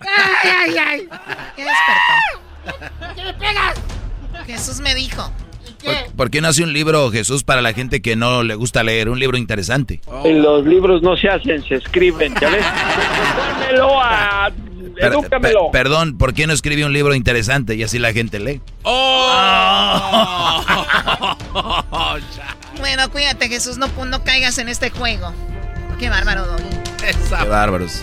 ¡Ay, ay, ay! ¿Qué despertó? ¿Qué me pegas? Jesús me dijo. ¿Por, por qué no hace un libro Jesús para la gente que no le gusta leer? Un libro interesante. En los libros no se hacen, se escriben, ¿ya ves? A... Per- per- perdón, ¿por qué no escribe un libro interesante y así la gente lee? Bueno, cuídate, Jesús. No, no caigas en este juego. Qué bárbaro, Doggy. Qué bárbaros.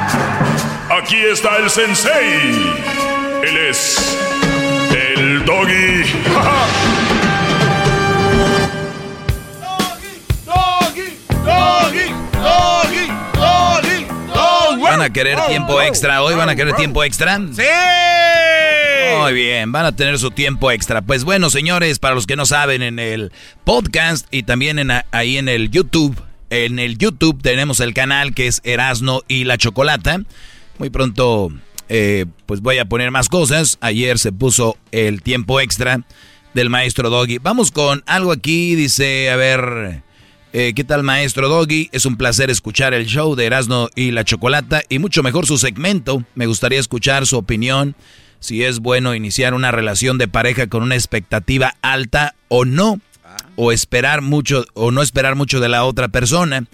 Aquí está el sensei. Él es el doggy. Doggy, doggy, doggy, doggy, doggy. ¿Van a querer tiempo extra? ¿Hoy van a querer tiempo extra? ¡Sí! Muy bien, van a tener su tiempo extra. Pues bueno, señores, para los que no saben, en el podcast y también en, ahí en el YouTube, en el YouTube tenemos el canal que es Erasno y la Chocolata. Muy pronto, eh, pues voy a poner más cosas. Ayer se puso el tiempo extra del maestro Doggy. Vamos con algo aquí, dice, a ver... eh, ¿Qué tal, maestro Doggy? Es un placer escuchar el show de Erasno y la Chocolata y mucho mejor su segmento. Me gustaría escuchar su opinión si es bueno iniciar una relación de pareja con una expectativa alta o no, o esperar mucho o no esperar mucho de la otra persona.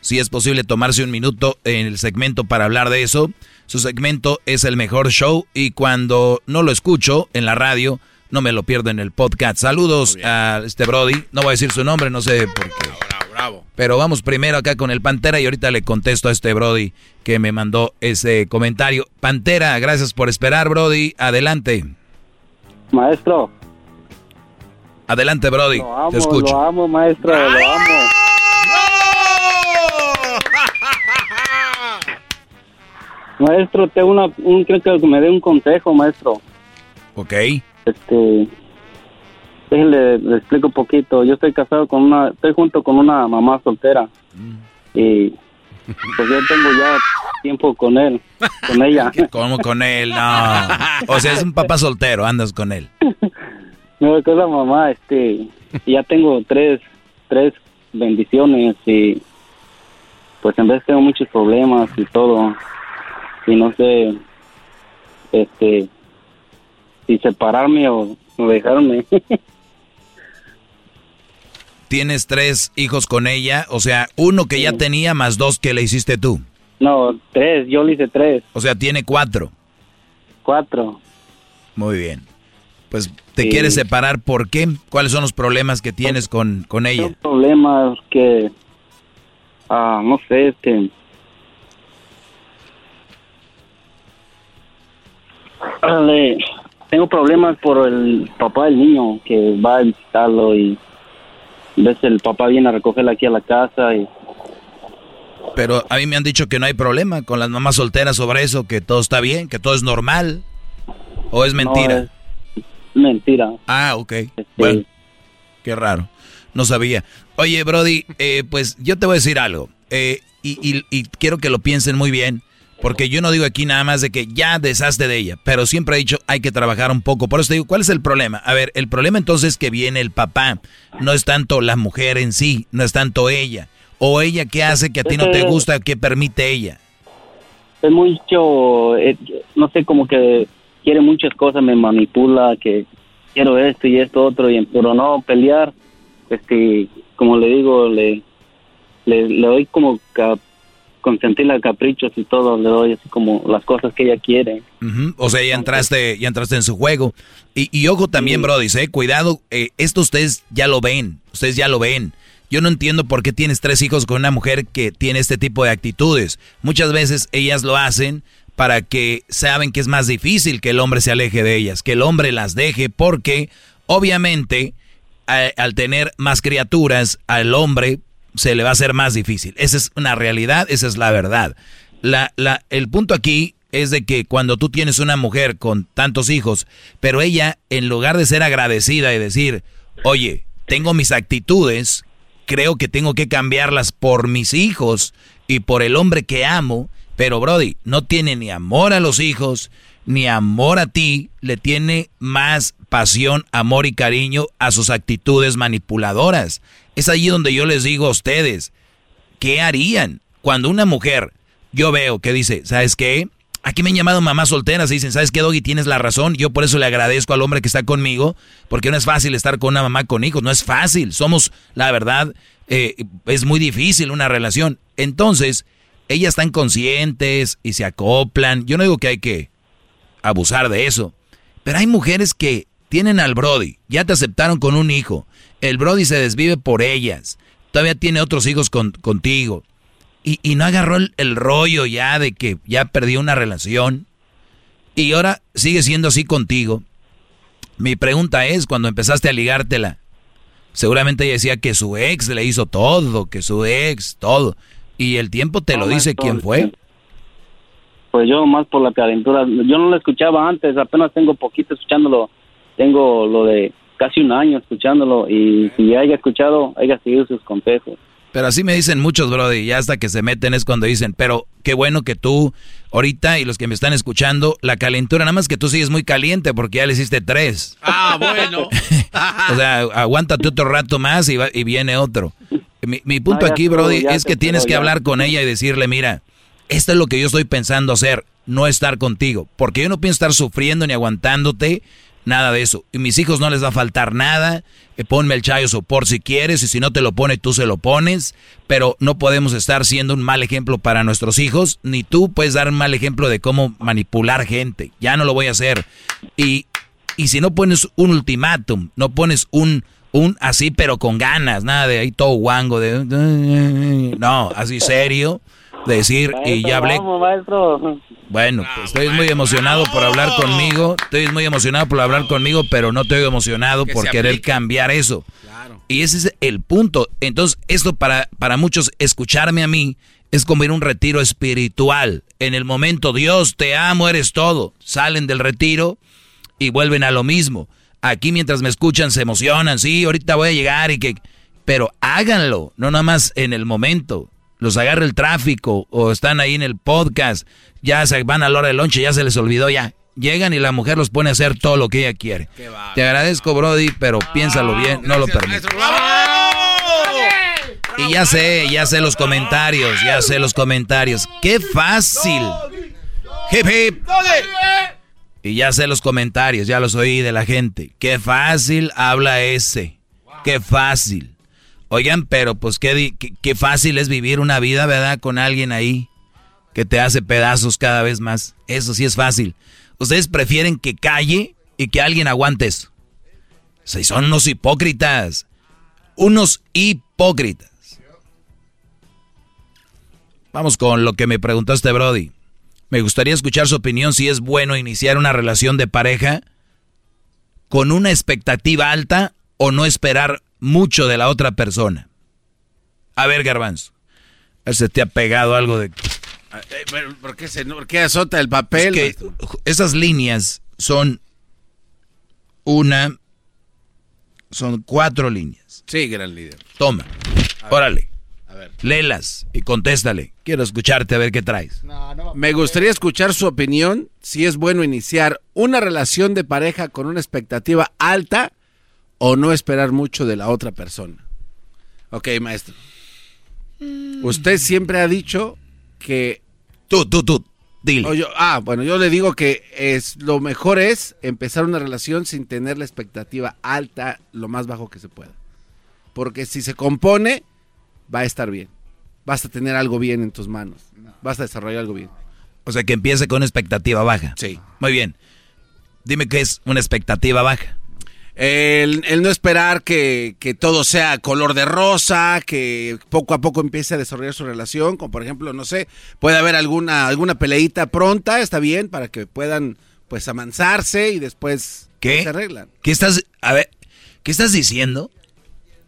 Si es posible tomarse un minuto en el segmento para hablar de eso. Su segmento es el mejor show y cuando no lo escucho en la radio, no me lo pierdo en el podcast. Saludos a este Brody. No voy a decir su nombre, no sé por qué. Bravo, Pero vamos primero acá con el Pantera y ahorita le contesto a este Brody que me mandó ese comentario. Pantera, gracias por esperar, Brody. Adelante. Maestro. Adelante, Brody. Lo amo, Te escucho. lo amo, maestro, lo amo. Maestro, tengo una, un, creo que me dé un consejo, maestro. Ok. Este, déjele, le explico un poquito. Yo estoy casado con una, estoy junto con una mamá soltera. Y pues yo tengo ya tiempo con él, con ella. ¿Cómo con él? No. O sea, es un papá soltero, andas con él. No, con la mamá, este, ya tengo tres, tres bendiciones y pues en vez tengo muchos problemas y todo y no sé, este, si separarme o, o dejarme. Tienes tres hijos con ella, o sea, uno que ya tenía más dos que le hiciste tú. no, tres, yo le hice tres, O sea, tiene cuatro. cuatro. Muy bien. Pues te Sí. quieres separar, ¿por qué? ¿Cuáles son los problemas que tienes con, con ella? problemas que, ah, no sé, este, tengo problemas por el papá del niño que va a visitarlo y a veces el papá viene a recogerla aquí a la casa y Pero a mí me han dicho que no hay problema con las mamás solteras sobre eso, que todo está bien, que todo es normal. ¿O es mentira? es mentira. Ah, ok. Bueno, qué raro. No sabía. Oye, Brody, eh, pues yo te voy a decir algo. eh, y, y- y quiero que lo piensen muy bien. Porque yo no digo aquí nada más de que ya deshazte de ella. Pero siempre he dicho, hay que trabajar un poco. Por eso te digo, ¿cuál es el problema? A ver, el problema entonces es que viene el papá. No es tanto la mujer en sí, no es tanto ella. O ella qué hace que a ti no te gusta, que permite ella. es mucho, eh, no sé, como que quiere muchas cosas, me manipula, que quiero esto y esto otro, y pero no pelear, este, como le digo, le, le, le doy como consentirla caprichos y todo, le doy así como las cosas que ella quiere. O sea, ya entraste, ya entraste en su juego. Y, y ojo también, Brody, ¿eh? cuidado, eh, esto ustedes ya lo ven, ustedes ya lo ven. Yo no entiendo por qué tienes tres hijos con una mujer que tiene este tipo de actitudes. Muchas veces ellas lo hacen para que saben que es más difícil que el hombre se aleje de ellas, que el hombre las deje, porque obviamente a- al tener más criaturas, al hombre se le va a hacer más difícil. Esa es una realidad, esa es la verdad. La, la, el punto aquí es de que cuando tú tienes una mujer con tantos hijos, pero ella, en lugar de ser agradecida y decir, oye, tengo mis actitudes, creo que tengo que cambiarlas por mis hijos y por el hombre que amo, pero Brody, no tiene ni amor a los hijos, ni amor a ti, le tiene más pasión, amor y cariño a sus actitudes manipuladoras. Es allí donde yo les digo a ustedes, ¿qué harían cuando una mujer, yo veo que dice, ¿sabes qué? Aquí me han llamado mamás solteras y dicen, ¿sabes qué, Doggy? Tienes la razón. Yo por eso le agradezco al hombre que está conmigo, porque no es fácil estar con una mamá con hijos, no es fácil. Somos, la verdad, eh, es muy difícil una relación. Entonces, ellas están conscientes y se acoplan. Yo no digo que hay que abusar de eso, pero hay mujeres que tienen al Brody, ya te aceptaron con un hijo, el Brody se desvive por ellas, todavía tiene otros hijos con- contigo, y, y no agarró el, el rollo ya de que ya perdió una relación, y ahora sigue siendo así contigo. Mi pregunta es, cuando empezaste a ligártela, seguramente ella decía que su ex le hizo todo, que su ex, todo, y el tiempo te lo dice quién fue. Pues yo más por la calentura, yo no lo escuchaba antes, apenas tengo poquito escuchándolo, tengo lo de casi un año escuchándolo y si haya escuchado, haya seguido sus consejos. Pero así me dicen muchos, Brody, y hasta que se meten es cuando dicen, pero qué bueno que tú, ahorita, y los que me están escuchando, la calentura, nada más que tú sigues muy caliente porque ya le hiciste tres. Ah, bueno. O sea, aguántate otro rato más y, va- y viene otro. Mi, mi punto No, aquí, Brody, es que tienes que ya. hablar con ella y decirle, mira, esto es lo que yo estoy pensando hacer, no estar contigo. Porque yo no pienso estar sufriendo ni aguantándote, nada de eso. Y mis hijos no les va a faltar nada. Eh, ponme el chayo sopor si quieres, y si no te lo pone, tú se lo pones. Pero no podemos estar siendo un mal ejemplo para nuestros hijos, ni tú puedes dar un mal ejemplo de cómo manipular gente. Ya no lo voy a hacer. Y, y si no pones un ultimátum, no pones un, un así, pero con ganas, nada de ahí todo guango, de. No, así serio decir y ya hablé. Bueno, pues estoy muy emocionado por hablar conmigo, estoy muy emocionado por hablar conmigo, pero no estoy emocionado por querer cambiar eso. Y ese es el punto. Entonces, esto para, para muchos, escucharme a mí, es como ir a un retiro espiritual. En el momento, Dios, te amo, eres todo. Salen del retiro y vuelven a lo mismo. Aquí mientras me escuchan se emocionan, sí, ahorita voy a llegar y que... Pero háganlo, no nada más en el momento los agarra el tráfico o están ahí en el podcast, ya se van a la hora del lonche, ya se les olvidó ya. Llegan y la mujer los pone a hacer todo lo que ella quiere. Te agradezco, Brody, pero piénsalo bien, no lo permito. Y ya sé, ya sé los comentarios, ya sé los comentarios. ¡Qué fácil! Hip hip. Y ya sé los comentarios, ya los oí de la gente. ¡Qué fácil habla ese! ¡Qué fácil! Oigan, pero pues qué, fácil es vivir una vida, ¿verdad? Con alguien ahí que te hace pedazos cada vez más. Eso sí es fácil. Ustedes prefieren que calle y que alguien aguante eso. Son unos hipócritas. Unos hipócritas. Vamos con lo que me preguntaste, Brody. Me gustaría escuchar su opinión si es bueno iniciar una relación de pareja con una expectativa alta o no esperar mucho de la otra persona. A ver, Garbanzo. ¿Se te ha pegado algo de... ¿Por qué, se, por qué azota el papel? que esas líneas son una... Son cuatro líneas. Sí, gran líder. Toma. Órale. A ver. Léelas y contéstale. Quiero escucharte a ver qué traes. Me gustaría escuchar su opinión si es bueno iniciar una relación de pareja con una expectativa alta o no esperar mucho de la otra persona. Ok, maestro. Mm. Usted siempre ha dicho que... Tú, tú, tú, dile. ah, bueno, yo le digo que es lo mejor es empezar una relación sin tener la expectativa alta, lo más bajo que se pueda. Porque si se compone, va a estar bien. Vas a tener algo bien en tus manos. Vas a desarrollar algo bien. O sea, que empiece con expectativa baja. Sí. Muy bien. Dime qué es una expectativa baja. El, no esperar que, todo sea color de rosa, que poco a poco empiece a desarrollar su relación, como por ejemplo, no sé, puede haber alguna, alguna peleita pronta, está bien, para que puedan pues amansarse y después ¿Qué? se arreglan. ¿Qué estás, a ver, qué estás diciendo?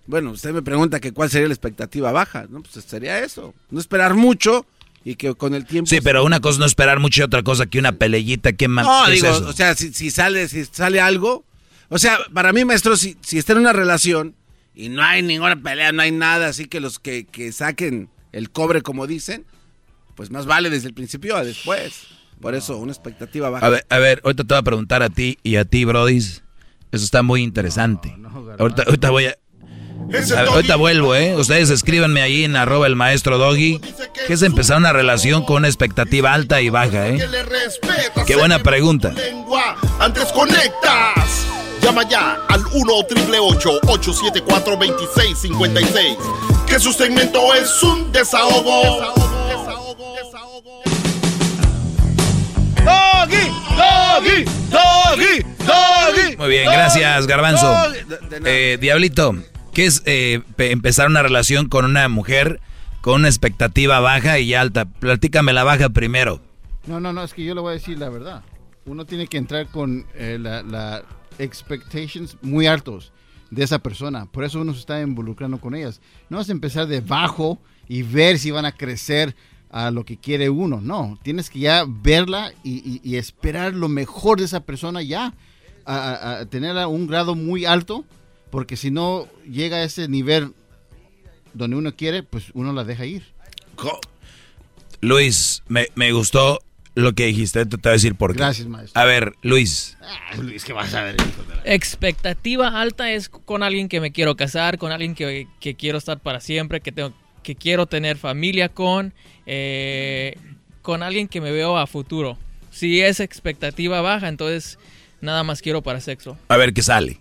Bueno, usted me pregunta que cuál sería la expectativa baja, ¿no? Pues sería eso, no esperar mucho y que con el tiempo... Sí, pero una cosa no esperar mucho y otra cosa que una peleita, que más... No, digo, o sea, si, si, sale, si sale algo o sea, para mí, maestro, si, si está en una relación y no hay ninguna pelea, no hay nada, así que los que, saquen el cobre, como dicen, pues más vale desde el principio a después. Por eso, una expectativa baja. A ver, a ver, ahorita te voy a preguntar a ti y a ti, Brody. Eso está muy interesante. ahorita, ahorita voy a... ahorita vuelvo, ¿eh? Ustedes escríbanme ahí en arroba el maestro Doggy. Que es empezar una relación con una expectativa alta y baja, ¿eh? Qué buena pregunta. Antes conectas. Llama ya al 1-888-874-2656. Que su segmento es un desahogo. Desahogo, desahogo, Doggy, doggy, doggy, doggy. Muy bien, gracias, Garbanzo. Eh, Diablito, ¿qué es eh, empezar una relación con una mujer con una expectativa baja y alta? Platícame la baja primero. No, no, no, es que yo le voy a decir la verdad. Uno tiene que entrar con eh, la expectations muy altos de esa persona. Por eso uno se está involucrando con ellas. No es empezar de bajo y ver si van a crecer a lo que quiere uno. No, tienes que ya verla y, esperar lo mejor de esa persona ya, a, a, un grado muy alto, porque si no llega a ese nivel donde uno quiere, pues uno la deja ir. Luis, me, me gustó lo que dijiste, te voy a decir por qué. Gracias, maestro. A ver, Luis. Ah, Luis, ¿qué vas a ver? Expectativa alta es con alguien que me quiero casar, con alguien que, quiero estar para siempre, que, tengo, que quiero tener familia con, eh, con alguien que me veo a futuro. Si es expectativa baja, entonces Nada más quiero para sexo. A ver qué sale.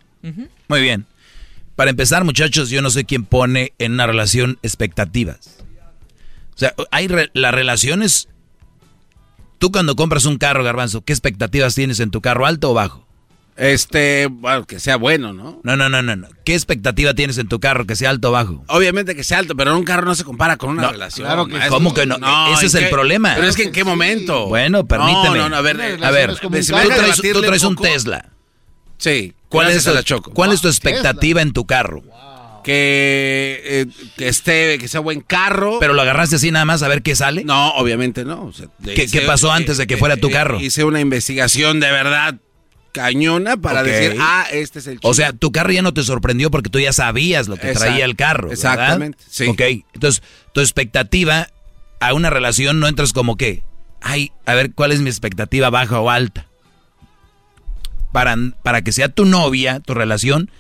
Muy bien. Para empezar, muchachos, yo no sé quién pone en una relación expectativas. O sea, hay re- las relaciones. Tú cuando compras un carro, Garbanzo, ¿qué expectativas tienes en tu carro, alto o bajo? Este, bueno, que sea bueno, ¿no? No, no, no, no, no. ¿Qué expectativa tienes en tu carro, que sea alto o bajo? Obviamente que sea alto, pero un carro no se compara con una No, relación. claro que. ¿Cómo que no? Ese es ¿en el problema. Pero es que en qué momento. Bueno, permíteme. No, no, no, a ver, a ver, es tú traes, tú traes un. Tesla. Sí. ¿Cuál es, la Choco. ¿Cuál es tu expectativa en tu carro? Que, eh, que esté, que sea buen carro. ¿Pero lo agarraste así nada más a ver qué sale? No, obviamente no. O sea, ¿Qué- qué pasó antes de que fuera tu carro? Hice una investigación de verdad cañona para decir, ah, este es el O sea, tu carro ya no te sorprendió porque tú ya sabías lo que Exacto. traía el carro. ¿verdad? Exactamente, sí. Ok, entonces tu expectativa a una relación no entras como que, ay, a ver cuál es mi expectativa baja o alta. Para, para que sea tu novia, tu relación,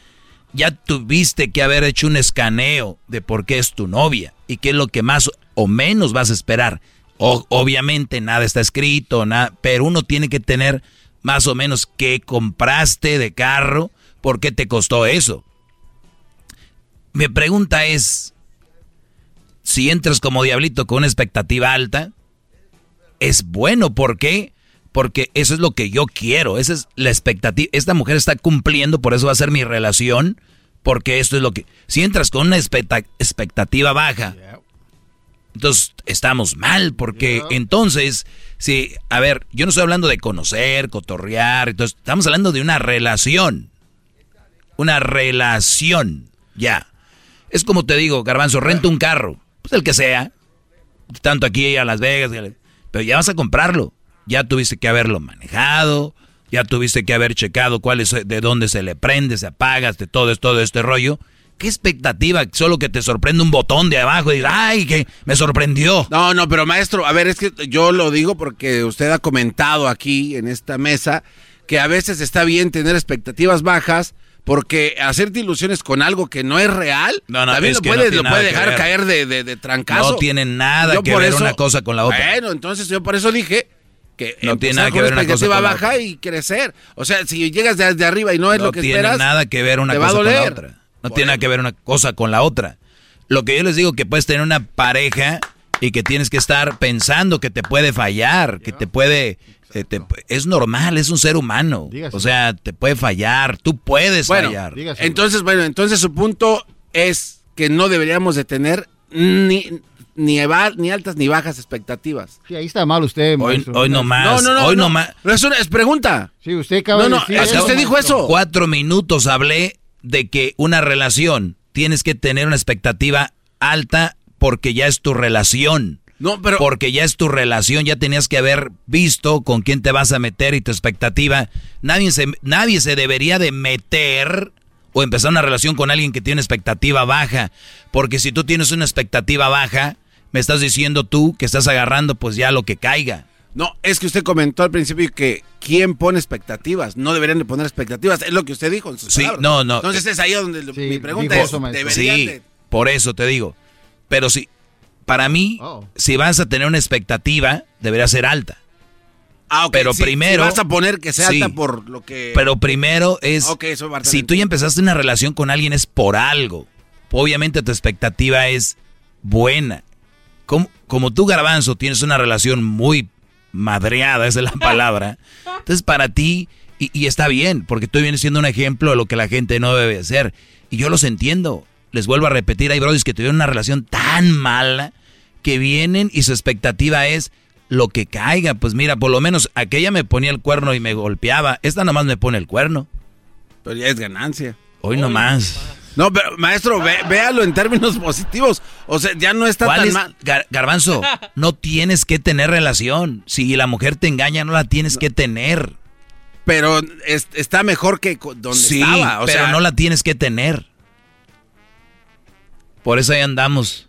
ya tuviste que haber hecho un escaneo de por qué es tu novia y qué es lo que más o menos vas a esperar. Obviamente nada está escrito, nada, pero uno tiene que tener más o menos qué compraste de carro, por qué te costó eso. Mi pregunta es, si entras como diablito con una expectativa alta, es bueno, ¿por qué? Porque eso es lo que yo quiero, esa es la expectativa. Esta mujer está cumpliendo, por eso va a ser mi relación, porque esto es lo que... Si entras con una expecta- expectativa baja, entonces estamos mal, porque entonces, si, a ver, yo no estoy hablando de conocer, cotorrear, entonces estamos hablando de una relación. Una relación, ya. Es como te digo, Garbanzo, renta un carro, pues el que sea, tanto aquí a Las Vegas, pero ya vas a comprarlo. Ya tuviste que haberlo manejado, ya tuviste que haber checado cuál es, de dónde se le prende, se apaga, de todo, todo este rollo. ¿Qué expectativa? Solo que te sorprende un botón de abajo y digas, ay, que me sorprendió. No, no, pero maestro, a ver, es que yo lo digo porque usted ha comentado aquí en esta mesa que a veces está bien tener expectativas bajas porque hacerte ilusiones con algo que no es real, No, no, también lo no lo puede dejar caer de, de, de trancazo. No tiene nada Yo que ver eso- una cosa con la otra. Bueno, entonces yo por eso dije que No tiene nada que ver una cosa con baja y crecer. O sea, si llegas desde arriba y no es no lo que tiene esperas, nada que ver una cosa con la otra. No tiene nada que ver una cosa con la otra. Lo que yo les digo que puedes tener una pareja y que tienes que estar pensando que te puede fallar, que te puede eh, te- es normal, es un ser humano. O sea, te puede fallar, tú puedes Bueno, fallar. entonces, bueno, entonces su punto es que no deberíamos de tener ni ni, eva- ni altas ni bajas expectativas. Sí, ahí está mal usted, Hoy, maestro. hoy no más, No, no, no, hoy no, no. más. Pero es, una, es pregunta. Sí, usted acaba No, no, de decir es que eso, usted dijo eso. Cuatro minutos hablé de que una relación tienes que tener una expectativa alta porque ya es tu relación. No, pero Porque ya es tu relación, ya tenías que haber visto con quién te vas a meter y tu expectativa. Nadie se, nadie se debería de meter o empezar una relación con alguien que tiene expectativa baja. Porque si tú tienes una expectativa baja, me estás diciendo tú que estás agarrando pues ya lo que caiga. No, es que usted comentó al principio que quién pone expectativas. No deberían de poner expectativas. Es lo que usted dijo en sus Sí, palabras. no, no. Entonces es ahí donde mi pregunta dijo es. ¿deberían Sí, de- por eso te digo. Pero si, para mí, Oh. si vas a tener una expectativa, debería ser alta. Ah, ok, pero sí, primero... si vas a poner que sea Sí. alta por lo que... Pero primero es... Si tú ya empezaste una relación con alguien es por algo. Obviamente tu expectativa es buena. Como, como tú, Garbanzo, tienes una relación muy madreada, esa es la palabra. Entonces para ti, y, y está bien, porque tú vienes siendo un ejemplo de lo que la gente no debe hacer. Y yo los entiendo. Les vuelvo a repetir, hay brodis que tuvieron una relación tan mala que vienen y su expectativa es lo que caiga. Pues mira, por lo menos aquella me ponía el cuerno y me golpeaba. Esta nomás me pone el cuerno. Pero ya es ganancia. Hoy nomás. No, pero maestro, ve- véalo en términos positivos. O sea, ya no está ¿Cuál tan es? mal. Gar- Garbanzo, no tienes que tener relación. Si la mujer te engaña, no la tienes que tener. Pero es- está mejor que donde Sí, estaba. O pero sea, no la tienes que tener. Por eso ahí andamos.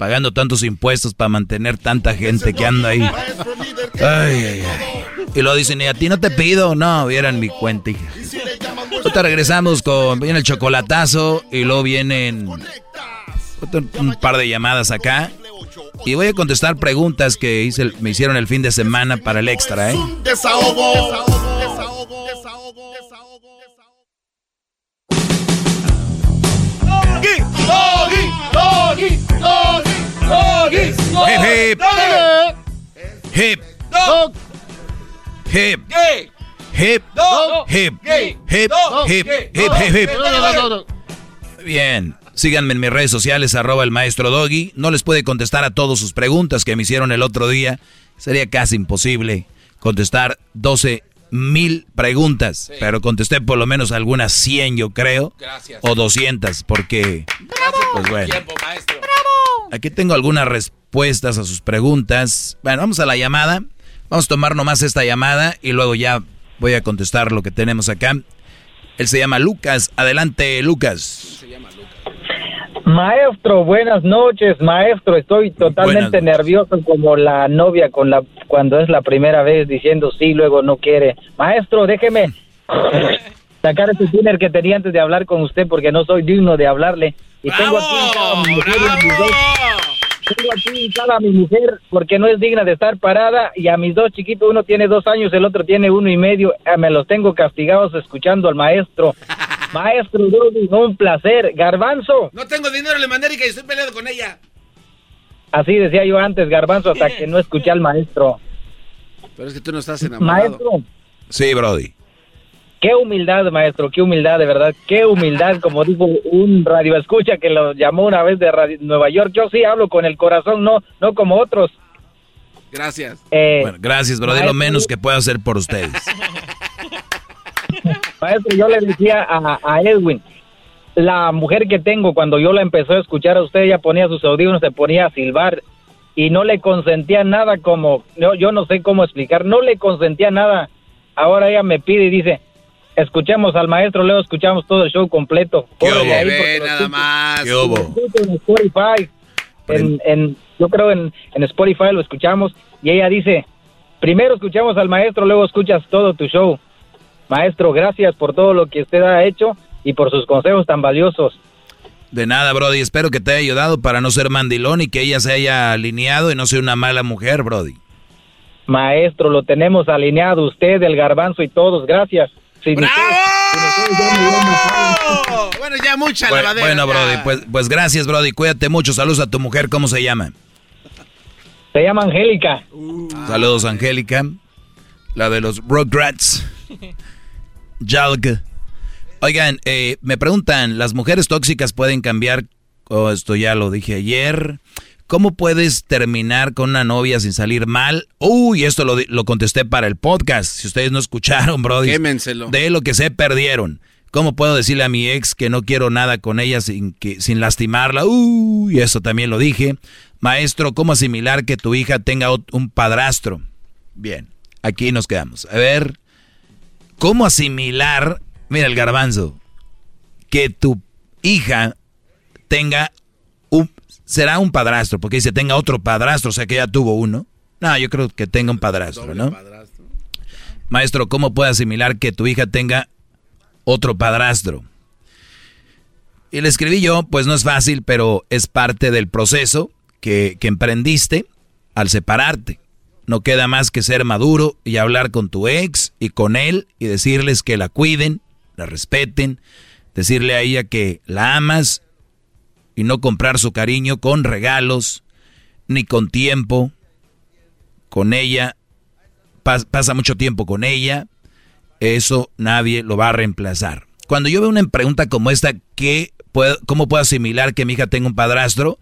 Pagando tantos impuestos para mantener tanta gente que anda ahí. Ay, ay, ay. Y lo dicen, y a ti no te pido. No, vieran mi cuenta, hija. Ahorita regresamos con. Viene el chocolatazo y luego vienen. un par de llamadas acá. Y voy a contestar preguntas que hice, me hicieron el fin de semana para el extra, ¿eh? Desahogo. Desahogo. Desahogo. Desahogo. Doggy, doggy, doggy, doggy, doggy, Hip, hip. Hip. Dog. Hip. Gay. Hip. Dog. Hip. Gay. Hip. Hip. Hip. Hip. Hip. Bien. Síganme en mis redes sociales, arroba el maestro Doggy. No les puede contestar a todas sus preguntas que me hicieron el otro día. Sería casi imposible contestar 12 mil preguntas. Pero contesté por lo menos algunas 100, yo creo. Gracias. O 200, porque... Pues bueno. Tiempo, maestro. Aquí tengo algunas respuestas a sus preguntas. Bueno, vamos a la llamada. Vamos a tomar nomás esta llamada y luego ya voy a contestar lo que tenemos acá. Él se llama Lucas. Adelante, Lucas. Maestro, buenas noches, maestro. Estoy totalmente nervioso como la novia con la cuando es la primera vez diciendo sí, luego no quiere. Maestro, déjeme sacar ese dinner que tenía antes de hablar con usted porque no soy digno de hablarle. Y tengo aquí hincada tengo aquí hincada a mi mujer porque no es digna de estar parada y a mis dos chiquitos, uno tiene dos años, el otro tiene uno y medio, eh, me los tengo castigados escuchando al maestro. Maestro, Doggy, un placer. Garbanzo, No tengo dinero, le mandé y estoy peleado con ella. así decía yo antes, Garbanzo, hasta que no escuché al maestro. Pero es que tú no estás enamorado. Maestro, Sí, Brody. Qué humildad, maestro, qué humildad, de verdad, qué humildad, como dijo un radio escucha que lo llamó una vez de Radio- Nueva York. Yo sí hablo con el corazón, no, no como otros. Gracias. Eh, Bueno, gracias, Brody. Lo menos que puedo hacer por ustedes. Maestro, yo le decía a, a Edwin, la mujer que tengo, cuando yo la empecé a escuchar a usted, ella ponía sus audífonos, se ponía a silbar y no le consentía nada como, yo, yo no sé cómo explicar, no le consentía nada. Ahora ella me pide y dice, escuchemos al maestro, luego escuchamos todo el show completo. Ahí porque Ve, lo nada más. ¿Qué hubo? en Spotify, en, en- yo creo en, en Spotify lo escuchamos y ella dice, primero escuchamos al maestro, luego escuchas todo tu show. Maestro, gracias por todo lo que usted ha hecho y por sus consejos tan valiosos. De nada, Brody. Espero que te haya ayudado para no ser mandilón y que ella se haya alineado y no sea una mala mujer, Brody. Maestro, lo tenemos alineado, usted, el garbanzo y todos, gracias. Me matado. Bueno, ya mucha Bueno, lavadera. bueno. Brody, pues, pues gracias, Brody. Cuídate mucho. Saludos a tu mujer. ¿Cómo se llama? Se llama Angélica. Saludos, Angélica. La de los Rugrats. Jalg. Oigan, eh, me preguntan, ¿las mujeres tóxicas pueden cambiar? Oh, esto ya lo dije ayer. ¿Cómo puedes terminar con una novia sin salir mal? Uy, esto lo, lo contesté para el podcast. Si ustedes no escucharon, Brody. Quémenselo. De lo que se perdieron. ¿Cómo puedo decirle a mi ex que no quiero nada con ella sin, que, sin lastimarla? Uy, eso también lo dije. Maestro, ¿cómo asimilar que tu hija tenga un padrastro? Bien, aquí nos quedamos. A ver, ¿cómo asimilar, mira el garbanzo, que tu hija tenga será un padrastro? Porque dice tenga otro padrastro, o sea que ya tuvo uno. No, yo creo que tenga un padrastro, ¿no? Maestro, ¿cómo puede asimilar que tu hija tenga otro padrastro? Y le escribí yo, pues no es fácil, pero es parte del proceso que, que emprendiste al separarte. No queda más que ser maduro y hablar con tu ex y con él y decirles que la cuiden, la respeten, decirle a ella que la amas y no comprar su cariño con regalos ni con tiempo con ella. Pas- pasa mucho tiempo con ella. Eso nadie lo va a reemplazar. Cuando yo veo una pregunta como esta, ¿qué puedo, ¿cómo puedo asimilar que mi hija tenga un padrastro?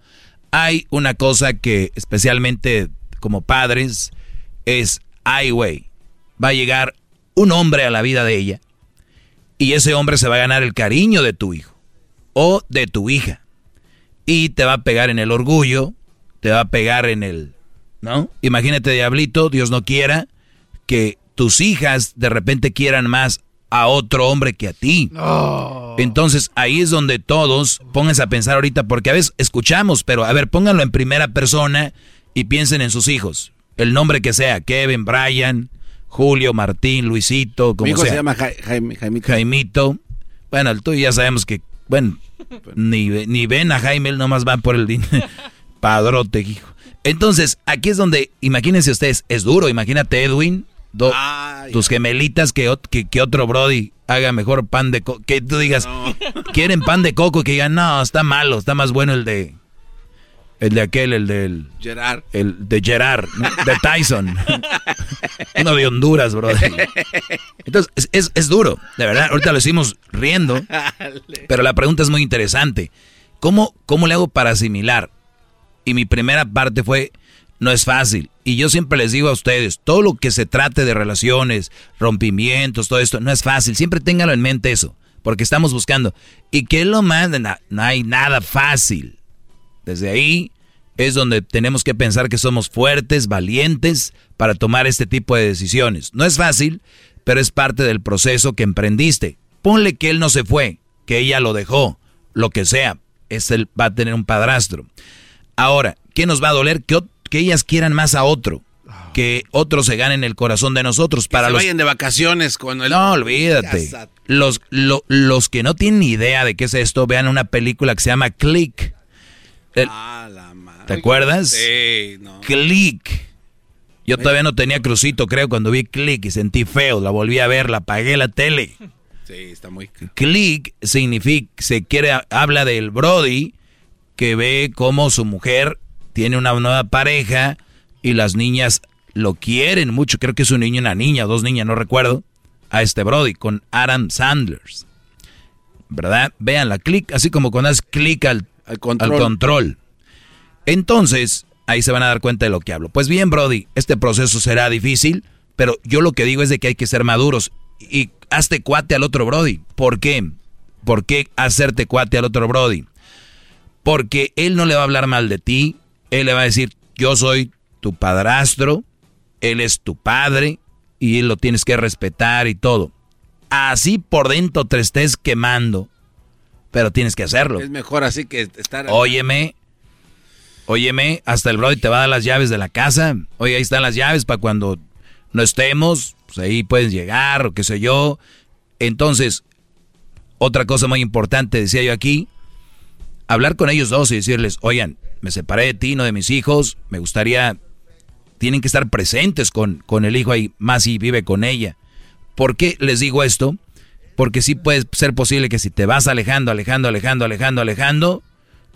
Hay una cosa que especialmente como padres es, ay güey, va a llegar un hombre a la vida de ella y ese hombre se va a ganar el cariño de tu hijo o de tu hija y te va a pegar en el orgullo, te va a pegar en el, ¿no? Imagínate, diablito, Dios no quiera que tus hijas de repente quieran más a otro hombre que a ti. Entonces ahí es donde todos pónganse a pensar ahorita, porque a veces escuchamos, pero a ver, pónganlo en primera persona y piensen en sus hijos. El nombre que sea, Kevin, Brian, Julio, Martín, Luisito, como Mi hijo sea. se llama Ja- Jaime, Jaimito. Jaimito. Bueno, el tuyo ya sabemos que, bueno, ni, ni ven a Jaime, él nomás va por el dinero. Padrote, hijo. Entonces, aquí es donde, imagínense ustedes, es duro, imagínate Edwin, do- tus gemelitas que, ot- que, que otro Brody haga mejor pan de coco. Que tú digas, quieren pan de coco y que digan, no, está malo, está más bueno el de. El de aquel, el del. Gerard. El de Gerard, ¿no? de Tyson. Uno de Honduras, brother. Entonces, es, es- es duro, de verdad. Ahorita lo hicimos riendo. Pero la pregunta es muy interesante. ¿Cómo, ¿Cómo le hago para asimilar? Y mi primera parte fue, no es fácil. Y yo siempre les digo a ustedes, todo lo que se trate de relaciones, rompimientos, todo esto, no es fácil. Siempre ténganlo en mente eso, porque estamos buscando. ¿Y qué es lo más? Na- no hay nada fácil. Desde ahí es donde tenemos que pensar que somos fuertes, valientes para tomar este tipo de decisiones. No es fácil, pero es parte del proceso que emprendiste. Ponle que él no se fue, que ella lo dejó, lo que sea. Es él va a tener un padrastro. Ahora, ¿qué nos va a doler? Que, que ellas quieran más a otro. Que otro se gane en el corazón de nosotros. Para se los vayan de vacaciones con el... no, olvídate. Los, lo- los que no tienen ni idea de qué es esto, vean una película que se llama Click. El- ¿Te acuerdas? Sí, no. Click. Yo todavía no tenía crucito, creo, cuando vi Click y sentí feo. La volví a ver, la apagué la tele. Sí, está muy... Click significa, se quiere, habla del Brody que ve cómo su mujer tiene una nueva pareja y las niñas lo quieren mucho. Creo que es un niño y una niña, dos niñas, no recuerdo. A este Brody con Adam Sanders. ¿Verdad? Vean la click, así como cuando das clic al, al control. Entonces, ahí se van a dar cuenta de lo que hablo. Pues bien, Brody, este proceso será difícil, pero yo lo que digo es de que hay que ser maduros. Y hazte cuate al otro Brody. ¿Por qué? ¿Por qué hacerte cuate al otro Brody? Porque él no le va a hablar mal de ti. Él le va a decir, yo soy tu padrastro, él es tu padre y él lo tienes que respetar y todo. Así por dentro te estés quemando, pero tienes que hacerlo. Es mejor así que estar... Óyeme, óyeme, hasta el Brody te va a dar las llaves de la casa. Oye, ahí están las llaves para cuando no estemos, pues ahí puedes llegar o qué sé yo. Entonces, otra cosa muy importante, decía yo aquí, hablar con ellos dos y decirles, oigan, me separé de ti, no de mis hijos, me gustaría, tienen que estar presentes con, con el hijo ahí, más si vive con ella. ¿Por qué les digo esto? Porque sí puede ser posible que si te vas alejando, alejando, alejando, alejando, alejando,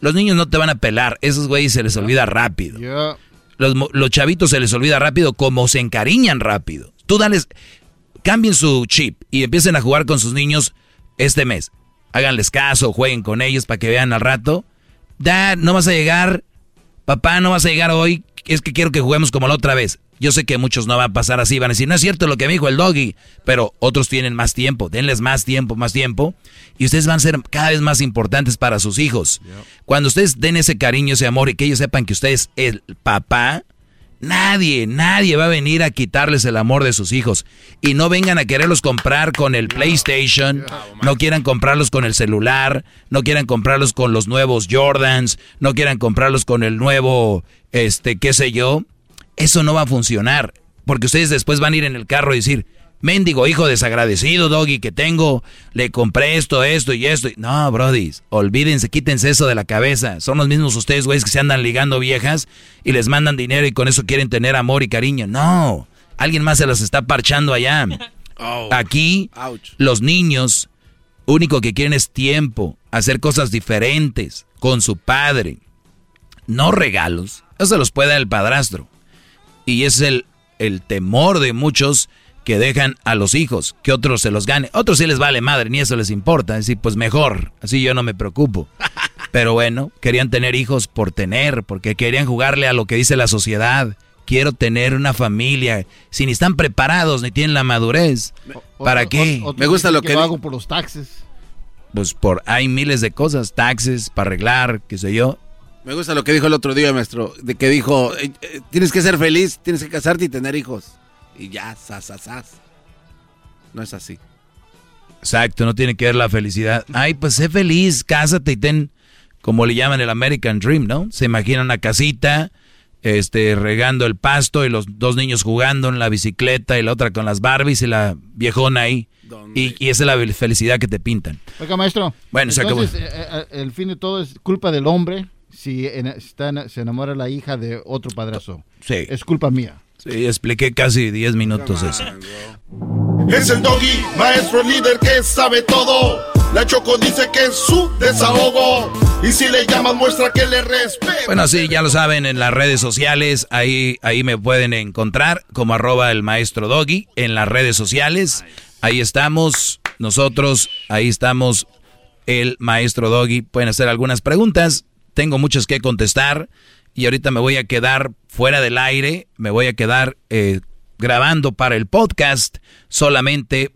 los niños no te van a pelar. Esos güeyes se les olvida rápido. Los, los chavitos se les olvida rápido como se encariñan rápido. Tú dales, cambien su chip y empiecen a jugar con sus niños este mes. Háganles caso, jueguen con ellos para que vean al rato. Dad, no vas a llegar. Papá, no vas a llegar hoy. Es que quiero que juguemos como la otra vez. Yo sé que muchos no van a pasar así, van a decir, no es cierto lo que me dijo el doggy, pero otros tienen más tiempo, denles más tiempo, más tiempo, y ustedes van a ser cada vez más importantes para sus hijos. Cuando ustedes den ese cariño, ese amor y que ellos sepan que ustedes es el papá, nadie, nadie va a venir a quitarles el amor de sus hijos. Y no vengan a quererlos comprar con el PlayStation, no quieran comprarlos con el celular, no quieran comprarlos con los nuevos Jordans, no quieran comprarlos con el nuevo, este, qué sé yo. Eso no va a funcionar, porque ustedes después van a ir en el carro y decir, mendigo hijo desagradecido, doggy, que tengo, le compré esto, esto y esto. No, brodis, olvídense, quítense eso de la cabeza. Son los mismos ustedes, güeyes, que se andan ligando viejas y les mandan dinero y con eso quieren tener amor y cariño. No, alguien más se las está parchando allá. Aquí, los niños, único que quieren es tiempo, hacer cosas diferentes con su padre. No regalos, eso se los puede dar el padrastro. Y es el, el temor de muchos que dejan a los hijos, que otros se los gane. Otros sí les vale madre, ni eso les importa. Decir, pues mejor, así yo no me preocupo. Pero bueno, querían tener hijos por tener, porque querían jugarle a lo que dice la sociedad. Quiero tener una familia. Si ni están preparados, ni tienen la madurez. ¿Para qué? Me gusta lo que, hago por los taxes. Pues por, hay miles de cosas, taxes, para arreglar, qué sé yo. Me gusta lo que dijo el otro día, maestro, de que dijo, eh, eh, tienes que ser feliz, tienes que casarte y tener hijos. Y ya, sas, sas, sas. No es así. Exacto, no tiene que ver la felicidad. Ay, pues sé feliz, cásate y ten, como le llaman el American Dream, ¿no? Se imagina una casita, este, regando el pasto y los dos niños jugando en la bicicleta y la otra con las Barbies y la viejona ahí. Y, y esa es la felicidad que te pintan. Oiga, maestro. Bueno, se acabó. entonces, eh, eh, el fin de todo es culpa del hombre si en- está en- se enamora la hija de otro padrastro. Sí. Es culpa mía. Sí, expliqué casi 10 minutos eso. Es el doggy, maestro líder que sabe todo. La Choco dice que es su desahogo. Y si le llamas, muestra que le respeta. Bueno, sí, ya lo saben, en las redes sociales, ahí, ahí me pueden encontrar como arroba el maestro doggy en las redes sociales. Ahí estamos, nosotros, ahí estamos, el maestro doggy. Pueden hacer algunas preguntas, tengo muchas que contestar y ahorita me voy a quedar fuera del aire, me voy a quedar eh, grabando para el podcast solamente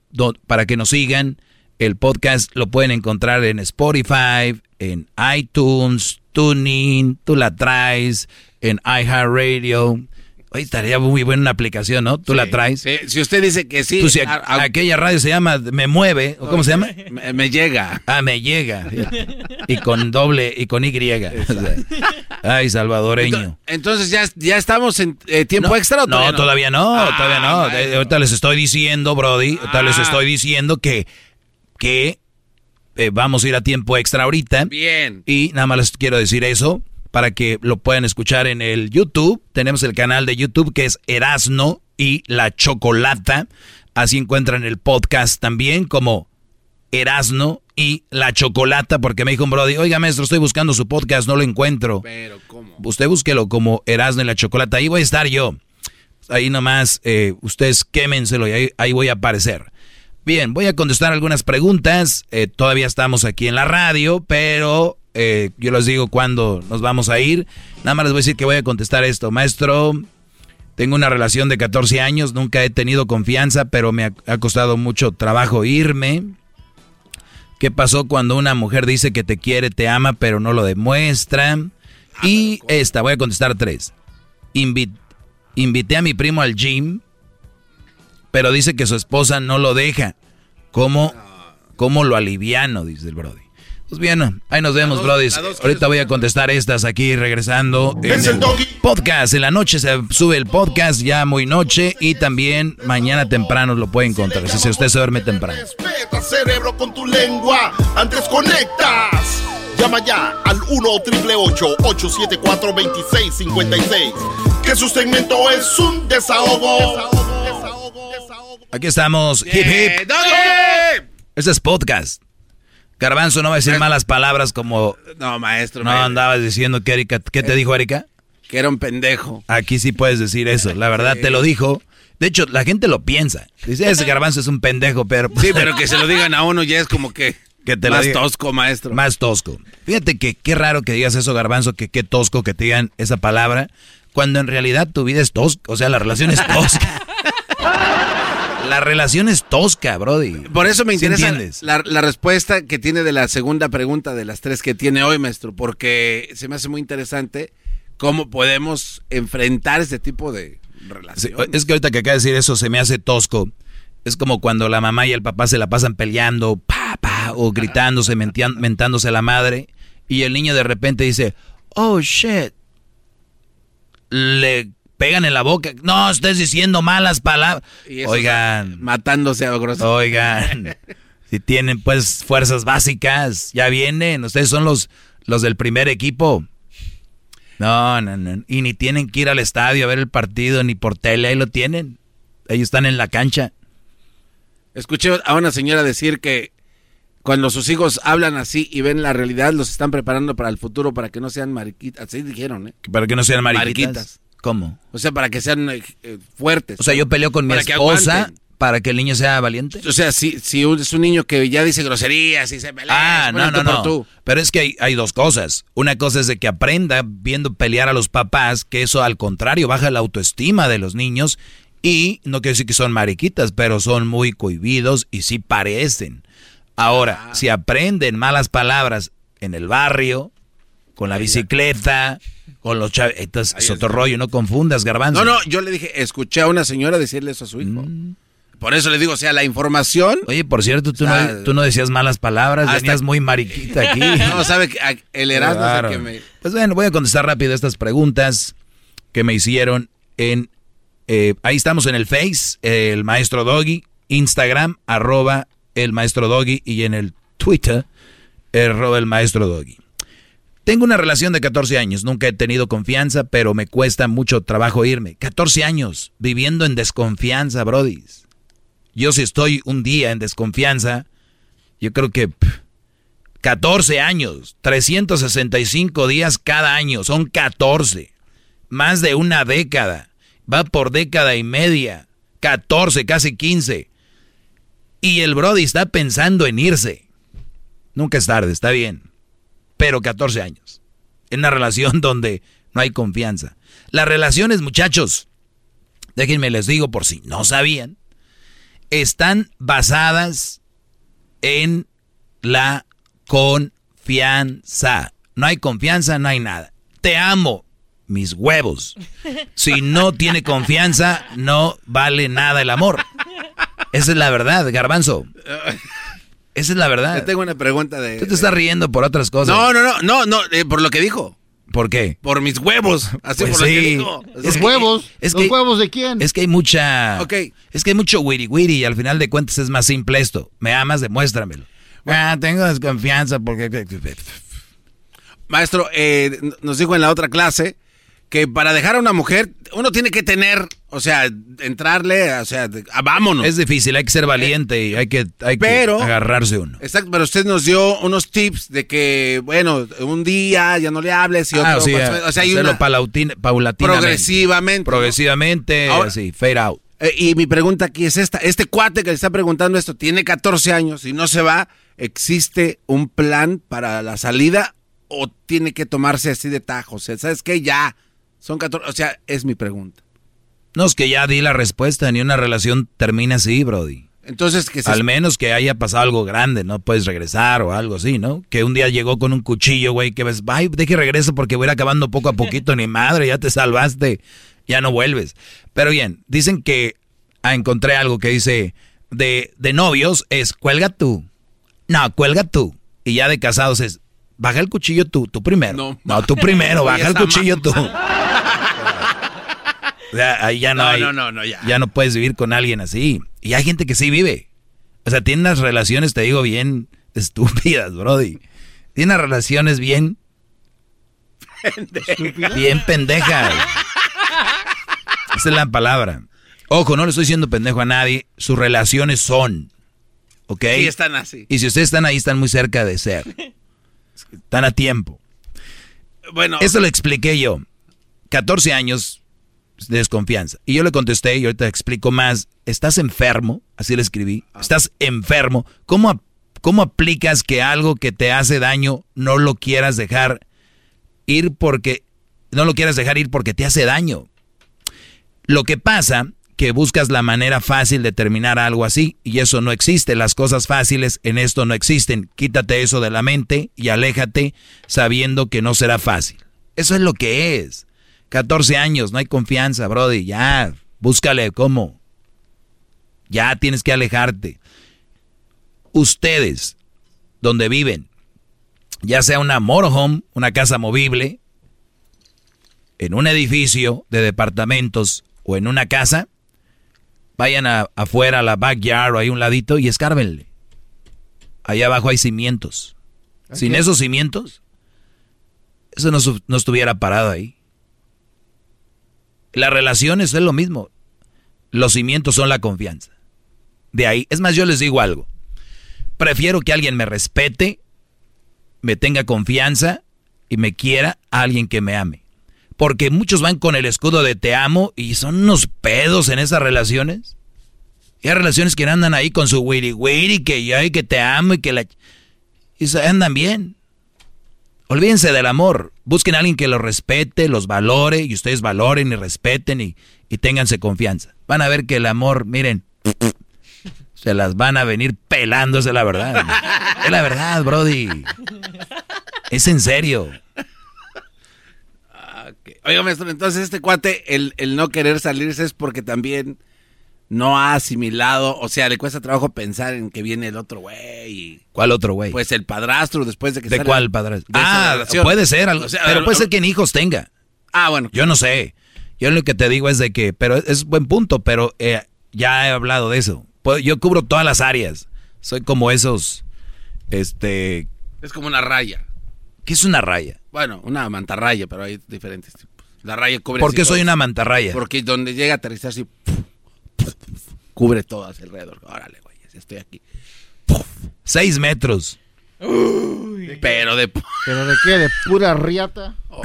para que nos sigan. El podcast lo pueden encontrar en Spotify, en iTunes, TuneIn, tú la traes, en iHeartRadio. Oye, estaría muy buena una aplicación, ¿no? Tú la traes. Si usted dice que sí. si aquella radio se llama Me Mueve, ¿o cómo se llama? Me, llega. Ah, me llega. y con doble, y con Y. Ay, salvadoreño. Entonces, ¿ya, ya estamos en eh, tiempo extra o todavía no? todavía no, ah, todavía no. ahorita les estoy diciendo, Brody, ahorita les ah. estoy diciendo que, que eh, vamos a ir a tiempo extra ahorita. Bien. Y nada más les quiero decir eso para que lo puedan escuchar en el YouTube. Tenemos el canal de YouTube que es Erasno y la Chocolata. Así encuentran el podcast también como Erasno y la Chocolata, porque me dijo un Brody, oiga maestro, estoy buscando su podcast, no lo encuentro. Pero, ¿cómo? Usted búsquelo como Erasno y la Chocolata, ahí voy a estar yo. Ahí nomás, eh, ustedes quémenselo y ahí, voy a aparecer. Bien, voy a contestar algunas preguntas. Eh, todavía estamos aquí en la radio, pero eh, yo les digo cuándo nos vamos a ir. Nada más les voy a decir que voy a contestar esto. Maestro, tengo una relación de 14 años, nunca he tenido confianza, pero me ha, costado mucho trabajo irme. ¿Qué pasó cuando una mujer dice que te quiere, te ama, pero no lo demuestra? Y esta, voy a contestar tres. invité a mi primo al gym, pero dice que su esposa no lo deja. ¿Cómo, cómo lo aliviano? Dice el Brody. Pues bien, ahí nos vemos, Brody. Ahorita voy a contestar estas aquí regresando. En el podcast. En la noche se sube el podcast ya muy noche y también mañana temprano lo puede encontrar. Si usted se duerme temprano. Respeta cerebro con tu lengua. Antes conectas. Llama ya al 1-888-874-2656. Que su segmento es un desahogo. Aquí estamos. Hip hip. Este es podcast. Garbanzo no va a decir malas palabras como... No, maestro. No andabas diciendo que Erika... ¿Qué te eh, dijo Erika? Que era un pendejo. Aquí sí puedes decir eso. La verdad te lo dijo. De hecho, la gente lo piensa. Dice, ese garbanzo es un pendejo, pero... Sí, pero que se lo digan a uno ya es como que... Que te más tosco, maestro. Más tosco. Fíjate que qué raro que digas eso, garbanzo, que qué tosco que te digan esa palabra, cuando en realidad tu vida es tosca. O sea, la relación es tosca. La relación es tosca, Brody. Por eso me interesa la, la, respuesta que tiene de la segunda pregunta de las tres que tiene hoy, maestro, porque se me hace muy interesante cómo podemos enfrentar este tipo de relaciones. es que ahorita que acaba de decir eso se me hace tosco. Es como cuando la mamá y el papá se la pasan peleando, pa, pa, o gritándose, mentándose a la madre, y el niño de repente dice, oh shit. Le pegan en la boca. No, estés diciendo malas palabras. Oigan. Matándose a grosso. Oigan. si tienen pues fuerzas básicas, ya vienen. Ustedes son los, los del primer equipo. No, no, no. Y ni tienen que ir al estadio a ver el partido, ni por tele, ahí lo tienen. Ellos están en la cancha. Escuché a una señora decir que cuando sus hijos hablan así y ven la realidad, los están preparando para el futuro, para que no sean mariquitas. Así dijeron, ¿eh? Para que no sean mariquitas. ¿Cómo? O sea, para que sean eh, eh, fuertes. O sea, yo peleo con mi esposa para que el niño sea valiente. O sea, si, si es un niño que ya dice groserías y se pelea. Ah, no, no, no. Pero es que hay, hay, dos cosas. Una cosa es de que aprenda viendo pelear a los papás, que eso al contrario baja la autoestima de los niños. Y no quiero decir que son mariquitas, pero son muy cohibidos y sí parecen. Ahora, ah. si aprenden malas palabras en el barrio, con la bicicleta, con los chavos. Entonces, es otro rollo, no confundas, garbanzo. No, no, yo le dije, escuché a una señora decirle eso a su hijo. Mm. Por eso le digo, o sea, la información. Oye, por cierto, tú, no, tú no decías malas palabras, hasta, venías muy mariquita aquí. no, sabe, el Erasmo que me. Pues bueno, voy a contestar rápido estas preguntas que me hicieron en. Eh, ahí estamos en el Face, el maestro Doggy, Instagram, arroba el maestro Doggy, y en el Twitter, arroba el maestro Doggy. Tengo una relación de 14 años, nunca he tenido confianza, pero me cuesta mucho trabajo irme. 14 años viviendo en desconfianza, Brody. Yo si estoy un día en desconfianza, yo creo que 14 años, 365 días cada año, son 14. Más de una década. Va por década y media. 14, casi 15. Y el Brody está pensando en irse. Nunca es tarde, está bien. Pero 14 años. En una relación donde no hay confianza. Las relaciones, muchachos, déjenme les digo por si no sabían, están basadas en la confianza. No hay confianza, no hay nada. Te amo, mis huevos. Si no tiene confianza, no vale nada el amor. Esa es la verdad, garbanzo. Esa es la verdad. Yo tengo una pregunta de... Tú te estás riendo por otras cosas. No, no, no, no, no, eh, por lo que dijo. ¿Por qué? Por mis huevos. Así Pues por lo que sí. dijo. ¿Los huevos? es ¿Los que- huevos de quién? Es que hay mucha... Ok. Es que hay mucho wiri wiri y al final de cuentas es más simple esto. Me amas, demuéstramelo. Ah, tengo desconfianza porque... Maestro, eh, nos dijo en la otra clase que para dejar a una mujer uno tiene que tener, o sea, entrarle, o sea, de- ah, vámonos. Es difícil, hay que ser valiente y hay que, hay que agarrarse uno. Exacto, pero usted nos dio unos tips de que, bueno, un día ya no le hables y otro... Ah, o sea, pues, o sea, hay una- paulatinamente. progresivamente. ¿no? Progresivamente, Ahora- así, fade out. Eh, y mi pregunta aquí es esta. Este cuate que le está preguntando esto tiene 14 años y no se va. ¿Existe un plan para la salida o tiene que tomarse así de tajo? O sea, ¿sabes qué? Ya. Son 14. O sea, es mi pregunta. No, es que ya di la respuesta, ni una relación termina así, Brody. Entonces, que se... Al menos que haya pasado algo grande, no puedes regresar o algo así, ¿no? Que un día llegó con un cuchillo, güey, que ves, ay, deje regreso porque voy a ir acabando poco a poquito, ni madre, ya te salvaste, ya no vuelves. Pero bien, dicen que, ah, encontré algo que dice, de, de novios es, cuelga tú. No, cuelga tú. Y ya de casados es, baja el cuchillo tú, tú primero. No, tú primero, baja el cuchillo tú. O sea, ahí ya no, No, hay, no, no, no, ya. ya no puedes vivir con alguien así. Y hay gente que sí vive. O sea, tiene unas relaciones, te digo, bien estúpidas, Brody. Tiene unas relaciones bien... Bien pendejas. Esa es la palabra. Ojo, no le estoy diciendo pendejo a nadie. Sus relaciones son. ¿Ok? Sí, están así. Y si ustedes están ahí, están muy cerca de ser. Están a tiempo. Bueno, Eso lo expliqué yo. 14 años de desconfianza. Y yo le contesté, y ahorita te explico más. ¿Estás enfermo? Así le escribí. ¿Estás enfermo? ¿Cómo, ¿Cómo aplicas que algo que te hace daño no lo quieras dejar ir porque... No lo quieras dejar ir porque te hace daño? Lo que pasa que buscas la manera fácil de terminar algo así y eso no existe. Las cosas fáciles en esto no existen. Quítate eso de la mente y aléjate sabiendo que no será fácil. Eso es lo que es. 14 años, no hay confianza, Brody. Ya, búscale cómo. Ya tienes que alejarte. Ustedes, donde viven, ya sea una motorhome, una casa movible, en un edificio de departamentos o en una casa, vayan a- afuera a la backyard o ahí un ladito y escárbenle. Ahí abajo hay cimientos. Sin esos cimientos, eso no, no estuviera parado ahí. Las relaciones es lo mismo. Los cimientos son la confianza. De ahí, es más, yo les digo algo. Prefiero que alguien me respete, me tenga confianza y me quiera a alguien que me ame. Porque muchos van con el escudo de te amo y son unos pedos en esas relaciones. Y hay relaciones que andan ahí con su wiri wiri, que yo que te amo y que la... Y andan bien. Olvídense del amor. Busquen a alguien que los respete, los valore y ustedes valoren y respeten y, y ténganse confianza. Van a ver que el amor, miren, se las van a venir es la verdad. Es la verdad, Brody. Es en serio. Oiga, maestro, entonces este cuate, el, el no querer salirse es porque también no ha asimilado, o sea, le cuesta trabajo pensar en que viene el otro güey. ¿Cuál otro güey? Pues el padrastro después de que ¿De sale- cuál padrastro? de Ah, puede ser, algo, O sea, pero puede ser que ni hijos tenga. Ah, bueno. Yo no sé. Yo lo que te digo es de que, pero es buen punto, pero eh, ya he hablado de eso. Puedo- Yo cubro todas las áreas. Soy como esos, este, Es como una raya. ¿Qué es una raya? Bueno, una mantarraya, pero hay diferentes tipos. La raya cubre. ¿Por qué soy una mantarraya? Porque donde llega a aterrizar así. cubre todo hacia alrededor. Órale, güey, estoy aquí. Seis metros. Pero de. ¿Pero de qué? ¿De pura riata?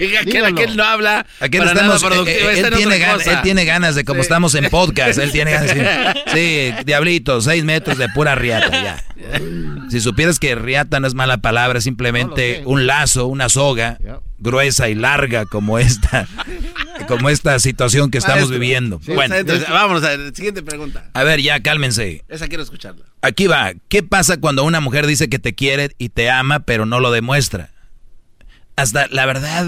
Oiga, aquel, Dígalo. aquel no habla. Aquí para estamos, nada productivo, eh, eh, él, en tiene él tiene ganas de, como Sí. estamos en podcast, él tiene ganas de Sí, diablito, seis metros de pura riata, ya. Si supieras que riata no es mala palabra, es simplemente un lazo, una soga gruesa y larga como esta, como esta situación que estamos Maestro. viviendo. Sí, bueno, interesante. vámonos a la siguiente pregunta. a ver, ya cálmense. Esa quiero escucharla. Aquí va. ¿Qué pasa cuando una mujer dice que te quiere y te ama, pero no lo demuestra? Hasta, la verdad,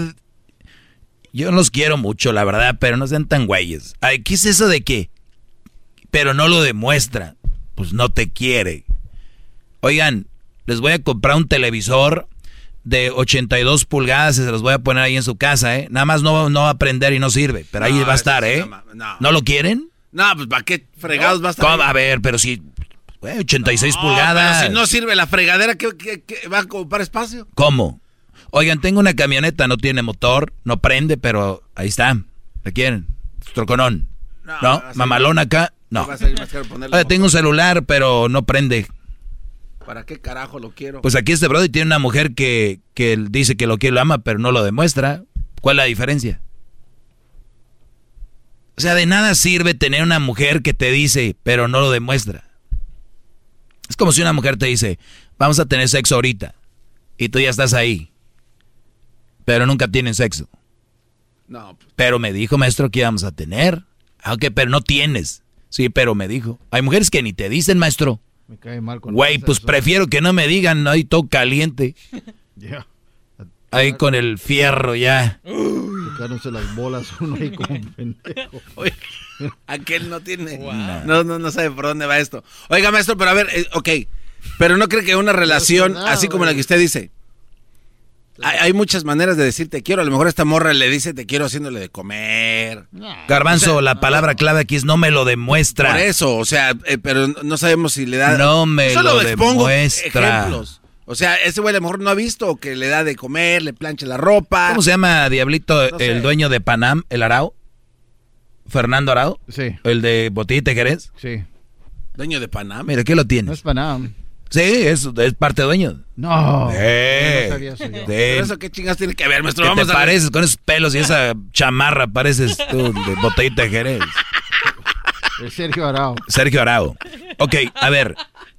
yo los quiero mucho, la verdad, pero no sean tan güeyes. Ay, ¿qué es eso de qué? Pero no lo demuestra. Pues no te quiere. Oigan, les voy a comprar un televisor de 82 pulgadas se los voy a poner ahí en su casa, ¿eh? Nada más no, no va a prender y no sirve, pero ahí va a estar, ¿eh? no, no. ¿No lo quieren? No, pues ¿para qué fregados va a estar? A ver, pero si... güey, 86 No, pulgadas. Pero si no sirve la fregadera, ¿qué, qué- qué? va a ocupar espacio? ¿Cómo? Oigan, tengo una camioneta, no tiene motor, no prende, pero ahí está. ¿La quieren? Troconón. No, Mamalón acá. No. Oye, tengo un celular, pero no prende. ¿Para qué carajo lo quiero? Pues aquí este brother tiene una mujer que, que dice que lo quiere, lo ama, pero no lo demuestra. ¿Cuál es la diferencia? O sea, de nada sirve tener una mujer que te dice, pero no lo demuestra. Es como si una mujer te dice, vamos a tener sexo ahorita. Y tú ya estás ahí. Pero nunca tienen sexo. No, pues, Pero me dijo, maestro, que íbamos a tener. Aunque, pero no tienes. Sí, pero me dijo. Hay mujeres que ni te dicen, maestro. Me cae mal con Güey, pues prefiero que no me digan, ahí todo caliente. Ya. Ahí con el fierro ya. Tocándose las bolas uno ahí como pendejo. Oye, aquel no tiene. No, no, no sabe por dónde va esto. Oiga, maestro, pero a ver, eh, ok. Pero no cree que una relación nada, así como la que usted dice. Hay, hay muchas maneras de decir te quiero. A lo mejor esta morra le dice te quiero haciéndole de comer. Garbanzo, O sea, la palabra clave aquí es no me lo demuestra. Por eso, o sea, eh, pero no sabemos si le da. No me Solo lo expongo demuestra. ejemplos. O sea, ese güey a lo mejor no ha visto que le da de comer, le plancha la ropa. ¿Cómo se llama, Diablito, No sé. el dueño de Panam, el Arao? ¿Fernando Arao? Sí. ¿El de Botellita Jerez? Sí. Dueño de Panam. Mira, ¿qué lo No tienes? es Panam. Sí, es, es parte dueño. No. Yo no sabía eso yo. sí. Pero eso qué chingas tiene que ver, maestro. ¿Qué te Vamos a pareces con esos pelos y esa chamarra? Pareces tú de Botellita Jerez. Es Sergio Arao. Sergio Arao. Ok, a ver,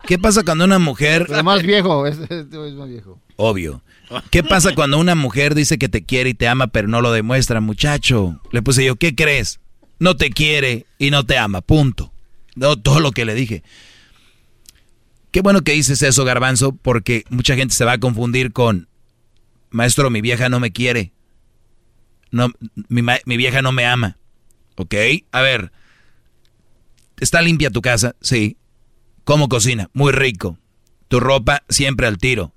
¿qué pasa cuando una mujer... Pero más viejo. Este es más viejo. Obvio. ¿Qué pasa cuando una mujer dice que te quiere y te ama, pero no lo demuestra, muchacho? Le puse yo, ¿qué crees? No te quiere y no te ama, punto. No, todo lo que le dije. Qué bueno que dices eso, garbanzo, porque mucha gente se va a confundir con, maestro, mi vieja no me quiere. No, mi, mi vieja no me ama. ¿Ok? A ver, ¿está limpia tu casa? Sí. ¿Cómo cocina? Muy rico. Tu ropa siempre al tiro.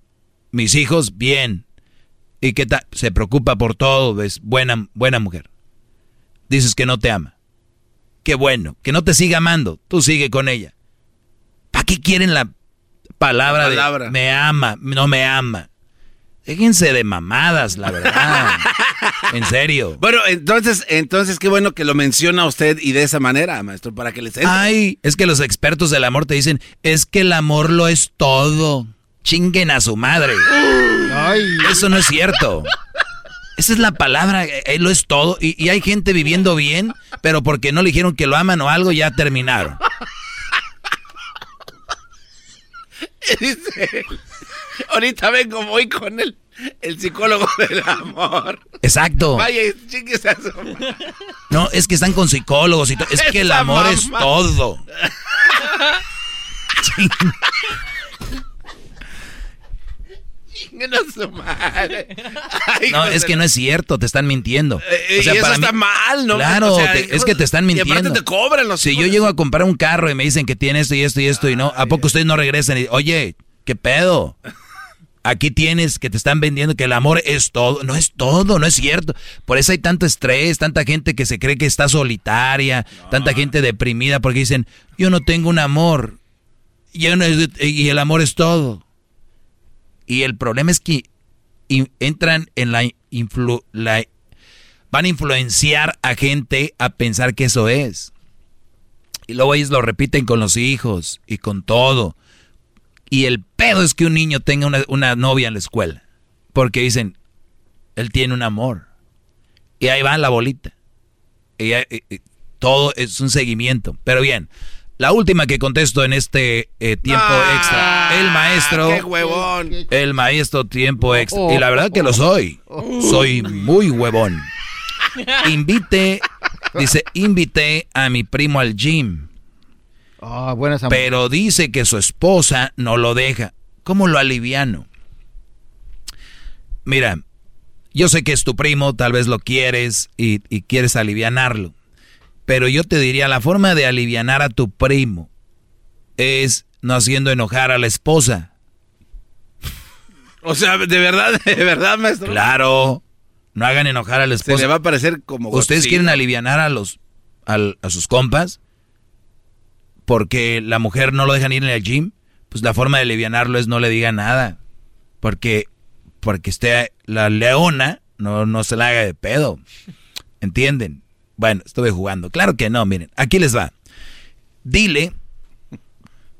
Mis hijos, bien. ¿Y qué tal? Se preocupa por todo, es buena, buena mujer. Dices que no te ama. Qué bueno, que no te siga amando, tú sigue con ella. ¿Para qué quieren la palabra, La palabra. de me ama, no me ama? Déjense de mamadas, la verdad. en serio. Bueno, entonces, entonces qué bueno que lo menciona usted y de esa manera, maestro, para que les entre. Ay, es que los expertos del amor te dicen, es que el amor lo es todo. Chinguen a su madre. Eso no es cierto. Esa es la palabra, eh, lo es todo. Y, y hay gente viviendo bien, pero porque no le dijeron que lo aman o algo, ya terminaron. Dice, ahorita vengo, voy con el, el psicólogo del amor. Exacto. Vaya, chingues a su madre. No, es que están con psicólogos y todo. Es que el amor es todo. Chinguen a su madre. Ay, No, es que no es cierto, te están mintiendo. Eh, y eso está mal, ¿no? Claro, O sea, te- es que te están y aparte mintiendo. te cobran los Si yo llego a comprar un carro y me dicen que tiene esto y esto y esto y no, ¿a poco ustedes no regresan? Y, Oye, ¿qué pedo? Aquí tienes que te están vendiendo que el amor es todo. No es todo, no es cierto. Por eso hay tanto estrés, tanta gente que se cree que está solitaria, tanta gente deprimida porque dicen, yo no tengo un amor. Yo no es- y el amor es todo. Y el problema es que entran en la, influ, la... Van a influenciar a gente a pensar que eso es. Y luego ellos lo repiten con los hijos y con todo. Y el pedo es que un niño tenga una, novia en la escuela. Porque dicen, él tiene un amor. Y ahí va la bolita. Y, todo es un seguimiento. Pero bien, la última que contesto en este eh, tiempo ah, extra. El maestro. ¡Qué huevón! El maestro tiempo extra. Y la verdad que lo soy. Soy muy huevón. Invite, dice, invité a mi primo al gym. Ah, buenas pero dice que su esposa no lo deja. ¿Cómo lo aliviano? Mira, yo sé que es tu primo, tal vez lo quieres y, quieres alivianarlo. Pero yo te diría, la forma de alivianar a tu primo es no haciendo enojar a la esposa. O sea, de verdad, de verdad, maestro. Claro, no hagan enojar a la esposa. Se le va a parecer como... ¿Ustedes quieren alivianar a los a sus compas? Porque la mujer no lo dejan ir en el gym. Pues la forma de alivianarlo es no le diga nada. Porque porque esté la leona, no, no se la haga de pedo. ¿Entienden? Bueno, estuve jugando. Claro que no, miren, aquí les va. Dile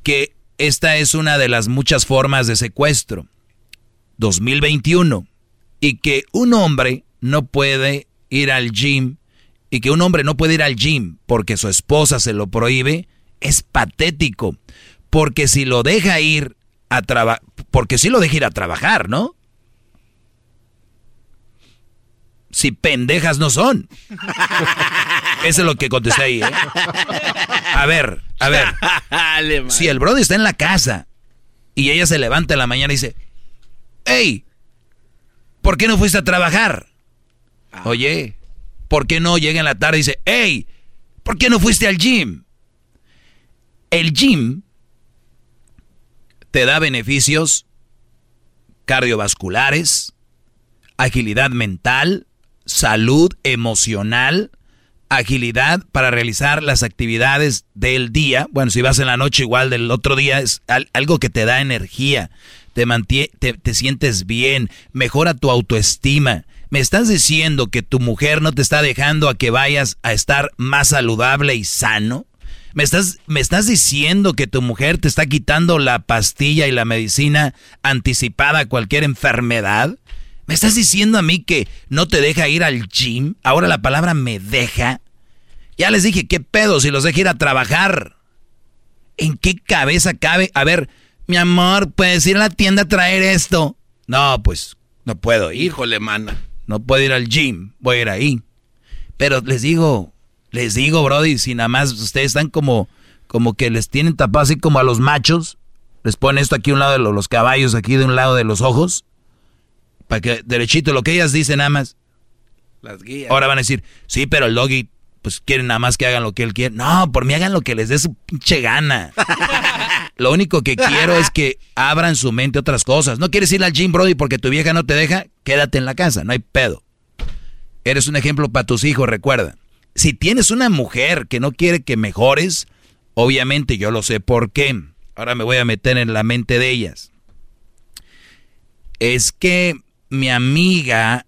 que esta es una de las muchas formas de secuestro. 2021. Y que un hombre no puede ir al gym y que un hombre no puede ir al gym porque su esposa se lo prohíbe, es patético. Porque si lo deja ir a trabajar, porque si lo deja ir a trabajar, ¿no? Si pendejas no son. Eso es lo que contesté ahí. ¿eh? A ver, a ver. si el brody está en la casa y ella se levanta en la mañana y dice, hey, ¿por qué no fuiste a trabajar? Ah. Oye, ¿por qué no llega en la tarde y dice, hey, ¿por qué no fuiste al gym? El gym te da beneficios cardiovasculares, agilidad mental, salud emocional, agilidad para realizar las actividades del día. Bueno, si vas en la noche igual del otro día, es algo que te da energía, te, te, te sientes bien, mejora tu autoestima. ¿Me estás diciendo que tu mujer no te está dejando a que vayas a estar más saludable y sano? ¿Me estás, ¿Me estás diciendo que tu mujer te está quitando la pastilla y la medicina anticipada a cualquier enfermedad? ¿Me estás diciendo a mí que no te deja ir al gym? Ahora la palabra me deja. Ya les dije, ¿qué pedo si los deja ir a trabajar? ¿En qué cabeza cabe? A ver, mi amor, ¿puedes ir a la tienda a traer esto? No, pues no puedo. Híjole, mana. No puedo ir al gym, voy a ir ahí. Pero les digo, les digo, Brody, si nada más ustedes están como, como que les tienen tapado así como a los machos, les ponen esto aquí a un lado de los caballos, aquí de un lado de los ojos, para que derechito, lo que ellas dicen nada más. Las guías. Ahora van a decir, sí, pero el doggy, pues quieren nada más que hagan lo que él quiere. No, por mí hagan lo que les dé su pinche gana. lo único que quiero es que abran su mente otras cosas. No quieres ir al gym, Brody, porque tu vieja no te deja, quédate en la casa, no hay pedo. Eres un ejemplo para tus hijos, recuerda. Si tienes una mujer que no quiere que mejores, obviamente yo lo sé por qué. Ahora me voy a meter en la mente de ellas. Es que mi amiga,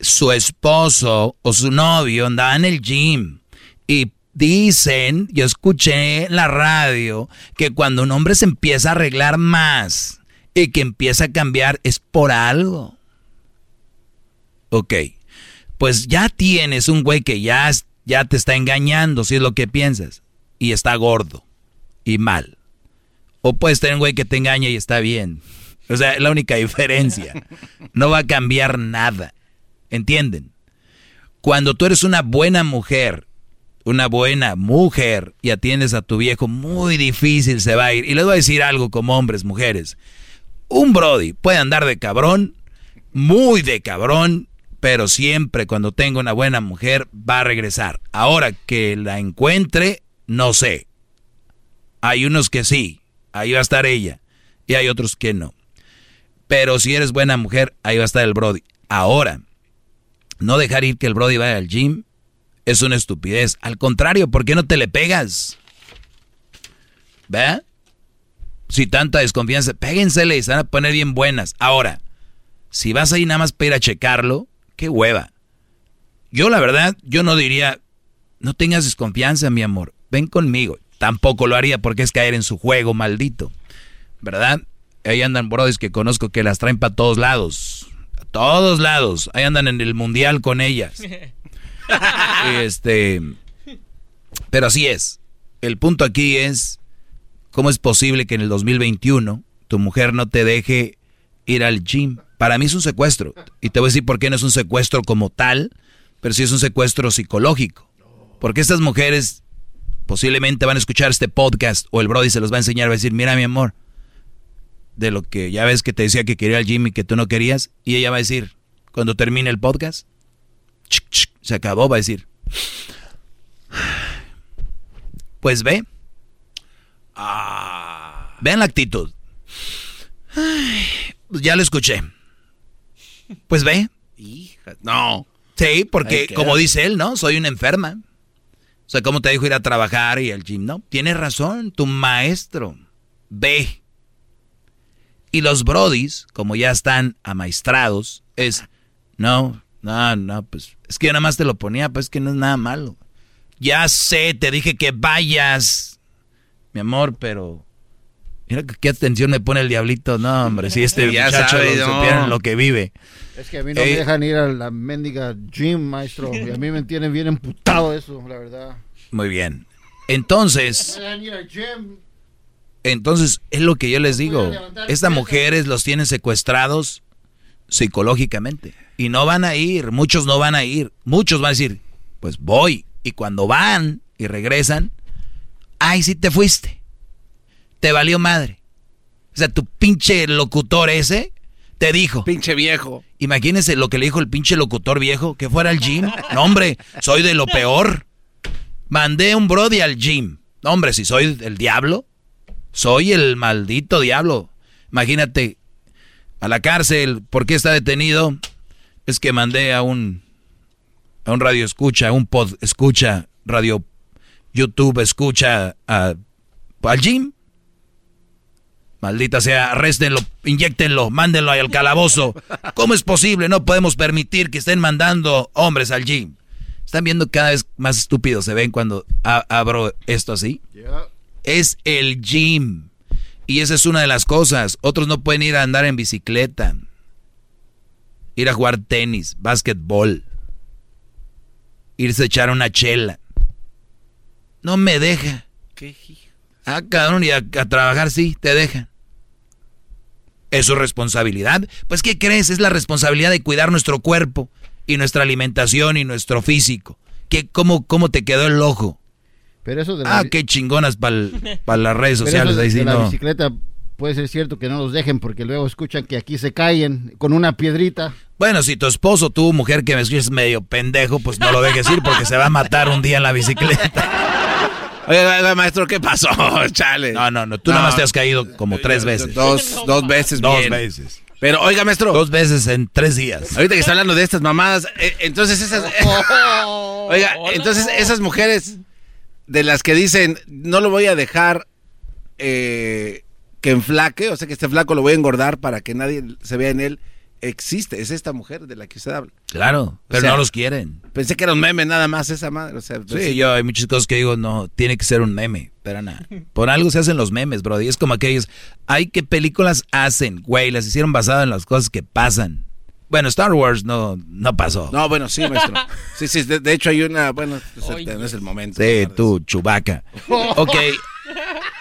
su esposo o su novio andaba en el gym y dicen, yo escuché en la radio, que cuando un hombre se empieza a arreglar más y que empieza a cambiar es por algo. Ok, pues ya tienes un güey que ya, ya te está engañando, si es lo que piensas, y está gordo y mal. O puedes tener un güey que te engaña y está bien. O sea, es la única diferencia. No va a cambiar nada. ¿Entienden? Cuando tú eres una buena mujer, una buena mujer y atiendes a tu viejo, muy difícil se va a ir. Y les voy a decir algo como hombres, mujeres. Un Brody puede andar de cabrón, muy de cabrón, pero siempre cuando tenga una buena mujer va a regresar. Ahora que la encuentre, no sé. Hay unos que sí, ahí va a estar ella, y hay otros que no. Pero si eres buena mujer, ahí va a estar el Brody. Ahora, no dejar ir que el Brody vaya al gym es una estupidez. Al contrario, ¿por qué no te le pegas? ¿Ve? Si tanta desconfianza, péguensele y se van a poner bien buenas. Ahora, si vas ahí nada más para ir a checarlo, qué hueva. Yo la verdad, yo no diría, no tengas desconfianza, mi amor, ven conmigo. Tampoco lo haría porque es caer en su juego maldito. ¿Verdad? Ahí andan brodis que conozco que las traen para todos lados. A todos lados. Ahí andan en el mundial con ellas. este. Pero así es. El punto aquí es: ¿cómo es posible que en el 2021 tu mujer no te deje ir al gym? Para mí es un secuestro. Y te voy a decir por qué no es un secuestro como tal, pero sí es un secuestro psicológico. Porque estas mujeres posiblemente van a escuchar este podcast o el Brody se los va a enseñar, va a decir, mira mi amor, de lo que ya ves que te decía que quería al gym y que tú no querías, y ella va a decir, cuando termine el podcast, se acabó, va a decir, pues ve, ah. vean la actitud, pues ya lo escuché, pues ve, hija, no, sí, porque como dice él, ¿no? Soy una enferma. O sea, ¿cómo te dijo ir a trabajar y al gym? No, tienes razón, tu maestro. Ve. Y los brodis, como ya están amaestrados, es, no, no, no, pues es que yo nada más te lo ponía, pues que no es nada malo. Ya sé, te dije que vayas, mi amor, pero mira qué atención me pone el diablito. No, hombre, si este muchacho no. lo que vive. Es que a mí no me eh, dejan ir a la mendiga gym, maestro. Y a mí me tienen bien emputado eso, la verdad. Muy bien. Entonces... Entonces, es lo que yo les digo. Estas mujeres los tienen secuestrados psicológicamente. Y no van a ir, muchos no van a ir. Muchos van a decir, pues voy. Y cuando van y regresan, ay, sí te fuiste. Te valió madre. O sea, tu pinche locutor ese te dijo. Pinche viejo. Imagínense lo que le dijo el pinche locutor viejo, que fuera al gym. No, hombre, soy de lo peor. Mandé un brody al gym. No, hombre, si soy el diablo. Soy el maldito diablo. Imagínate, a la cárcel, ¿por qué está detenido? Es que mandé a un a un radio escucha, a un pod escucha, radio YouTube escucha a, al gym. Maldita sea, arréstenlo, inyectenlo, mándenlo al calabozo. ¿Cómo es posible? No podemos permitir que estén mandando hombres al gym. ¿Están viendo cada vez más estúpidos se ven cuando abro esto así? Es el gym. Y esa es una de las cosas. Otros no pueden ir a andar en bicicleta. Ir a jugar tenis, básquetbol. Irse a echar una chela. No me deja. ¿Qué? Ah, cabrón, y a, a trabajar sí, te dejan. ¿Es su responsabilidad? Pues, ¿qué crees? Es la responsabilidad de cuidar nuestro cuerpo y nuestra alimentación y nuestro físico. ¿Qué, cómo, ¿Cómo te quedó el ojo? Pero eso de la... Ah, qué chingonas para las redes sociales. Pero de, la bicicleta puede ser cierto que no los dejen porque luego escuchan que aquí se caen con una piedrita. Bueno, si tu esposo, tu mujer que me escuches medio pendejo, pues no lo dejes ir porque se va a matar un día en la bicicleta. Oiga, maestro, ¿qué pasó? Chale. No, no, no. Tú nada más te has caído como tres veces. Dos, dos veces, Dos veces. Pero, oiga, maestro. Dos veces en tres días. Ahorita que está hablando de estas mamadas, eh, entonces esas. oiga, entonces esas mujeres de las que dicen, no lo voy a dejar eh, que enflaque, o sea que este flaco lo voy a engordar para que nadie se vea en él existe, es esta mujer de la que usted habla. Claro, pero no los quieren. Pensé que era un meme nada más esa madre. O sea, sí, yo hay muchas cosas que digo, no, tiene que ser un meme, pero nada. Por algo se hacen los memes, bro. Y es como aquellos, hay que películas hacen, güey, las hicieron basadas en las cosas que pasan. Bueno, Star Wars no, no pasó. No, bueno, sí, maestro. Sí, sí, de, hecho hay una, bueno, no es el momento. Sí, tú, chubaca. ok,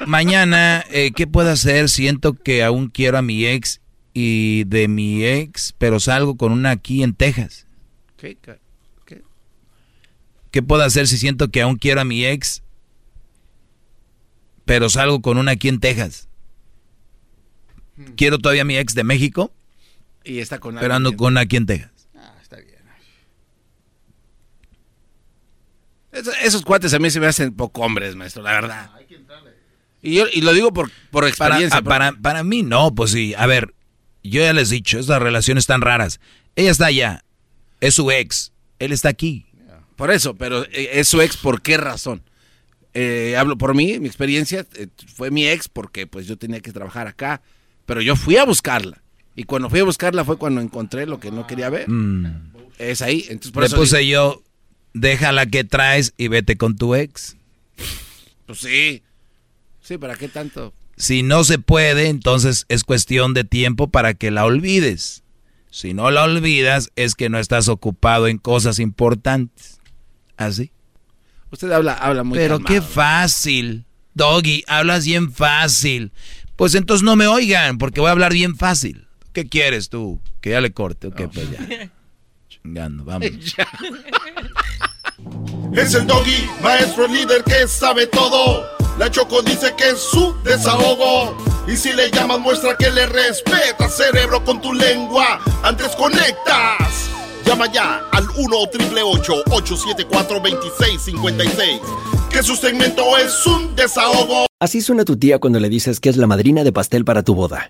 mañana, eh, ¿qué puedo hacer? Siento que aún quiero a mi ex y de mi ex, pero salgo con una aquí en Texas. ¿Qué? ¿Qué? puedo hacer si siento que aún quiero a mi ex, pero salgo con una aquí en Texas? Hmm. Quiero todavía a mi ex de México. Y está con Pero ando con aquí en Texas. Ah, está bien. esos cuates a mí se me hacen poco hombres, maestro, la verdad. Y, yo, y lo digo por, por experiencia. Para, para, para, mí no, pues sí. A ver, yo ya les he dicho, esas relaciones tan raras. Ella está allá, es su ex, él está aquí. Por eso, pero eh, es su ex, ¿por qué razón? Eh, hablo por mí, mi experiencia eh, fue mi ex porque pues yo tenía que trabajar acá, pero yo fui a buscarla. Y cuando fui a buscarla fue cuando encontré lo que no quería ver. Mm. Es ahí. Entonces, por Le eso puse digo- yo, déjala que traes y vete con tu ex. Pues sí. Sí, ¿para qué tanto? Si no se puede, entonces es cuestión de tiempo para que la olvides. Si no la olvidas, es que no estás ocupado en cosas importantes. ¿Así? Usted habla, habla muy Pero calmado. qué fácil. Doggy, hablas bien fácil. Pues entonces no me oigan, porque voy a hablar bien fácil. ¿Qué quieres tú? Que ya le corte, ok, pues ya. Chingando, vamos. Es el doggy, maestro líder que sabe todo. La Choco dice que es su desahogo. Y si le llamas, muestra que le respeta, cerebro, con tu lengua. Antes conectas. Llama ya al 1-888-874-2656. Que su segmento es un desahogo. Así suena tu tía cuando le dices que es la madrina de pastel para tu boda.